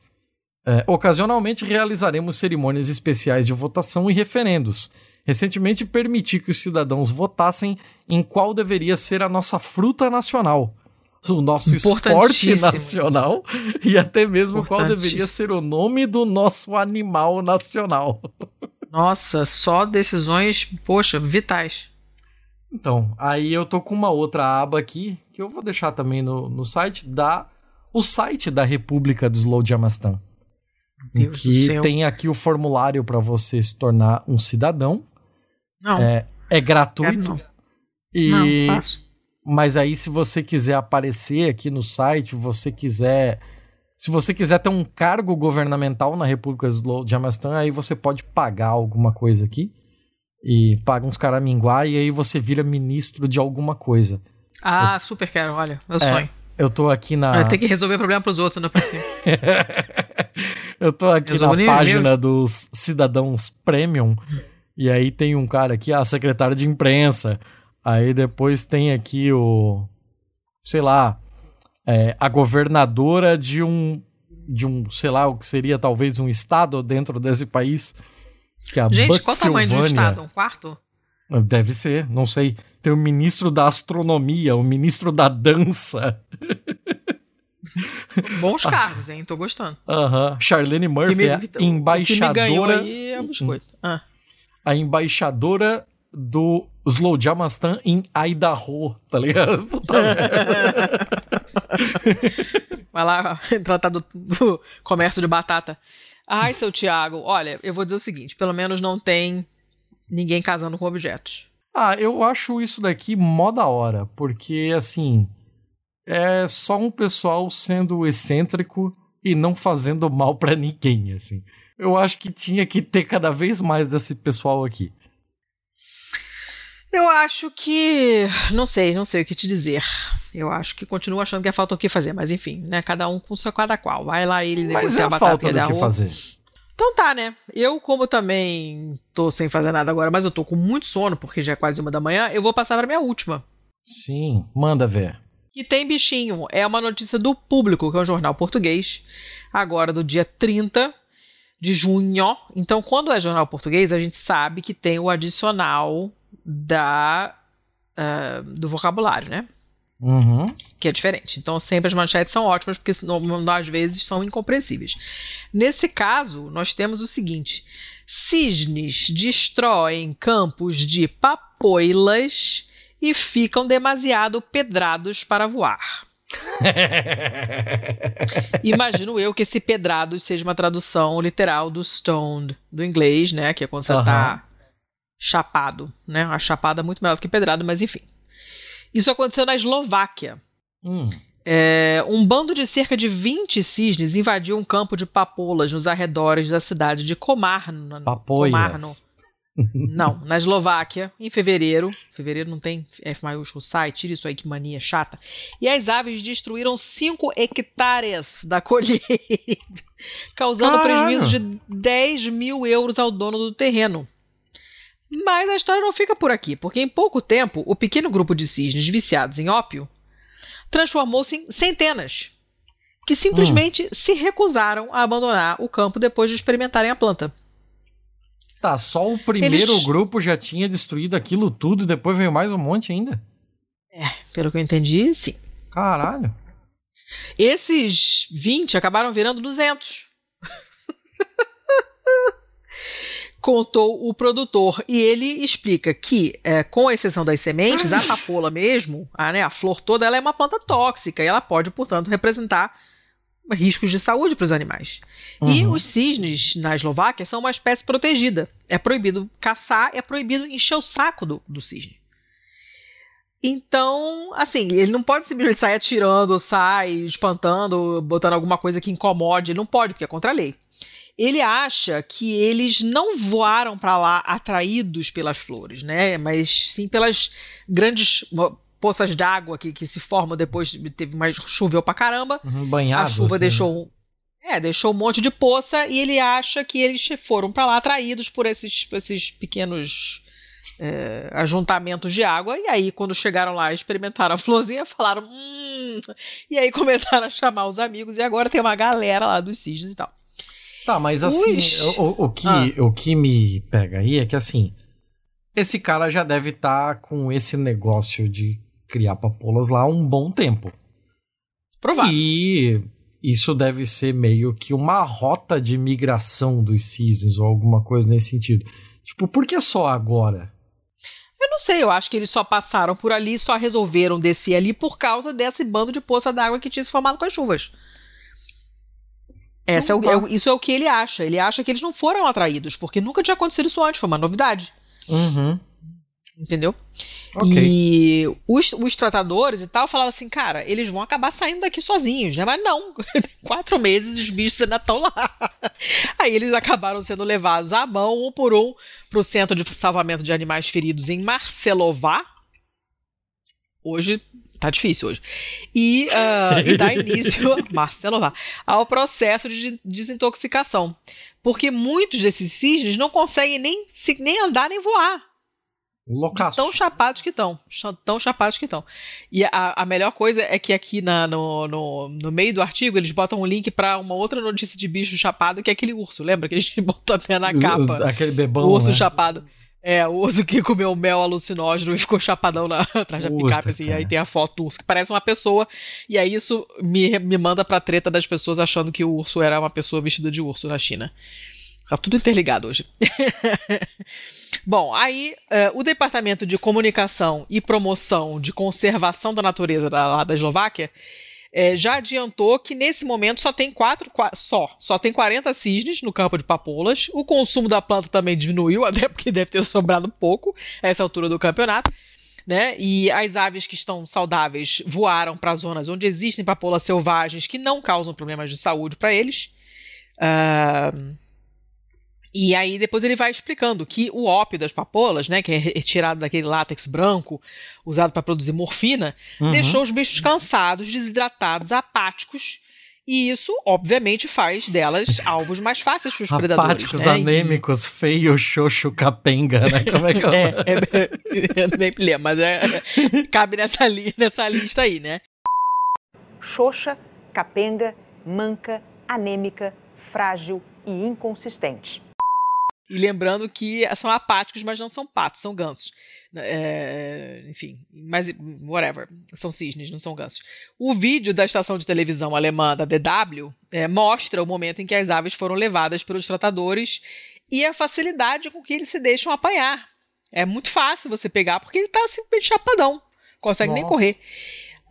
É, ocasionalmente realizaremos cerimônias especiais de votação e referendos. Recentemente permiti que os cidadãos votassem em qual deveria ser a nossa fruta nacional, o nosso esporte nacional e até mesmo qual deveria ser o nome do nosso animal nacional. Nossa, só decisões, poxa, vitais. Então, aí eu tô com uma outra aba aqui, que eu vou deixar também no, no site, da o site da República do Slow Jamastan. Deus que tem aqui o formulário para você se tornar um cidadão. Não, É, é gratuito. quero não. E, Não. Mas aí, se você quiser aparecer aqui no site, você quiser. Se você quiser ter um cargo governamental na República Slow Jamastan, aí você pode pagar alguma coisa aqui. E paga uns caraminguá e aí você vira ministro de alguma coisa. Ah, super quero, olha, meu É, sonho. Eu tô aqui na. Ah, Tem que resolver problema pros outros, não é pra si. eu tô aqui Resolve na nem página dos cidadãos premium. E aí tem um cara aqui, a secretária de imprensa. Aí depois tem aqui o. Sei lá. é, a governadora de um. De um, sei lá, o que seria talvez um estado dentro desse país. Que é a Gente, qual o tamanho de um estado? Um quarto? Deve ser, não sei. Tem o ministro da astronomia, o ministro da dança. Bons cargos, hein? Tô gostando. Aham. Charlene O que Murphy me- é o que me ganhou embaixadora, aí é o biscoito. Ah. a embaixadora do Slow Jamastan em Idaho, tá ligado? Puta merda. Vai lá tratar do, do comércio de batata. Ai, seu Tiago, olha, eu vou dizer o seguinte: pelo menos não tem ninguém casando com objetos. ah, eu acho isso daqui mó da hora, porque assim, é só um pessoal sendo excêntrico e não fazendo mal pra ninguém, assim. Eu acho que tinha que ter cada vez mais desse pessoal aqui. Eu acho que. Não sei, não sei o que te dizer. Eu acho que continuo achando que é falta o que fazer, mas enfim, né? Cada um com seu cada qual. Vai lá ele Mas é a falta é do que rua. fazer. Então tá, né? Eu, como também tô sem fazer nada agora, mas eu tô com muito sono, porque já é quase uma da manhã, eu vou passar pra minha última. Sim, manda ver. E tem bichinho. É uma notícia do Público, que é um jornal português, agora do dia 30 de junho. Então, quando é jornal português, a gente sabe que tem o adicional da, ah, do vocabulário, né? Uhum. que é diferente. Então, sempre as manchetes são ótimas, porque senão, às vezes são incompreensíveis. Nesse caso, nós temos o seguinte: cisnes destroem campos de papoilas e ficam demasiado pedrados para voar. Imagino eu que esse pedrados seja uma tradução literal do stoned, do inglês, né? Que é quando você Aham. tá chapado, né? A chapada é muito melhor do que pedrado, mas enfim. Isso aconteceu na Eslováquia. Hum. É, um bando de cerca de 20 cisnes invadiu um campo de papoulas nos arredores da cidade de Komarno. Komarno. Papoias. Não, na Eslováquia, em fevereiro. Fevereiro não tem F maiúsculo, sai, tira isso aí, que mania chata. E as aves destruíram 5 hectares da colheita, causando Caralho. prejuízo de 10 mil euros ao dono do terreno. Mas a história não fica por aqui, porque em pouco tempo, o pequeno grupo de cisnes viciados em ópio transformou-se em centenas, que simplesmente se recusaram a abandonar o campo depois de experimentarem a planta. Tá, só o primeiro Eles- grupo já tinha destruído aquilo tudo e depois veio mais um monte ainda? Pelo que eu entendi, sim. Caralho. Esses 20 acabaram virando 200. Contou o produtor. E ele explica que, é, com exceção das sementes, a papoula mesmo, a, né, a flor toda, ela é uma planta tóxica e ela pode, portanto, representar riscos de saúde para os animais. E Uhum. os cisnes na Eslováquia são uma espécie protegida. É proibido caçar, é proibido encher o saco do, do cisne. Então, assim, ele não pode simplesmente sair atirando, sai espantando, botando alguma coisa que incomode. Ele não pode, porque é contra a lei. Ele acha que eles não voaram para lá atraídos pelas flores, né? Mas sim pelas grandes poças d'água que, que se formam depois de teve mais choveu pra caramba. Uhum, A banhado. chuva assim, deixou. um- É, deixou um monte de poça e ele acha que eles foram para lá atraídos por esses, esses pequenos é, ajuntamentos de água. E aí, quando chegaram lá, experimentaram a florzinha, falaram. Hum, e aí começaram a chamar os amigos. E agora tem uma galera lá dos cisnes e tal. Tá, mas assim, o, o que, Ah. o que me pega aí é que assim, esse cara já deve estar com esse negócio de criar papolas lá há um bom tempo. Provável. E isso deve ser meio que uma rota de migração dos cisnes ou alguma coisa nesse sentido. Tipo, por que só agora? Eu não sei, eu acho que eles só passaram por ali e só resolveram descer ali por causa desse bando de poça d'água que tinha se formado com as chuvas. Essa é o- Então é isso é o que ele acha. Ele acha que eles não foram atraídos, porque nunca tinha acontecido isso antes, foi uma novidade. Uhum. Entendeu? Ok. E os, os tratadores e tal falaram assim, cara, eles vão acabar saindo daqui sozinhos, né? Mas não, quatro meses os bichos ainda estão lá. Aí eles acabaram sendo levados à mão, um por um, para o Centro de Salvamento de Animais Feridos em Marcelová. Hoje tá difícil hoje. E, ah, e dá início, Marcelová, ao processo de desintoxicação. Porque muitos desses cisnes não conseguem nem, nem andar nem voar. Loucaço. Tão chapados que estão. Tão chapados que estão. E a, a melhor coisa é que aqui na- no, no, no meio do artigo eles botam um link pra uma outra notícia de bicho chapado, que é aquele urso. Lembra que a gente botou até na capa? Aquele bebão. o urso né? chapado. É, o urso que comeu mel alucinógeno e ficou chapadão na, atrás da picape, assim. cara. Aí tem a foto do urso que parece uma pessoa. E aí isso me, me manda pra treta das pessoas achando que o urso era uma pessoa vestida de urso na China. Tá tudo interligado hoje. Bom, aí eh, o Departamento de Comunicação e Promoção de Conservação da Natureza da, lá da Eslováquia eh, já adiantou que nesse momento só tem quatro, qua- só, só tem 40 cisnes no campo de papoulas. O consumo da planta também diminuiu, até porque deve ter sobrado pouco a essa altura do campeonato. Né? E as aves que estão saudáveis voaram para zonas onde existem papoulas selvagens que não causam problemas de saúde para eles. Ah, e aí depois ele vai explicando que o ópio das papoulas, né, que é retirado daquele látex branco usado para produzir morfina, Uhum. deixou os bichos cansados, desidratados, apáticos. E isso, obviamente, faz delas alvos mais fáceis para os predadores. Apáticos, né? anêmicos, feio, xoxo, capenga, né? Como é que é? É, é, eu nem me lembro, mas é, cabe nessa, li, nessa lista aí, né? xoxa, capenga, manca, anêmica, frágil e inconsistente. E lembrando que são apáticos, mas não são patos, são gansos. É, enfim, mas whatever, são cisnes, não são gansos. O vídeo da estação de televisão alemã da DW é, mostra o momento em que as aves foram levadas pelos tratadores e a facilidade com que eles se deixam apanhar. É muito fácil você pegar porque ele está simplesmente chapadão, consegue nem Nossa. correr.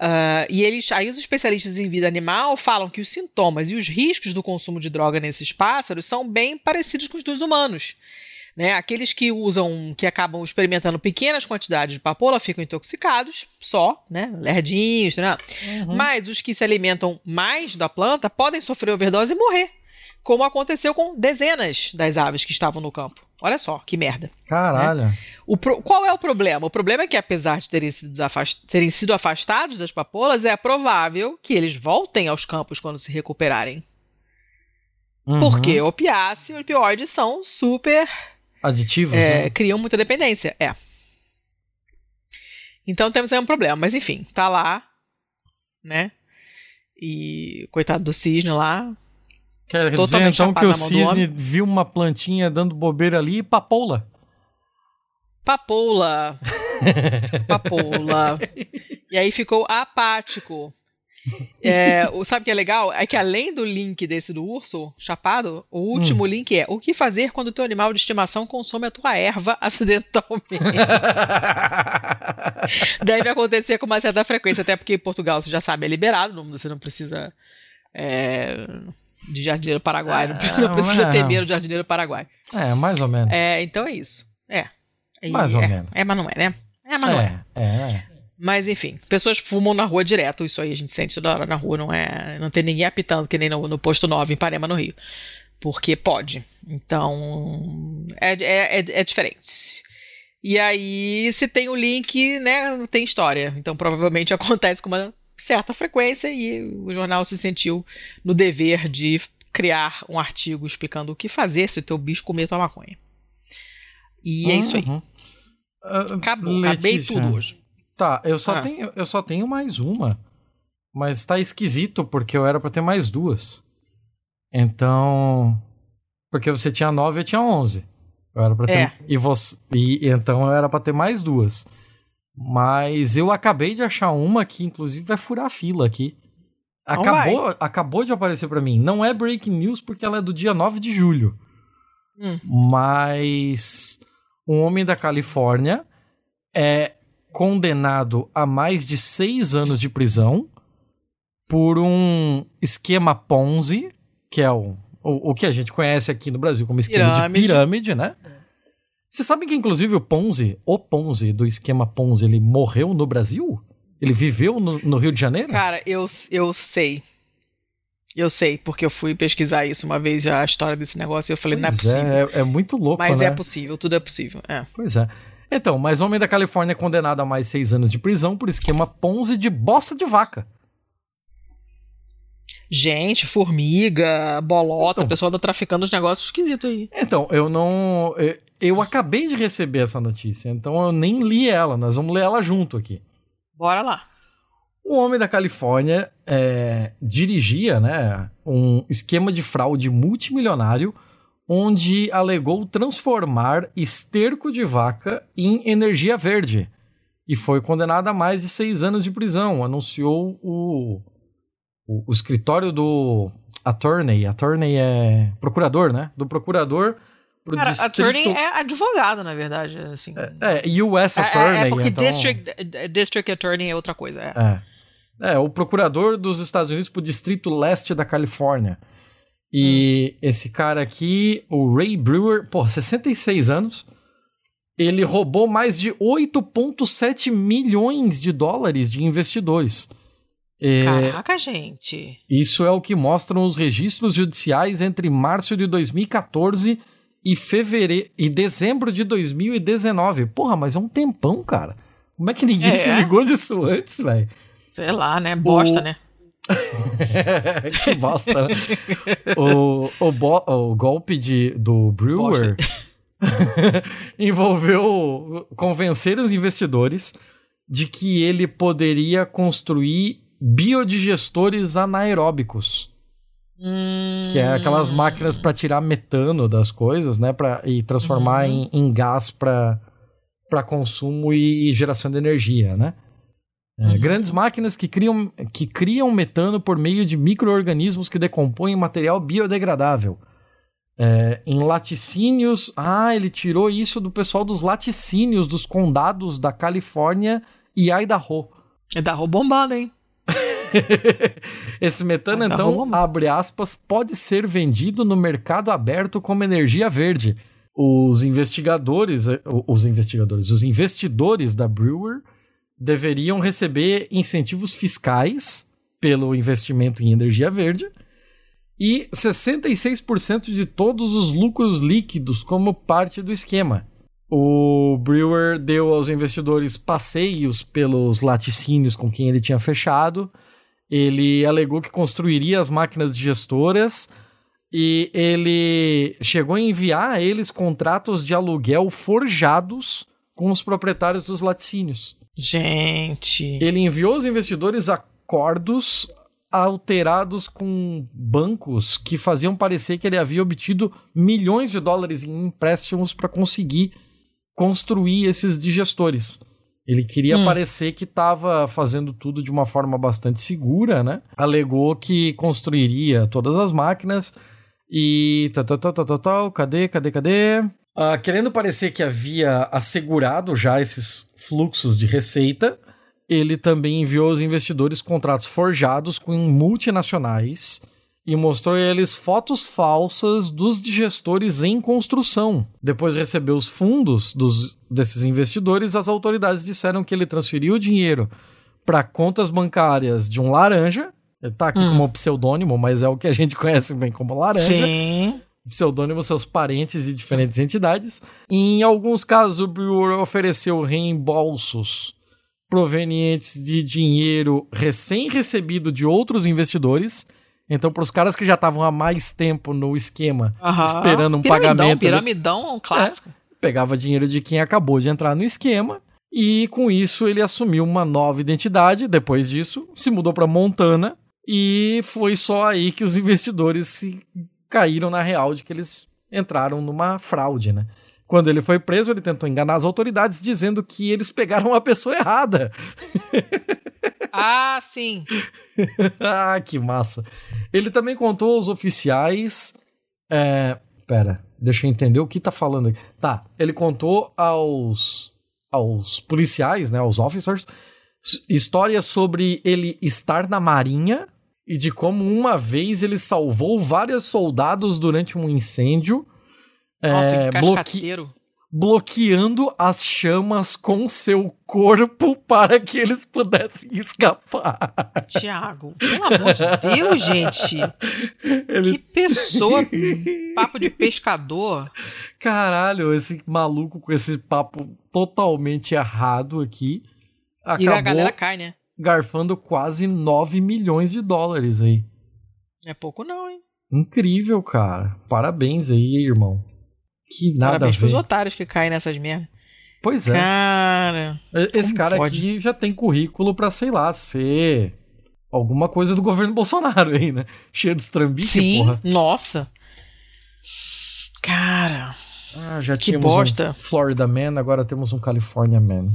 Ah, e eles, aí os especialistas em vida animal falam que os sintomas e os riscos do consumo de droga nesses pássaros são bem parecidos com os dos humanos. Né? Aqueles que usam, que acabam experimentando pequenas quantidades de papoula ficam intoxicados, só, né? Lerdinhos, né? Uhum. Mas os que se alimentam mais da planta podem sofrer overdose e morrer, como aconteceu com dezenas das aves que estavam no campo. Olha só, que merda. Caralho. O pro- Qual é o problema? O problema é que, apesar de terem sido, terem sido afastados das papoulas, é provável que eles voltem aos campos quando se recuperarem. Uhum. Porque opiáceo e opioides são super. Aditivos, é, né? criam muita dependência. É. Então temos aí um problema. Mas enfim, tá lá, né? E coitado do cisne lá. Quer dizer, então, que o cisne viu uma plantinha dando bobeira ali e papoula. Papoula. Papoula. E aí ficou apático. É, o- sabe o que é legal? É que além do link desse do urso chapado, o último link é o que fazer quando o teu animal de estimação consome a tua erva acidentalmente. Deve acontecer com uma certa frequência, até porque em Portugal, você já sabe, é liberado, você não precisa é, de jardineiro paraguai, não, precisa- não precisa É, medo de jardineiro paraguai. é, mais ou menos. É, então é isso. É. E- Mais ou é, menos. É, mas não é, né? É, mas não é. é, é. Mas enfim, pessoas fumam na rua direto, isso aí a gente sente toda hora na rua, não é, não tem ninguém apitando que nem no, no posto 9 em Parema no Rio. Porque pode. Então, é, é, é, é diferente. E aí, se tem o link, né, tem história. Então, provavelmente acontece com uma certa frequência e o jornal se sentiu no dever de criar um artigo explicando o que fazer se o teu bicho comer tua maconha. E é isso aí. Uhum. Ah, Acabou, acabei tudo hoje. Tá, eu só, Ah. tenho, eu só tenho mais uma. Mas tá esquisito, porque eu era pra ter mais duas. Então. Porque você tinha nove, eu tinha onze. Eu era pra ter. É. E, você, e então eu era pra ter mais duas. Mas eu acabei de achar uma que, inclusive, vai furar a fila aqui. Então Acabou, acabou de aparecer pra mim. Não é breaking news porque ela é do dia 9 de julho. Hum. Mas um homem da Califórnia é condenado a mais de seis anos de prisão por um esquema Ponzi, que é o, o, o que a gente conhece aqui no Brasil como esquema Pirâmide. de pirâmide, né? Você sabe que, inclusive, o Ponzi, o Ponzi do esquema Ponzi, ele morreu no Brasil? Ele viveu no, no Rio de Janeiro? Cara, eu, eu sei. Eu sei, porque eu fui pesquisar isso uma vez, a história desse negócio, e eu falei, não é Pois possível. é, é, é muito louco, Mas né? é possível, tudo é possível. É. Pois é. Então, mas homem da Califórnia é condenado a mais seis anos de prisão por esquema Ponzi de bosta de vaca. Gente, formiga, bolota, Então. o pessoal tá traficando os negócios esquisitos aí. Então, eu não. Eu- acabei de receber essa notícia, então eu nem li ela. Nós vamos ler ela junto aqui. Bora lá. Um homem da Califórnia é, dirigia né, um esquema de fraude multimilionário onde alegou transformar esterco de vaca em energia verde. E foi condenado a mais de seis anos de prisão, anunciou o, o, o escritório do attorney. Attorney é procurador, né? Do procurador pro Cara, distrito... attorney é advogado, na verdade, assim. É, US É- Attorney. é, é porque então... district, district attorney é outra coisa. É. É. É, o procurador dos Estados Unidos pro distrito leste da Califórnia. E esse cara aqui, o Ray Brewer, pô, 66 anos, ele roubou mais de 8,7 milhões de dólares de investidores. É, Caraca, gente. isso é o que mostram os registros judiciais entre março de 2014 e fevereiro e dezembro de 2019. Porra, mas é um tempão, cara. Como é que ninguém É. se ligou disso antes, velho? Sei lá, né? Bosta, O- né? que bosta, né? o, o, bo- o golpe de, do Brewer envolveu convencer os investidores de que ele poderia construir biodigestores anaeróbicos, que é aquelas Hum. máquinas para tirar metano das coisas, né, pra, e transformar Uhum. em, em gás para consumo e geração de energia, né? É, Uhum. Grandes máquinas que criam, que criam metano por meio de micro-organismos que decompõem material biodegradável. É, em laticínios. Ah, ele tirou isso do pessoal dos laticínios dos condados da Califórnia e Idaho. É da bombada, hein? Esse metano, Mas tá então, abre aspas, pode ser vendido no mercado aberto como energia verde. Os investigadores, eh, os investigadores, os investidores da Brewer deveriam receber incentivos fiscais pelo investimento em energia verde e 66% de todos os lucros líquidos como parte do esquema. O Brewer deu aos investidores passeios pelos laticínios com quem ele tinha fechado. Ele alegou que construiria as máquinas digestoras e ele chegou a enviar a eles contratos de aluguel forjados com os proprietários dos laticínios. Gente. Ele enviou aos investidores acordos alterados com bancos que faziam parecer que ele havia obtido milhões de dólares em empréstimos para conseguir construir esses digestores. Ele queria Hum. parecer que estava fazendo tudo de uma forma bastante segura, né? Alegou que construiria todas as máquinas e tal, tal, tal, tal, tal, tal. cadê, cadê, cadê? Ah, querendo parecer que havia assegurado já esses fluxos de receita, ele também enviou aos investidores contratos forjados com multinacionais e mostrou a eles fotos falsas dos digestores em construção. Depois de receber os fundos dos, desses investidores, as autoridades disseram que ele transferiu o dinheiro para contas bancárias de um laranja. Ele tá aqui Hum. como pseudônimo, mas é o que a gente conhece bem como laranja Sim. pseudônimos seus parentes e diferentes entidades. Em alguns casos, o Brewer ofereceu reembolsos provenientes de dinheiro recém-recebido de outros investidores Então, para os caras que já estavam há mais tempo no esquema, Aham. esperando um Piramidão, pagamento, Piramidão é um clássico. pegava dinheiro de quem acabou de entrar no esquema e com isso ele assumiu uma nova identidade. Depois disso, se mudou para Montana e foi só aí que os investidores se caíram na real de que eles entraram numa fraude, né? Quando ele foi preso, ele tentou enganar as autoridades dizendo que eles pegaram a pessoa errada. Ah, sim. ah, que massa. Ele também contou aos oficiais. É, pera, deixa eu entender o que tá falando aqui. Tá, ele contou aos, aos policiais, né, aos officers, histórias sobre ele estar na marinha e de como uma vez ele salvou vários soldados durante um incêndio. Nossa, é, que bloque- cascateiro. Bloqueando as chamas com seu corpo para que eles pudessem escapar. Tiago, pelo amor de Deus, gente. Ele Que pessoa, papo de pescador. Caralho, esse maluco com esse papo totalmente errado aqui E a acabou galera cai, né? garfando quase 9 milhões de dólares aí. É pouco não, hein? Incrível, cara. Parabéns aí, irmão. Que nada Parabéns a pros ver. otários que caem nessas merdas. Pois é. Cara, Esse cara pode? aqui já tem currículo pra, sei lá, ser alguma coisa do governo Bolsonaro aí, né? Cheio de estrambique, sim, porra. nossa. Cara, Ah, já Que tínhamos bosta. um Florida Man, agora temos um California Man.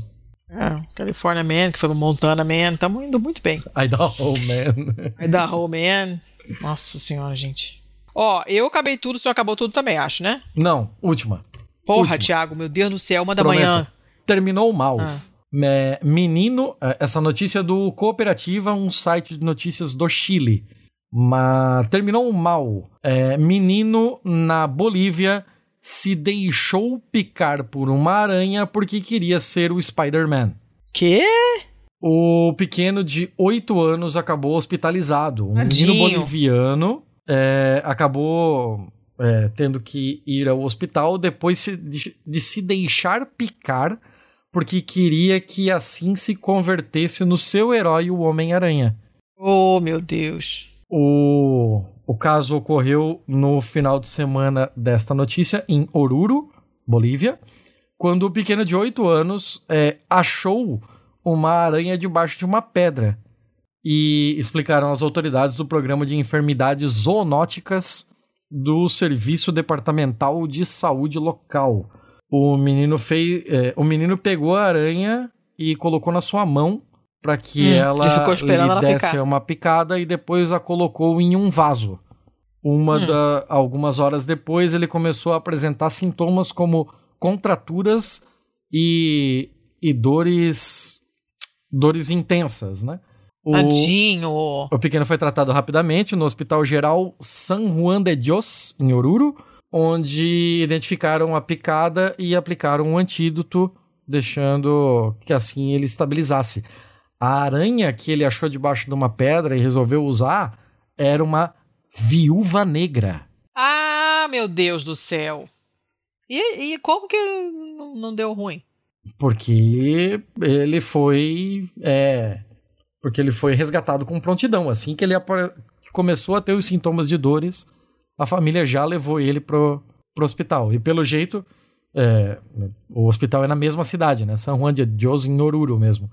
é, California Man, que foi pro Montana Man, tamo indo muito bem. Idaho Man. Idaho Man. Nossa senhora, gente. Ó, eu acabei tudo, você acabou tudo também, acho, né? Não, última. Porra, Último. Thiago, meu Deus do céu, uma da Prometo. manhã. Terminou mal. Ah, É, menino, é, essa notícia do Cooperativa, um site de notícias do Chile. Mas terminou mal. É, menino na Bolívia se deixou picar por uma aranha porque queria ser o Spider-Man. que? O pequeno de 8 anos acabou hospitalizado. Um Tadinho. menino boliviano é, acabou é, tendo que ir ao hospital depois de, de se deixar picar porque queria que assim se convertesse no seu herói, o Homem-Aranha. Oh, meu Deus. O, o caso ocorreu no final de semana desta notícia, em Oruro, Bolívia, quando o pequeno de 8 anos é, achou uma aranha debaixo de uma pedra. E explicaram as autoridades do programa de enfermidades zoonóticas do Serviço Departamental de Saúde Local. O menino fez, é, o menino pegou a aranha e colocou na sua mão para que Hum, ela lhe ela desse picar. uma picada e depois a colocou em um vaso. Uma Hum. da, algumas horas depois ele começou a apresentar sintomas como contraturas e, e dores dores intensas, né? O, Tadinho. o pequeno foi tratado rapidamente no Hospital Geral San Juan de Dios, em Oruro, onde identificaram a picada e aplicaram um antídoto, deixando que assim ele estabilizasse. A aranha que ele achou debaixo de uma pedra e resolveu usar era uma viúva negra. Ah, meu Deus do céu. E, e como que não, deu ruim? Porque ele foi. É, porque ele foi resgatado com prontidão. Assim que ele começou a ter os sintomas de dores, a família já levou ele pro, pro hospital. E pelo jeito, é, o hospital é na mesma cidade, né? São Juan de Dios, em Oruro mesmo.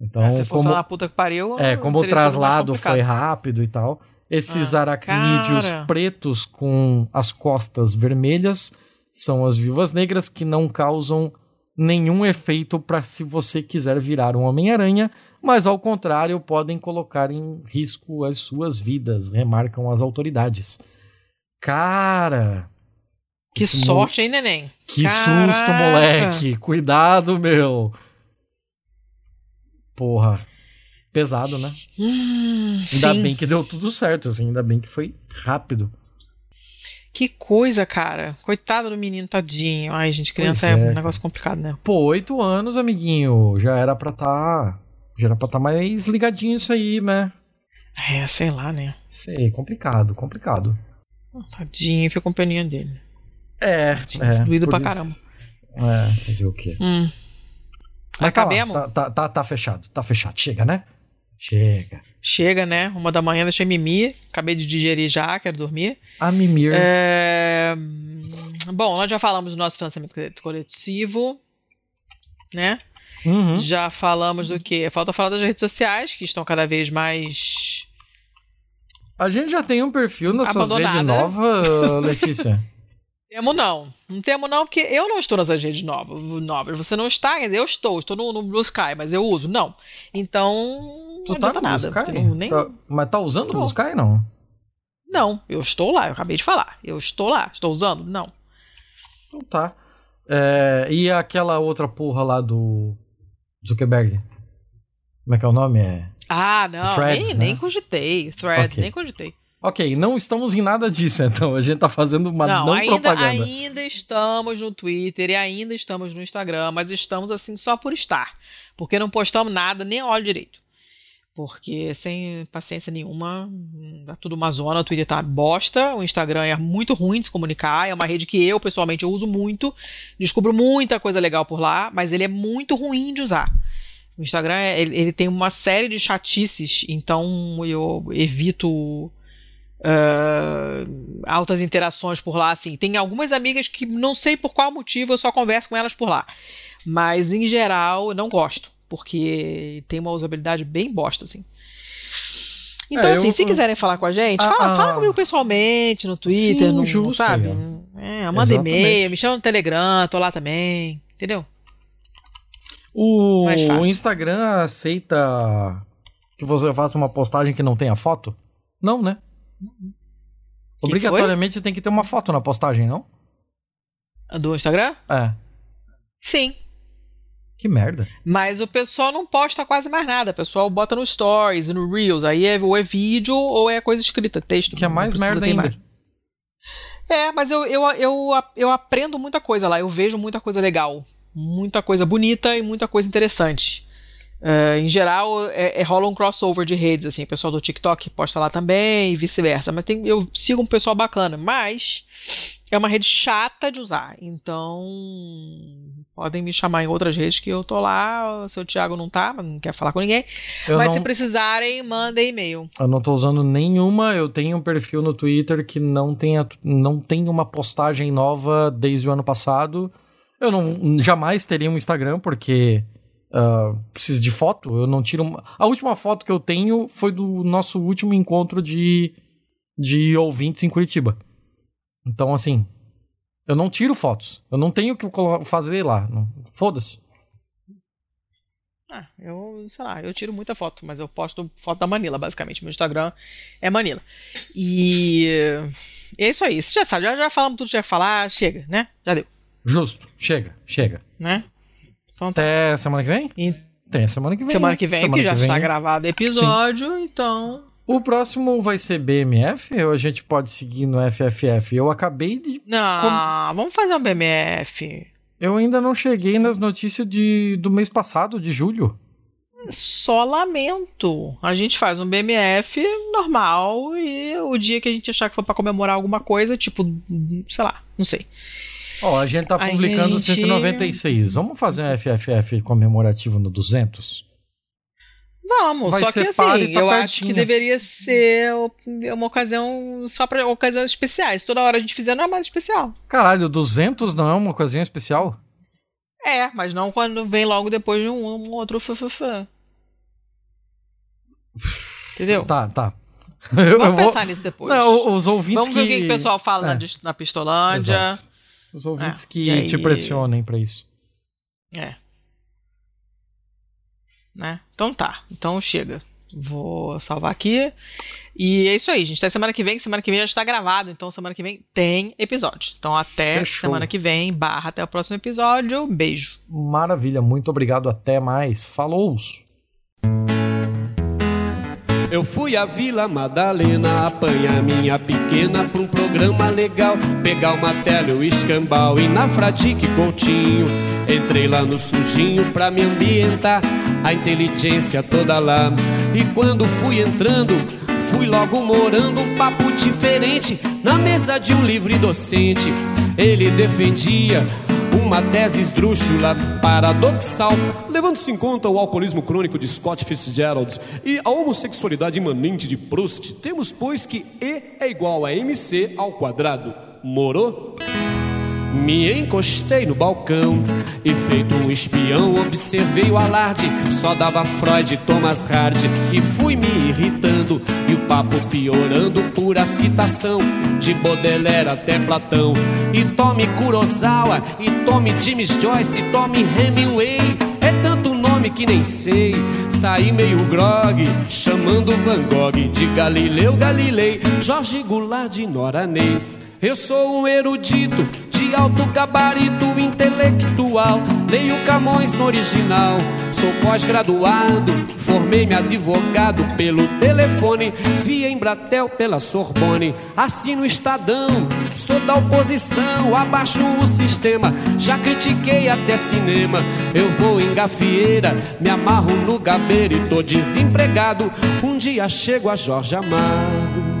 Então, Ah, Se fosse como, na puta que pariu. é, como o traslado foi rápido e tal, esses Ah, aracnídeos cara. pretos com as costas vermelhas são as viúvas negras que não causam nenhum efeito para se você quiser virar um Homem-Aranha, mas ao contrário podem colocar em risco as suas vidas, remarcam as autoridades. Cara, Que esse mo- sorte, hein, neném? que Caraca. susto, moleque! Cuidado, meu! Porra, pesado, né? Hum, Ainda sim. bem que deu tudo certo, assim, ainda bem que foi rápido. Que coisa, cara. Coitado do menino, tadinho. Ai, gente, criança é, é, um negócio complicado, né? Pô, oito anos, amiguinho, já era pra tá. Já era pra tá mais ligadinho isso aí, né? É, sei lá, né? Sei, complicado, complicado. Tadinho, fica com peninha dele. É, Tadinho, é. doído pra isso- caramba. É, fazer o quê? Hum. Mas Acabemos? tá, tá, tá, tá fechado, tá fechado. Chega, né? Chega. Chega, né? Uma da manhã, deixei mimir. Acabei de digerir já, quero dormir. A Mimir. É, Bom, nós já falamos do nosso financiamento coletivo, né? Uhum. Já falamos do que? Falta falar das redes sociais, que estão cada vez mais. A gente já tem um perfil nessas redes novas, Letícia. Temo não. Não temo não, porque eu não estou nessas redes novas. Você não está, eu estou. Estou no, no Blue Sky, mas eu uso. Não. Então. Tu não tá no Blue nada. Sky? não- nem- Tá- Mas tá usando o. Blue Sky, não? Não, eu estou lá. Eu acabei de falar. Eu estou lá. Estou usando? Não. Então tá. É, e aquela outra porra lá do Zuckerberg? Como é que é o nome? É... Ah, não. Threads, nem, né? nem cogitei. Threads, Ok. nem cogitei. Ok, não estamos em nada disso, então. A gente tá fazendo uma não, ainda, propaganda. ainda estamos no Twitter e ainda estamos no Instagram, mas estamos assim só por estar. Porque não postamos nada, nem olho direito. Porque sem paciência nenhuma, hum, tá tudo uma zona, o Twitter tá bosta, o Instagram é muito ruim de se comunicar, é uma rede que eu, pessoalmente, eu uso muito, descubro muita coisa legal por lá, mas ele é muito ruim de usar. O Instagram, é- ele, ele tem uma série de chatices, então eu evito ah, altas interações por lá, assim. Tem algumas amigas que não sei por qual motivo eu só converso com elas por lá. Mas, em geral, não gosto. Porque tem uma usabilidade bem bosta, assim. Então, É, assim, eu- se quiserem falar com a gente, Ah, fala, ah. fala comigo pessoalmente, no Twitter, Sim, no, justo, sabe? é. É, manda e-mail, me chama no Telegram, tô lá também. Entendeu? O, o Instagram aceita que você faça uma postagem que não tenha foto? Não, né? Que Obrigatoriamente você tem que ter uma foto na postagem, não? Do Instagram? É. Sim. Que merda. Mas o pessoal não posta quase mais nada. O pessoal bota no Stories no Reels. Aí é, ou é vídeo ou é coisa escrita, texto. Que é mais merda ainda. mais. É, mas eu, eu, eu, eu aprendo muita coisa lá. Eu vejo muita coisa legal. Muita coisa bonita e muita coisa interessante. É, em geral, é, é- rola um crossover de redes, assim. O pessoal do TikTok posta lá também e vice-versa. Mas tem, eu sigo um pessoal bacana. Mas é uma rede chata de usar. Então, podem me chamar em outras redes que eu tô lá. O seu Thiago não tá, não quer falar com ninguém. Eu mas não, se precisarem, mandem e-mail. eu não tô usando nenhuma. Eu tenho um perfil no Twitter que não tem, a- não tem uma postagem nova desde o ano passado. Eu não jamais teria um Instagram, porque ah, preciso de foto. Eu não tiro. uma- A última foto que eu tenho foi do nosso último encontro de, de ouvintes em Curitiba. Então, assim, eu não tiro fotos. Eu não tenho o que fazer lá. Foda-se. Ah, eu, sei lá, eu tiro muita foto, mas eu posto foto da Manila, basicamente. Meu Instagram é Manila. E é isso aí. Você já sabe, já, já falamos tudo que tinha que falar, chega, né? Já deu, Justo. Chega, chega. né? Então tá. Até semana que vem? Tem semana que vem. semana que vem, Semana que já vem. está gravado o episódio, então. O próximo vai ser BMF ou a gente pode seguir no FFF? Eu acabei de. Não, vamos fazer um BMF. Eu ainda não cheguei nas notícias de, do mês passado, de julho. Só lamento. A gente faz um BMF normal e o dia que a gente achar que for pra comemorar alguma coisa, tipo, sei lá, não sei. Ó, a gente tá publicando gente- 196. Vamos fazer um FFF comemorativo no 200? Vamos, Vai só que assim, tá eu acho pertinho. que deveria ser uma ocasião só pra ocasiões especiais. Toda hora a gente fizer não é mais especial. Caralho, 200 não é uma coisinha especial? É, mas não quando vem logo depois de um, um outro fã. Entendeu? Tá, tá. Eu, Vamos eu vou... pensar nisso depois. Não, os ouvintes Vamos ver o que, que que o pessoal fala na É. dis- na, Pistolândia. Exato. Os ouvintes É, que aí- te pressionem pra isso. É. Né? Então tá. Então chega. Vou salvar aqui. E é isso aí, gente. Até semana que vem. Semana que vem já está gravado. Então semana que vem tem episódio. Então até Fechou. semana que vem. Barra até o próximo episódio. Beijo. Maravilha, muito obrigado. Até mais. Falou! Eu fui à Vila Madalena apanhar minha pequena pra um programa legal. Pegar uma tela, o escambau e na Fradique Coutinho. Entrei lá no sujinho pra me ambientar, a inteligência toda lá. E quando fui entrando, fui logo morando um papo diferente na mesa de um livre docente. Ele defendia uma tese esdrúxula, paradoxal, levando-se em conta o alcoolismo crônico de Scott Fitzgerald e a homossexualidade imanente de Proust, temos, pois, que E é igual a MC ao quadrado. Morou? Me encostei no balcão e, feito um espião, observei o alarde. Só dava Freud, Thomas Hardy e fui me irritando. E o papo piorando, pura citação de Baudelaire até Platão. E tome Kurosawa, e tome James Joyce, e tome Hemingway. É tanto nome que nem sei. Saí meio grog, chamando Van Gogh de Galileu Galilei, Jorge Goulart de Nora Ney. Eu sou um erudito de alto gabarito intelectual. Leio Camões no original. Sou pós-graduado, formei-me advogado pelo telefone. Vi em Bratel pela Sorbonne. Assino Estadão, sou da oposição. Abaixo o sistema, já critiquei até cinema. Eu vou em gafieira, me amarro no gabeiro e tô desempregado. Um dia chego a Jorge Amado.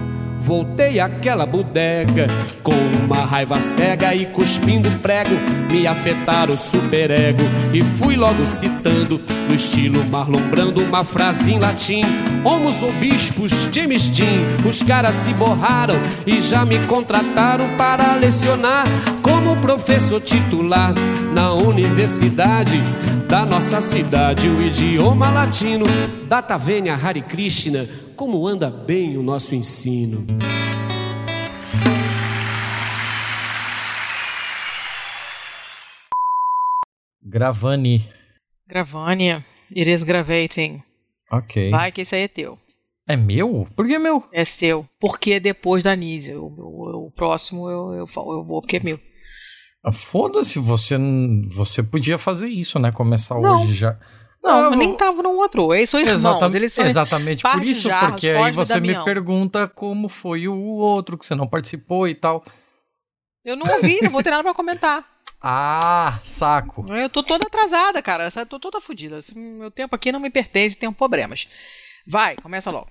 Voltei àquela bodega com uma raiva cega e cuspindo prego, me afetar o superego e fui logo citando no estilo Marlon Brando uma frase em latim: Homos ou bispos, James Dean. Os caras se borraram e já me contrataram para lecionar como professor titular na universidade da nossa cidade, o idioma latino. Data Vênia Hare Krishna, como anda bem o nosso ensino. Gravani. Gravânia. It is gravating. Ok. Vai que esse aí é teu. É meu? Por que meu? É seu. Porque depois da Nízia. O, o- o próximo eu, eu, falo- eu vou porque é meu. Ah, Foda-se, você, você podia fazer isso, né? Começar Não. hoje já. Não, eu- nem tava no outro. Eles são irmãos. Exatamente, Eles são exatamente por isso, jarros, porque aí você me Damião. pergunta como foi o outro que você não participou e tal. Eu não ouvi, não vou ter nada pra comentar. Ah, saco. Eu tô toda atrasada, cara. Eu tô toda fodida. Esse- Meu tempo aqui não me pertence, tenho problemas. Vai, começa logo.